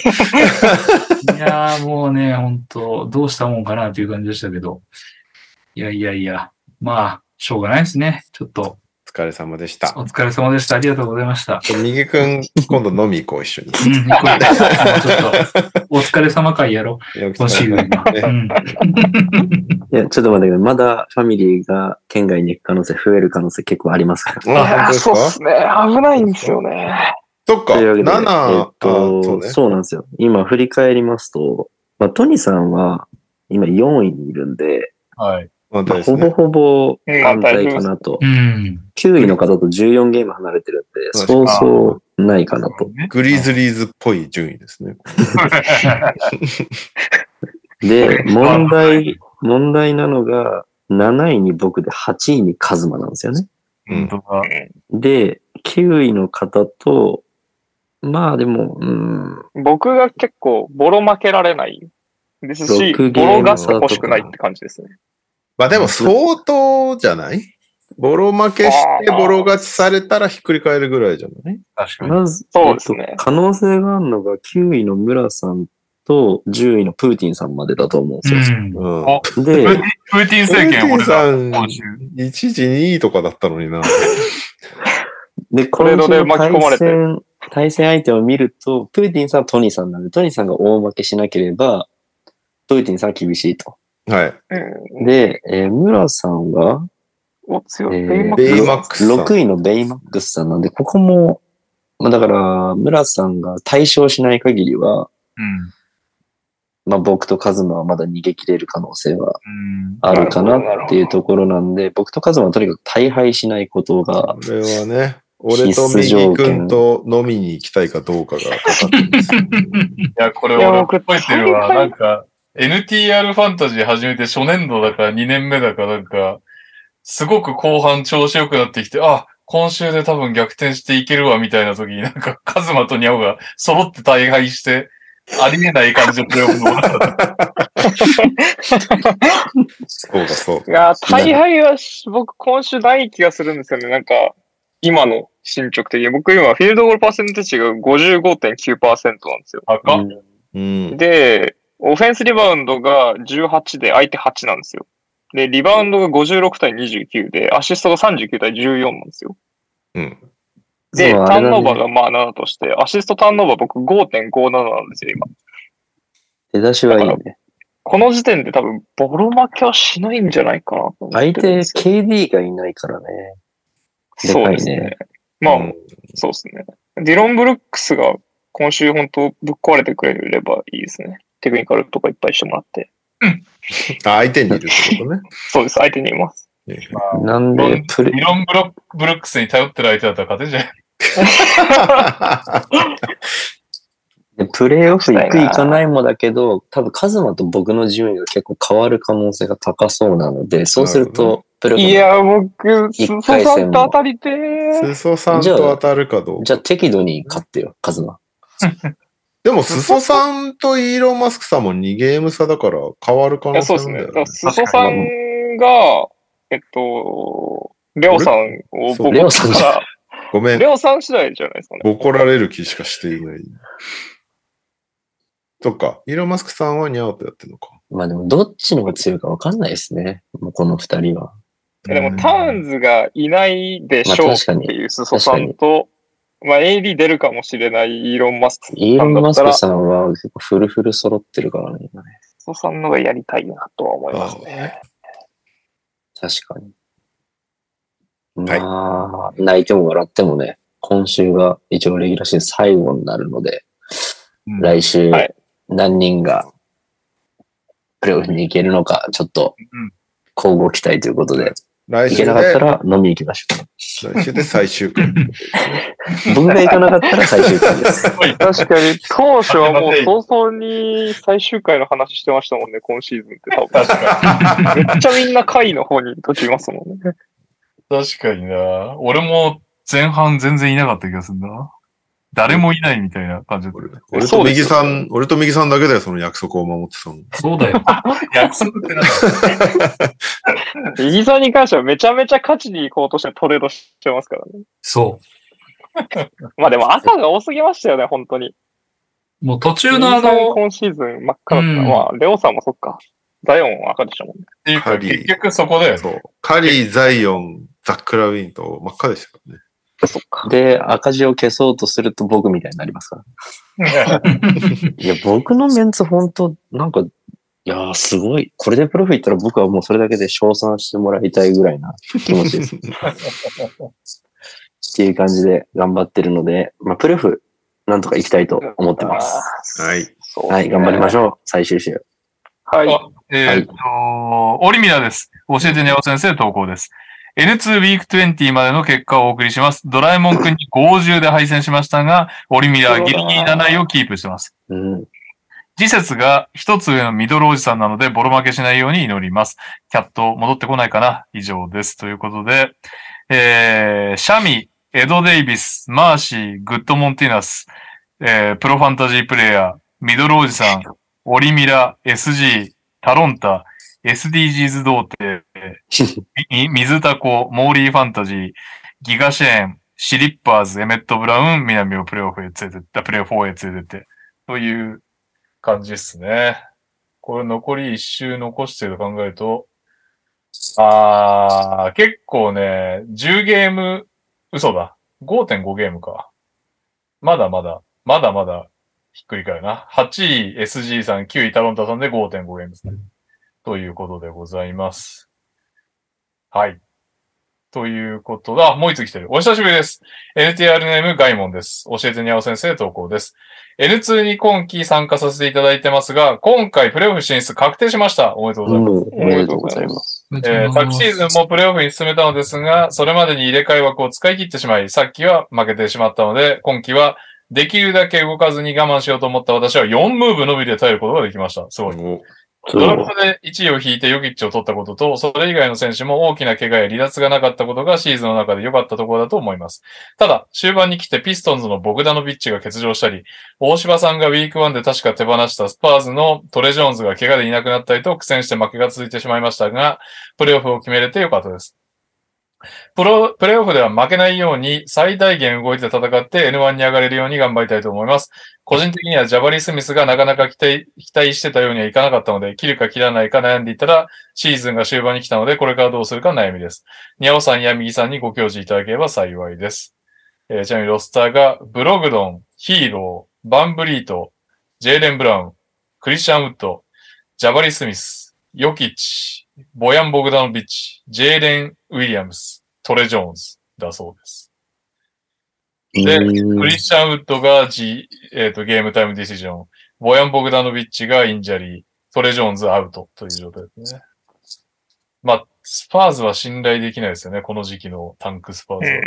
いやーもうね、本当どうしたもんかなという感じでしたけど。いやいやいや、まあ、しょうがないですね。ちょっと、お疲れ様でした。お疲れ様でした。ありがとうございました。右くん、今度飲み行こう、一緒に。うん、ちょっと、お疲れ様会やろう。今週の。ねうん。いや、ちょっと待ってください。まだファミリーが県外に行く可能性、増える可能性結構ありますから。あ、そうっかすね。危ないんですよね。そっか、というわけで、7、えっあとそうね。そうなんですよ。今振り返りますと、まあ、トニさんは今4位にいるんで、はい。まあ、本当ですね。ほぼほぼうん安泰かなとう。ん。9位の方と14ゲーム離れてるんで、そうそうそうないかなと。グリズリーズっぽい順位ですね。で、問題、問題なのが、7位に僕で8位にカズマなんですよね。うん。で、9位の方と、まあでも、うん、僕が結構ボロ負けられないですし、6ゲームボロが欲しくないって感じですね。まあでも相当じゃない？ボロ負けしてボロ勝ちされたらひっくり返るぐらいじゃない？確かに。まず、そうですねえっと可能性があるのが9位の村さんと10位のプーティンさんまでだと思うんですよ。うん。うん。おププーティンで、プーティンー政権。一時2位とかだったのにな。で、トレードで今週の巻き込まれて対戦、対戦相手を見ると、プーティンさんはトニーさんなんで、トニーさんが大負けしなければ、プーティンさんは厳しいと。はい。うん。で、えー、村さんが、お強い。えーベイマックスマックスさん6位のベイマックスさんなんで、ここも、まあだから、村さんが対象しない限りは、うん。まあ僕とカズマはまだ逃げ切れる可能性はうん。あるかなっていうところなんで、僕とカズマはとにかく大敗しないことが、これはね、俺と右君と飲みに行きたいかどうかがかかってるんですよ。いや、これいや俺僕覚えてるわ。なんか、NTR ファンタジー始めて初年度だか2年目だかなんか、すごく後半調子良くなってきて、あ、今週で多分逆転していけるわみたいな時になんかカズマとニャオが揃って大敗して、ありえない感じのプレイオフの。そうだそういや、大敗はし僕今週ない気がするんですよね。なんか、今の進捗的に。僕今、フィールドゴールパーセンテージが55.9%なんですよ。赤。うん。で、オフェンスリバウンドが18で相手8なんですよ。で、リバウンドが56対29で、アシストが39対14なんですよ。うん。で、そうターンオーバーがまあ7として、アシストターンオーバー僕5.57なんですよ、今。出だしはいいね。この時点で多分、ボロ負けはしないんじゃないかなと思って相手るんですよ。KD がいないからね。でそうですねね。。まあ、うんそうですね。ディロン・ブルックスが今週本当ぶっ壊れてくれればいいですね。テクニカルとかいっぱいしてもらって。あ相手にいるってことね。そうです、相手にいます。なんロン、でプレ理、論ブロックブルックスに頼ってる相手だったら勝てんじゃない でプレイオフ行く行かないもだけど、多分カズマと僕の順位が結構変わる可能性が高そうなので、そうすると、プレイオフいや、僕、一スソさんと当たりてー。裾さんと当たるかどうか。じゃあ適度に勝ってよ、カズマ。でも、裾さんとイーロン・マスクさんも2ゲーム差だから変わる可能性そうですね。なんだよね。だからスソさんが、えっと、レオさんをそう僕レオさんごめんレ。オさん次第じゃないですかね。怒られる気しかしていない。そっか。イーロン・マスクさんはニャオとやってるのか。まあでも、どっちの方が強いかわかんないですね。もうこの二人は。でも、タウンズがいないでしょうっていう裾さんと、まあ、AD 出るかもしれないイーロン・マスクイーロン・マスクさんは結構フルフル揃ってるからね、今ね。裾さんのがやりたいなとは思いますね。確かに。まあ、泣いても笑ってもね、今週が一応レギュラーシーズン最後になるので、うん。来週はい。何人がプレーオフに行けるのか、ちょっとうん。交互期待ということで、来週で、行けなかったら飲み行きましょ来週で最終回。う。僕が行かなかったら最終回です。確かに、当初はもう早々に最終回の話してましたもんね、今シーズンって多分。確かめっちゃみんな回の方に途中いますもんね。に。確かにな。俺も前半全然いなかった気がするな。誰もいないみたいな感じだった。俺と右さん、俺と右さんだけだよ、その約束を守ってたの。そうだよ。約束ってなんだ右さんに関してはめちゃめちゃ勝ちに行こうとしてトレードしてますからね。そ まあでも赤が多すぎましたよね、本当に。う。もう途中右のあの、今シーズン真っ赤だった。うんまあ、レオさんもそっか。ザヨンは赤でしたもんね。っていうか、カリー結局そこだよね。そう。カリー、ザイオン、ザック・ラウィンと真っ赤でしたからね。そっか。で、赤字を消そうとすると僕みたいになりますから。いや、僕のメンツ本当なんか、いやーすごい。これでプロフィ行ったら僕はもうそれだけで称賛してもらいたいぐらいな気持ちです。っていう感じで頑張ってるので、まあ、プロフ、なんとか行きたいと思ってます。はい。はい、頑張りましょょう。最終週。はい。あえっ、と、オリミラです。教えてにゃお先生投稿です。N2 ウィーク20までの結果をお送りします。ドラえもんくんに50で敗戦しましたが、オリミラはギリギリ7位をキープしてます。うん。次節が一つ上のミドルおじさんなので、ボロ負けしないように祈ります。キャット戻ってこないかな以上です。ということで、えー、シャミ、エド・デイビス、マーシー、グッド・モンティナス、えー、プロファンタジープレイヤー、ミドルおじさん、オリミラ、SG、タロンタ、SDGs 童貞、み水タコ、モーリーファンタジー、ギガシェーン、シリッパーズ、エメット・ブラウン、南をプレイオフへ連れてった、プレイオフ4へ連れてって、という感じですね。これ残り1周残してると考えると、あー、結構ね、10ゲーム、嘘だ。5.5ゲームか。まだまだ、まだまだ、ひっくり返るな。8位 SG さん、9位タロンタさんで5.5ゲームですね。ということでございます。はい。ということだ。あ、もう一つ来てる。お久しぶりです。NTR ネームガイモンです。教えてにゃお先生投稿です。N2 に今期参加させていただいてますが、今回プレイオフ進出確定しました。おめでとうございます。おめでとうございます。えー昨シーズンもプレイオフに進めたのですが、それまでに入れ替え枠を使い切ってしまい、さっきは負けてしまったので、今季はできるだけ動かずに我慢しようと思った私は4ムーブ伸びで耐えることができました。すごい。ドラフトで1位を引いてヨキッチを取ったことと、それ以外の選手も大きな怪我や離脱がなかったことがシーズンの中で良かったところだと思います。ただ、終盤に来てピストンズのボグダノビッチが欠場したり、大柴さんがウィーク1で確か手放したスパーズのトレジョーンズが怪我でいなくなったりと苦戦して負けが続いてしまいましたが、プレイオフを決めれて良かったです。プロ、プレイオフでは負けないように最大限動いて戦って N1 に上がれるように頑張りたいと思います。個人的にはジャバリー・スミスがなかなか期待期待してたようにはいかなかったので、切るか切らないか悩んでいたら、シーズンが終盤に来たので、これからどうするか悩みです。ニャオさんや右さんにご教示いただければ幸いです。えーちなみにロスターが、ブログドン、ヒーロー、バンブリート、ジェイレン・ブラウン、クリスチャン・ウッド、ジャバリ・スミス、ヨキッチ、ボヤン・ボグダノビッチ、ジェイレン・ウィリアムス、トレ・ジョーンズだそうです。でうんクリスチャン・ウッドが、G えっと game time decision。ボヤン・ボグダノビッチが injury。トレ・ジョーンズアウトという状態ですね。まあ、スパーズは信頼できないですよね。この時期のタンクスパーズは。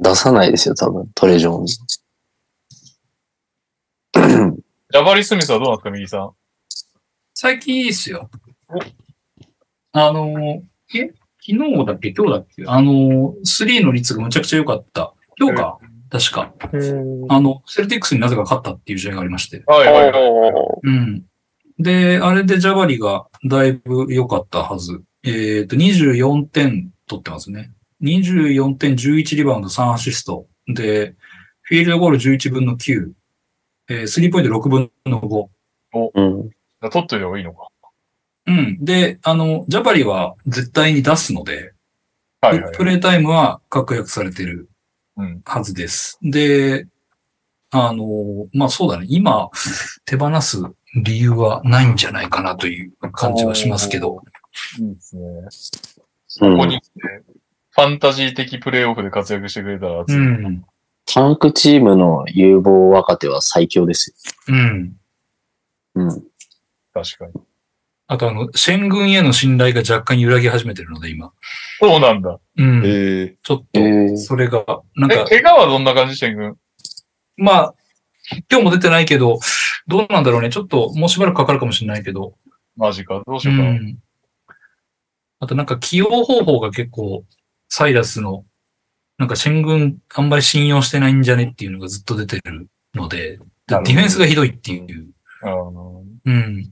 出さないですよ、多分、トレジョーンズ。ジャバリー・スミスはどうなんですか、右さん？最近いいっすよ。あの、え？昨日だっけ？今日だっけ？あの、3の率がむちゃくちゃ良かった。今日か？確か。うん。あの、セルティックスになぜか勝ったっていう試合がありまして。はいはいはい。おうん。で、あれでジャバリがだいぶ良かったはず。えっ、と、24点取ってますね。24点、11リバウンド、3アシスト。で、フィールドゴール11分の9。えー、スリーポイント6分の5。うん。取っといた方がいいのか。うん。で、あの、ジャパリは絶対に出すので、はいはい。プレイタイムは確約されてるうん。はずです。で、あの、まあそうだね。今、手放す理由はないんじゃないかなという感じはしますけど。いいですね。うんここに来て、ファンタジー的プレイオフで活躍してくれたら熱い、うん。タンクチームの有望若手は最強ですうん。よ。うん。確かに。あとあの、シェン軍への信頼が若干揺らぎ始めてるので、今。そうなんだ。うん。ええちょっえーと、それが、なんえ、か、怪我はどんな感じ？してんくんまあ、今日も出てないけど、どうなんだろうね。ちょっと、もうしばらくかかるかもしれないけど。マジか。どうしうようかな。ん。あとなんか起用方法が結構、サイラスの、なんか新軍あんまり信用してないんじゃねっていうのがずっと出てるので、ディフェンスがひどいっていう。あのうん。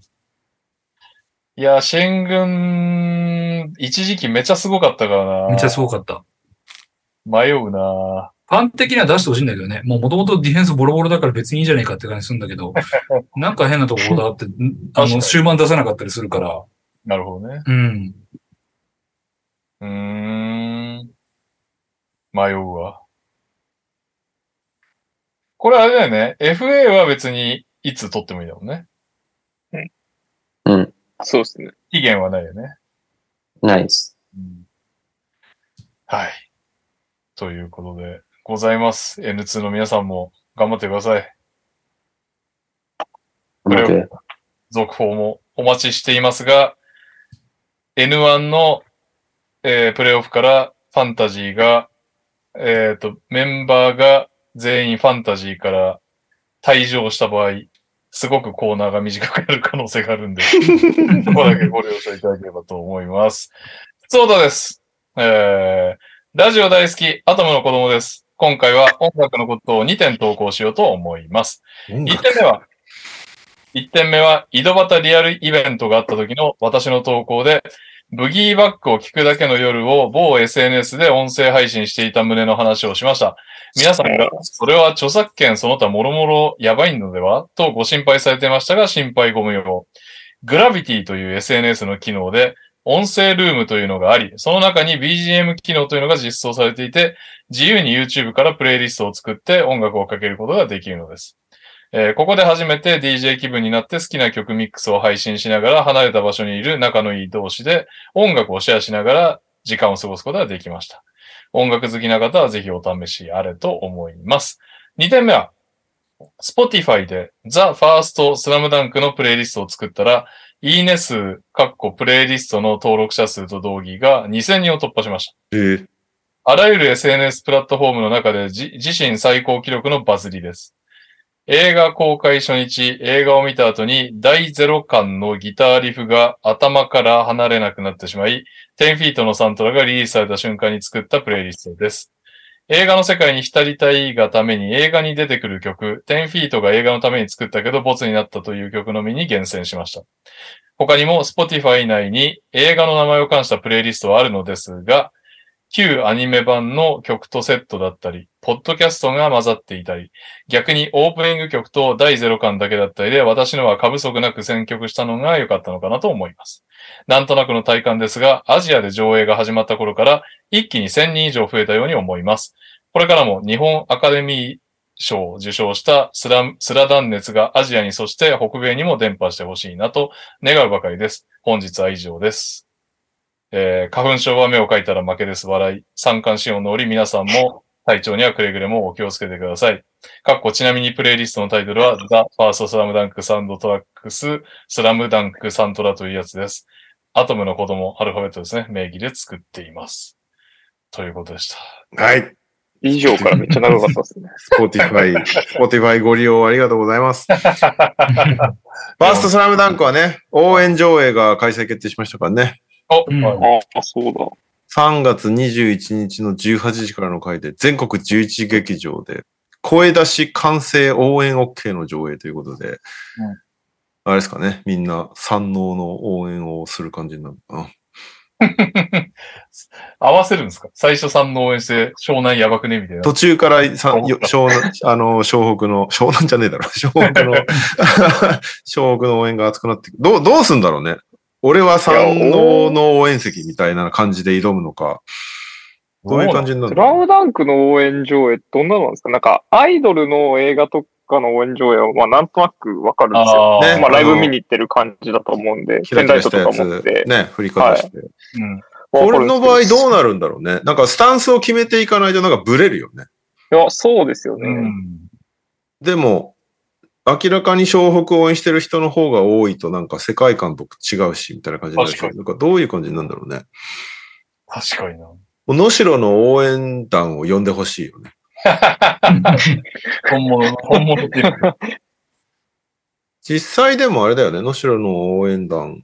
いや、シェン軍、一時期めちゃすごかったからな。めっちゃすごかった。迷うな。ファン的には出してほしいんだけどね。もう元々ディフェンスボロボロだから別にいいじゃねえかって感じするんだけど、なんか変なところだって、ん あの、終盤出さなかったりするから。なるほどね。うん。うーん。迷うわ。これあれだよね。FA は別にいつ取ってもいいだもんね。そうですね。期限はないよね。ナイス。うんはい。ということでございます。N2 の皆さんも頑張ってください。うまく。続報もお待ちしていますが、N1 の、えープレイオフからファンタジーが、えっ、と、メンバーが全員ファンタジーから退場した場合、すごくコーナーが短くなる可能性があるんで、そこだけご了承いただければと思います。普通歌です。えー、ラジオ大好き、アトムの子供です。今回は音楽のことを2点投稿しようと思います。1音楽点目は、1点目は、井戸端リアルイベントがあった時の私の投稿で、ブギーバックを聞くだけの夜を某 SNS で音声配信していた旨の話をしました。皆さんが、それは著作権その他もろもろやばいのでは？とご心配されてましたが、心配ご無用。グラビティという SNS の機能で、音声ルームというのがあり、その中に BGM 機能というのが実装されていて、自由に YouTube からプレイリストを作って音楽をかけることができるのです。えーここで初めて DJ 気分になって好きな曲ミックスを配信しながら離れた場所にいる仲のいい同士で音楽をシェアしながら時間を過ごすことができました。音楽好きな方はぜひお試しあれと思います。2点目は、Spotify で The First Slam Dunk のプレイリストを作ったら、いいね数、かっこプレイリストの登録者数と同義が2000人を突破しました。えーあらゆる SNS プラットフォームの中でじ自身最高記録のバズりです。映画公開初日、映画を見た後に第0巻のギターリフが頭から離れなくなってしまい、10フィートのサントラがリリースされた瞬間に作ったプレイリストです。映画の世界に浸りたいがために映画に出てくる曲、10フィートが映画のために作ったけどボツになったという曲のみに厳選しました。他にも Spotify 内に映画の名前を冠したプレイリストはあるのですが、旧アニメ版の曲とセットだったり、ポッドキャストが混ざっていたり、逆にオープニング曲と第0巻だけだったりで、私のは過不足なく選曲したのが良かったのかなと思います。なんとなくの体感ですが、アジアで上映が始まった頃から一気に1000人以上増えたように思います。これからも日本アカデミー賞を受賞したスラスラダン熱がアジアにそして北米にも伝播してほしいなと願うばかりです。本日は以上です。えー花粉症は目を描いたら負けです。笑い。三寒四温の折、皆さんも 体調にはくれぐれもお気をつけてください。かっこちなみにプレイリストのタイトルは The First Slam Dunk Sound Tracks Slam Dunk サントラというやつです。アトムの子供、アルファベットですね。名義で作っています。ということでした。はい。以上からめっちゃ長かったですね。Spotify、Spotify ご利用ありがとうございます。ファーストスラムダンクはね、応援上映が開催決定しましたからね。お、うん。はい。ああ、そうだ。3月21日の18時からの回で、全国11劇場で、声出し歓声応援 OK の上映ということで、あれですかね、みんな山王の応援をする感じになるのか 合わせるんですか？最初3の応援して、湘南やばくね？みたいな。途中からさよ湘南、あの、湘北の、湘南じゃねえだろ。湘北の、湘北の応援が熱くなってくどう、どうすんだろうね。俺は三能の応援席みたいな感じで挑むのか。どういう感じになるスラのムダンクの応援上映どんなのなんですか？なんか、アイドルの映画とかの応援上映は、まあ、なんとなくわかるんですよ。ねまあ、ライブ見に行ってる感じだと思うんで、キラキラしたや。ね、振り方して。うん。俺の場合どうななるんだろうね。なんかスタンスを決めていかないとなんかブレるよね。いや、そうですよね。うん。でも、明らかに湘北を応援してる人の方が多いとなんか世界観と違うし、みたいな感じになるし、確かなんかどういう感じなんだろうね。確かにな。能代の応援団を呼んでほしいよね。本物の、本物っていうか。実際でもあれだよね、能代の応援団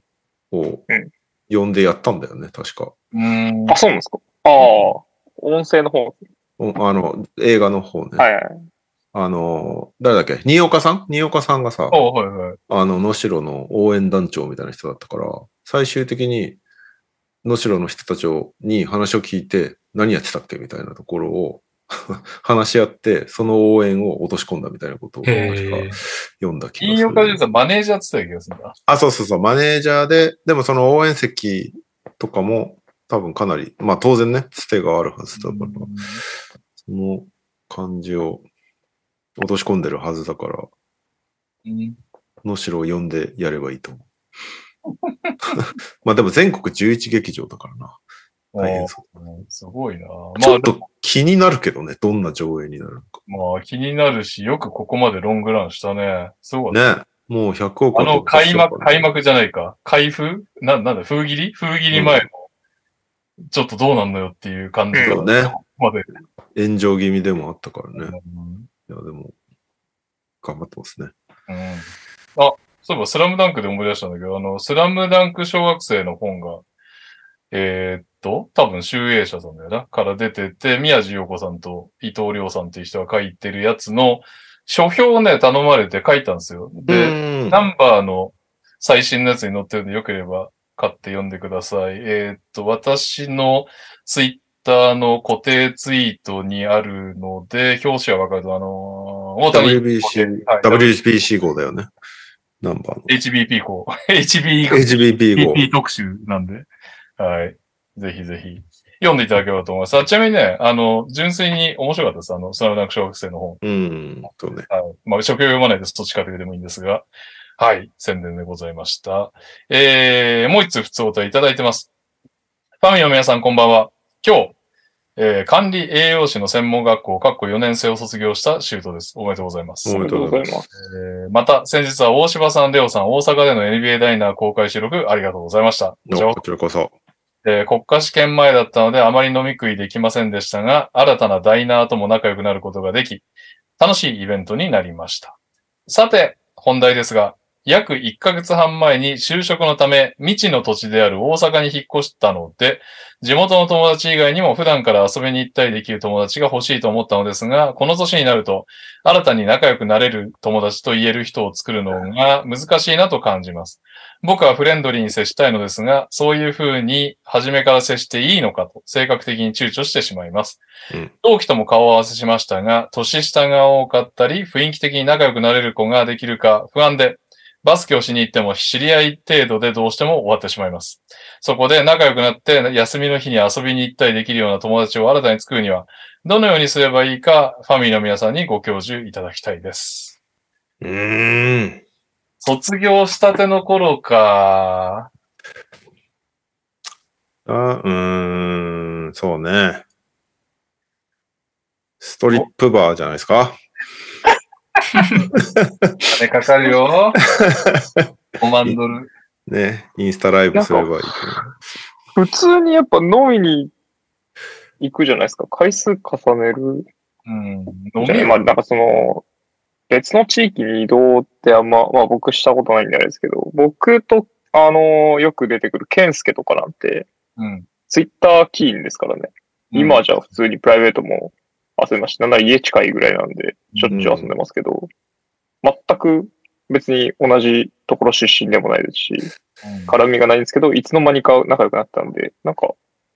をうん呼んでやったんだよね、確か。うん。あ、そうなんですか？ああ、音声の方。おあの、映画の方ね。はいはい。あの、誰だっけ？新岡さん？新岡さんがさ、おはいはい。あの、能代の応援団長みたいな人だったから、最終的に、能代の人たちをに話を聞いて、何やってたっけみたいなところを 話し合って、その応援を落とし込んだみたいなことを確かへ読んだ気がする。金岡で言うとマネージャーって言ってた気がするんだ。あ、そうそうそう、マネージャーで、でもその応援席とかも多分かなり、まあ当然ね、つてがあるはずだから、その感じを落とし込んでるはずだから、うん能代を呼んでやればいいと思う。まあでも全国11劇場だからな。大変そう。うんすごいな。まあちょっ、と気になるけどね、どんな上映になるのか。まあ気になるし、よくここまでロングランしたね。すごい。ね。もう100億あの、開幕、開幕。幕じゃないか。開封？な、なんだ、封切り？封切り前の、ちょっとどうなんのよっていう感じそうね。ここまで。炎上気味でもあったからね。うんいや、でも、頑張ってますね。うんあ、そういえば、スラムダンクで思い出したんだけど、あの、スラムダンク小学生の本が、えーっと、多分、集英社さんだよな、から出てて、宮地陽子さんと伊藤亮さんっていう人が書いてるやつの、書評をね、頼まれて書いたんですよ。で、うんナンバーの最新のやつに載ってるんで、よければ買って読んでください。えーっと、私のツイッターの固定ツイートにあるので、表紙はわかると、あのー、WBC、はい WBC 号だよね。ナンバーの。HBP 号。HB HBP 号。PP 特集なんで。はい。ぜひぜひ。読んでいただければと思います。あちなみにね、あの、純粋に面白かったです。あの、スラムダンク小学生の本。うん、そうね。はい。まあ、初級読まないです。どっちかというでもいいんですが。はい。宣伝でございました。えー、もう一つ普通お答えいただいてます。ファミの皆さんこんばんは。今日、えー、管理栄養士の専門学校、かっこ4年生を卒業したシュートです。おめでとうございます。おめでとうございます。えーまた、先日は大柴さん、レオさん、大阪での NBA ダイナー公開収録ありがとうございました。こちらこそ。えー国家試験前だったのであまり飲み食いできませんでしたが、新たなダイナーとも仲良くなることができ、楽しいイベントになりました。さて、本題ですが、約1ヶ月半前に就職のため未知の土地である大阪に引っ越したので、地元の友達以外にも普段から遊びに行ったりできる友達が欲しいと思ったのですが、この年になると、新たに仲良くなれる友達と言える人を作るのが難しいなと感じます。僕はフレンドリーに接したいのですが、そういう風に初めから接していいのかと、性格的に躊躇してしまいます。うん同期とも顔を合わせしましたが、年下が多かったり、雰囲気的に仲良くなれる子ができるか不安で、バスケをしに行っても知り合い程度でどうしても終わってしまいます。そこで仲良くなって休みの日に遊びに行ったりできるような友達を新たに作るには、どのようにすればいいか、ファミリーの皆さんにご教授いただきたいです。うーん。卒業したての頃か。あ、うーん、そうね。ストリップバーじゃないですか？金かかるよ。5万ドル。ね。インスタライブすればいい。普通にやっぱ飲みに行くじゃないですか。回数重ねる。うん。じゃないまあなんかその、別の地域に移動ってあんま、まあ僕したことないんであれですけど、僕と、あのよく出てくるケンスケとかなんて、うん。ツイッターキーンですからね。今はじゃあ普通にプライベートも遊びました。なんなら家近いぐらいなんで、しょっちゅう遊んでますけど、全く別に同じところ出身でもないですし、うん絡みがないんですけど、いつの間にか仲良くなったんで、なんか、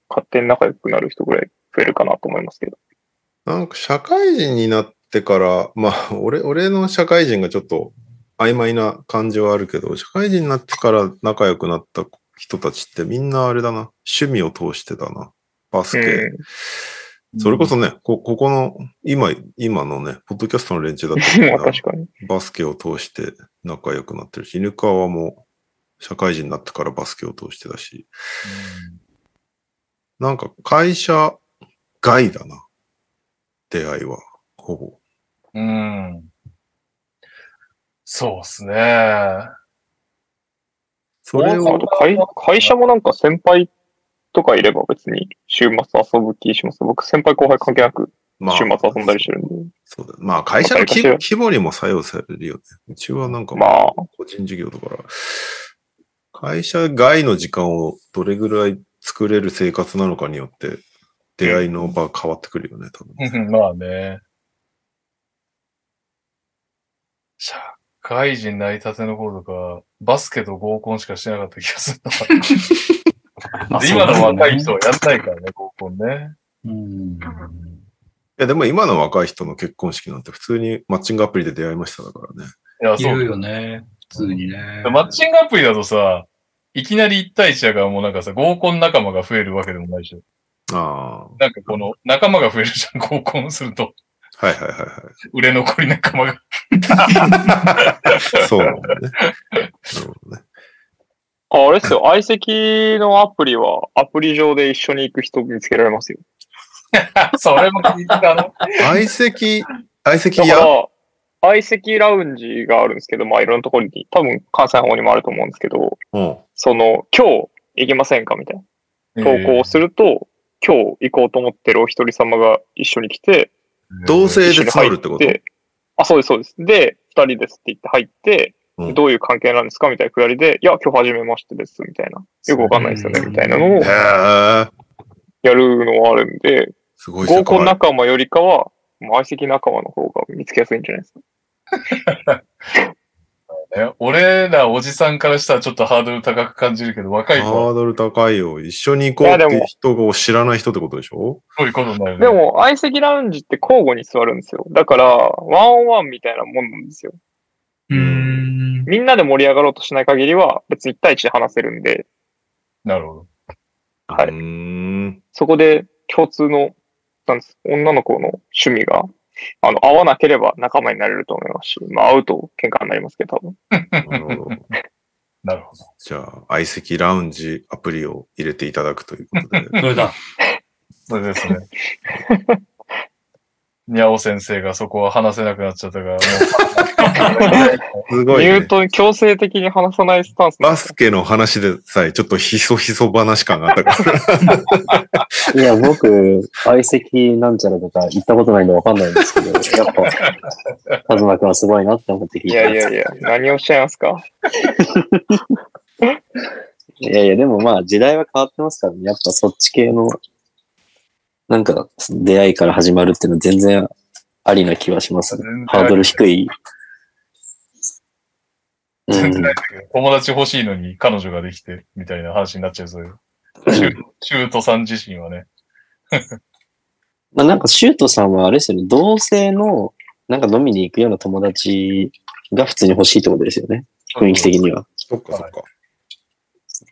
勝手に仲良くなる人ぐらい増えるかなと思いますけど。なんか社会人になってから、まあ、俺、俺の社会人がちょっと曖昧な感じはあるけど、社会人になってから仲良くなった人たちってみんなあれだな。趣味を通してだな。バスケ。うんそれこそね、こ、ここの、今、今のね、ポッドキャストの連中だっ まあた確かに。バスケを通して仲良くなってるし、犬川も社会人になってからバスケを通してだし、なんか会社外だな。出会いは、ほぼ。うん。うん。そうっすね。それをあと会会社もなんか先輩とかいれば別に週末遊ぶ気します。僕先輩後輩関係なくま週末遊んだりしてるんで。そうだ。まあ、会社の規模にも作用されるよね。うちはなんか、まあ個人事業だから、会社外の時間をどれぐらい作れる生活なのかによって、出会いの場変わってくるよね、多分。うんまあね。社会人なりたての頃とか、バスケと合コンしかしてなかった気がするな。で今の若い人はやんないからね、合コンね。うん。いや、でも今の若い人の結婚式なんて普通にマッチングアプリで出会いましただからね。いや、いるそう。よね。普通にね。マッチングアプリだとさ、いきなり1対1だからもうなんかさ、合コン仲間が増えるわけでもないし。あなんかこの仲間が増えるじゃん、合コンすると。あ。はいはいはいは売れ残り仲間が。い。そうなんだね。なるほどね。ああれですよ、相席のアプリはアプリ上で一緒に行く人見つけられますよ。それも聞いたの？相席、相席だか屋ら、相席ラウンジがあるんですけど、まあいろんなところに、多分関西の方にもあると思うんですけど、うん。その、今日行けませんか？みたいな投稿をすると、今日行こうと思ってるお一人様が一緒に来て、同性で入募るってこと？て、あ、そうです、そうです。で、二人ですって言って入って、うんどういう関係なんですかみたいなくだりで、いや、今日初めましてです、みたいな。よくわかんないですよね、みたいなのを。やるのはあるんで、すごい世合コン界。仲間よりかは、相席仲間の方が見つけやすいんじゃないですか。ね俺らおじさんからしたらちょっとハードル高く感じるけど、若い子はハードル高いよ。一緒に行こうって人を知らない人ってことでしょ？そういうことになるね。でも、相席ラウンジって交互に座るんですよ。だから、ワンオンワンみたいなもんなんですよ。うーん。みんなで盛り上がろうとしない限りは、別に1対1で話せるんで、なるほど。はい。そこで共通の、なんです、女の子の趣味が、あの、合わなければ仲間になれると思いますし、まあ、会うと喧嘩になりますけど、多分。なるほど。なるほど。じゃあ、相席ラウンジアプリを入れていただくということで。それだ。それですね。にゃお先生がそこは話せなくなっちゃったから、も すごい、ね。ミュートに強制的に話さないスタンスバスケの話でさえ、ちょっとひそひそ話感があったから。いや、僕、相席なんちゃらとか行ったことないんでわかんないんですけど、やっぱ、カズマくんはすごいなって思って聞いいてます。やいやいや、何をおっしゃいますか？いやいや、でもまあ時代は変わってますからね。やっぱそっち系の、なんか出会いから始まるっていうのは全然ありな気はしますね。ハードル低い。う全然ん友達欲しいのに彼女ができて、みたいな話になっちゃう、そういう。シュ シュートさん自身はね。まあなんかシュートさんはあれですよね、同性のなんか飲みに行くような友達が普通に欲しいってことですよね。雰囲気的には。そっかそっか。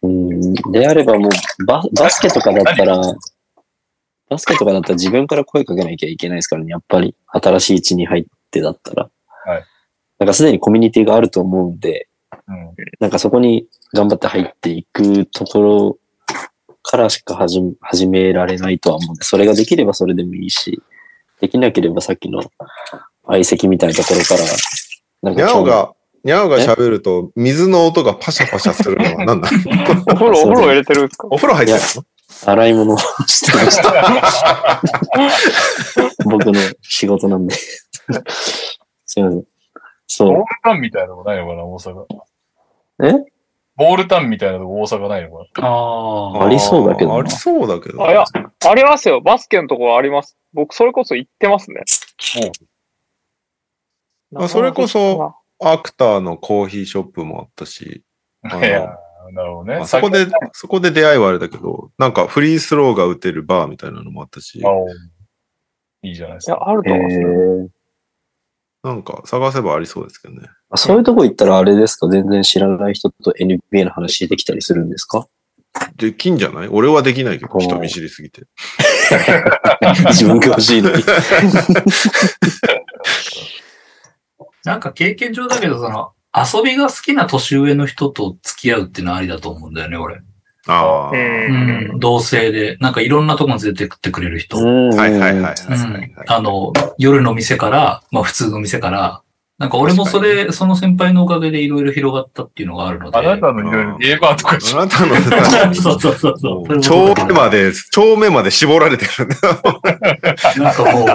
うん。であればもうバ、バスケとかだったら、バスケとかだったら自分から声かけなきゃいけないですからね、やっぱり。新しい地に入ってだったら。はい。なんかすでにコミュニティがあると思うんで、うん。なんかそこに頑張って入っていくところからしか始め始められないとは思うんで、それができればそれでもいいし、できなければさっきの相席みたいなところから、なんにゃか興味おが、にゃおが喋ると、水の音がパシャパシャするのは何なの？お風呂、お風呂入れてるんですか？お風呂入ってるの？洗い物を してました。僕の仕事なんで。すいません。そボールタンみたいなのがないのかな、大阪。う。え？ボールタンみたいなのが大阪ないのかああ。ありそうだけどなありそうだけど。あ、いや、ありますよ。バスケのところあります。僕、それこそ行ってますね。あそれこそ、アクターのコーヒーショップもあったし、いや、なるほどね。まあそこで、そこで出会いはあれだけど、なんかフリースローが打てるバーみたいなのもあったしいいじゃないですいや、か。あるとえ思いますね。ーなんか探せばありそうですけどね。あそういうとこ行ったらあれですか？全然知らない人と NBA の話できたりするんですか？できんじゃない？俺はできないけど、人見知りすぎて。自分が欲しいのに。なんか経験上だけど、その、遊びが好きな年上の人と付き合うっていうのはありだと思うんだよね、俺。ああ。う。うんん。同性で、なんかいろんなとこに連れてってくれる人。うんはいはいはい。あの、夜の店から、まあ普通の店から、なんか俺もそれ、その先輩のおかげでいろいろ広がったっていうのがあるので。あなたのいろいろゲーバーとかしあなたの、そうそうそうそう。超目まで、超目まで絞られてるね。なんかもう、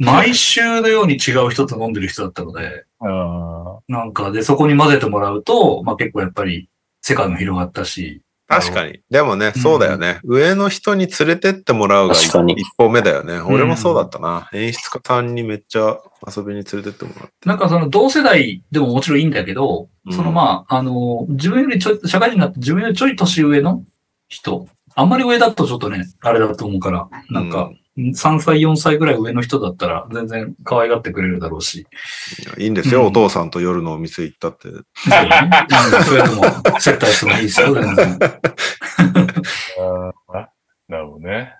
毎週のように違う人と飲んでる人だったので、あなんかで、そこに混ぜてもらうと、まあ結構やっぱり世界も広がったし、確かに。でもね、そうだよね。上の人に連れてってもらうが一歩目だよね。俺もそうだったな。演出家さんにめっちゃ遊びに連れてってもらう。なんかその同世代でももちろんいいんだけど、うんそのまあ、あの、自分よりちょい、社会人になって自分よりちょい年上の人、あんまり上だとちょっとね、あれだと思うから、なんか、3歳、4歳ぐらい上の人だったら全然可愛がってくれるだろうし。いやいいんですよ、うんお父さんと夜のお店行ったって。そうねうんそれでも接待してもいいですよ、全 然。あなるほどね。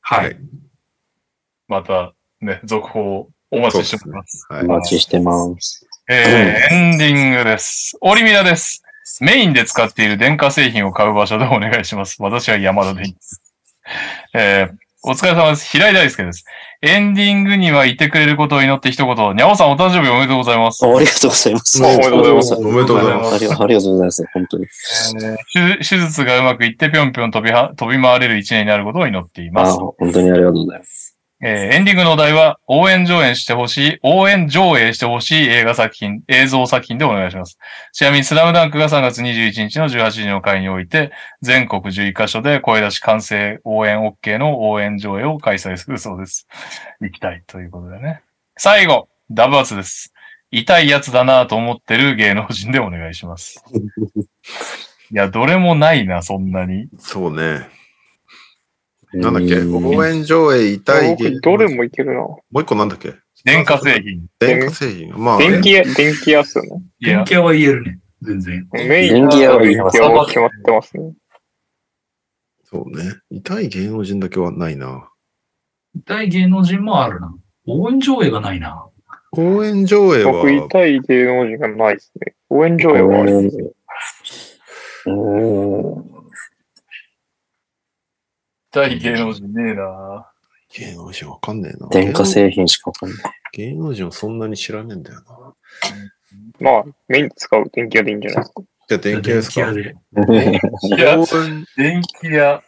はい。またね、続報お待ちしております。はい。お待ちしてます。えー、エンディングです。オリミラです。メインで使っている電化製品を買う場所でお願いします。私は山田でいいです。えー、お疲れ様です。平井大輔です。エンディングにはいてくれることを祈って一言。にゃおさんお誕生日おめでとうございます。あありがとうございます。おめでとうございますおめでとうございます。ありがとうございます。本当に。手手術がうまくいってぴょんぴょん飛びは飛び回れる一年になることを祈っています。あ本当にありがとうございます。えーエンディングのお題は、応援上映してほしい、応援上映してほしい映画作品、映像作品でお願いします。ちなみに、スラムダンクが3月21日の18時の回において、全国11カ所で声出し完成応援 OK の応援上映を開催するそうです。行きたいということでね。最後、ダブアツです。痛いやつだなと思ってる芸能人でお願いします。いや、どれもないな、そんなに。そうね。なんだっけ？うん応援上映痛いどれもいけるな。もう一個なんだっけ？電化製品。電化製品。まあ、電気屋、電気屋っすよね。電気屋は言えるね。全然。メイン電気屋は言い電ます気屋は決まってますね。そうね。痛い芸能人だけはないな。大芸能人もあるな。応援上映がないな。応援上映は、僕、痛い芸能人がないですね。応援上映はありますよ。うん痛い芸能人ねえな芸能人わかんねえな。電化製品しかわかんない。芸能人をそんなに知らねえんだよな。まあ、メインで使う電気屋でいいんじゃない？ですか。じゃあ電気屋ですか？電気屋電気屋。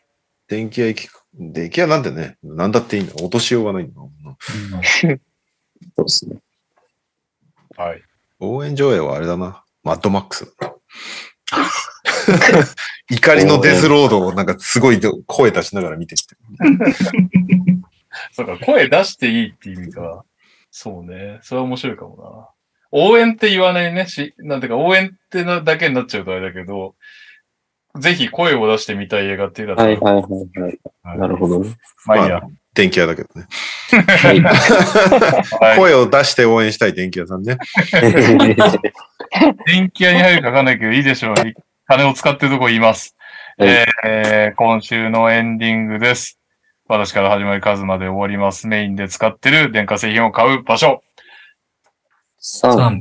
電気屋行き、電気屋なんてね、なんだっていいんだ。落としようがないんだ。そうですね。はい。応援上映はあれだな。マッドマックスだな。怒りのデスロードをなんかすごい声出しながら見てきて。そうか、声出していいっていう意味か。そうね。それは面白いかもな。応援って言わないねし、なんていうか、応援ってなだけになっちゃうとあれだけど、ぜひ声を出してみたい映画っていうのは、はいはいはいはい。はいなるほどね。まあいいや。電気屋だけどね。はい。はい。声を出して応援したい電気屋さんね。電気屋に入るかわかんないけど、いいでしょう。金を使ってるとこ言います。はいえー、今週のエンディングです。私から始まり数まで終わります。メインで使ってる電化製品を買う場所。3、3、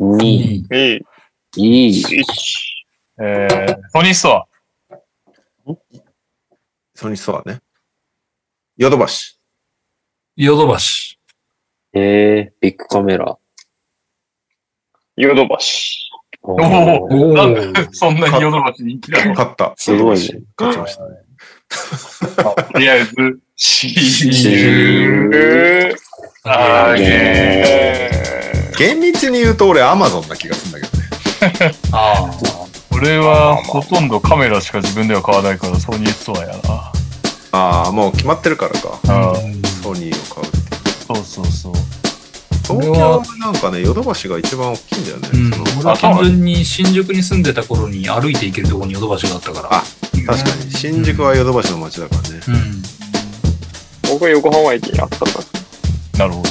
3、2、2、1。1。えー、ソニーストア。ソニーストアね。ヨドバシ。ヨドバシ。えー、ビッグカメラ。ヨドバシ。おおなんで そんなにヨドバシ人気なの？勝った。すごいね勝ちましたね。とりあえず、シシーーえあーげえ厳密に言うと俺アマゾンな気がするんだけどね。ああ。ー俺はほとんどカメラしか自分では買わないからソニーストアやな。ああ、もう決まってるからか。あソニーを買うって。そうそうそう。ソ東京はなんかね、ヨドバシが一番大きいんだよね。うん俺は単純に新宿に住んでた頃に歩いて行けるところにヨドバシがあったから。あ確かに、新宿はヨドバシの街だからね。うん。僕は横浜駅にあったから。なるほど。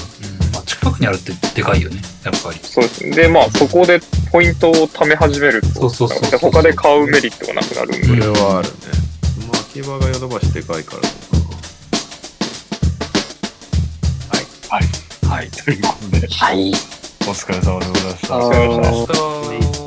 まあ、近くにあるってでかいよね、やっぱり。そうですね。で、まあ、そこでポイントを貯め始めると、そうそうそうそうで他で買うメリットがなくなるんで。それはあるね。まあ、秋葉がヨドバシでかいからはい。ということで、はい。お疲れ様でございました。お疲れ様でした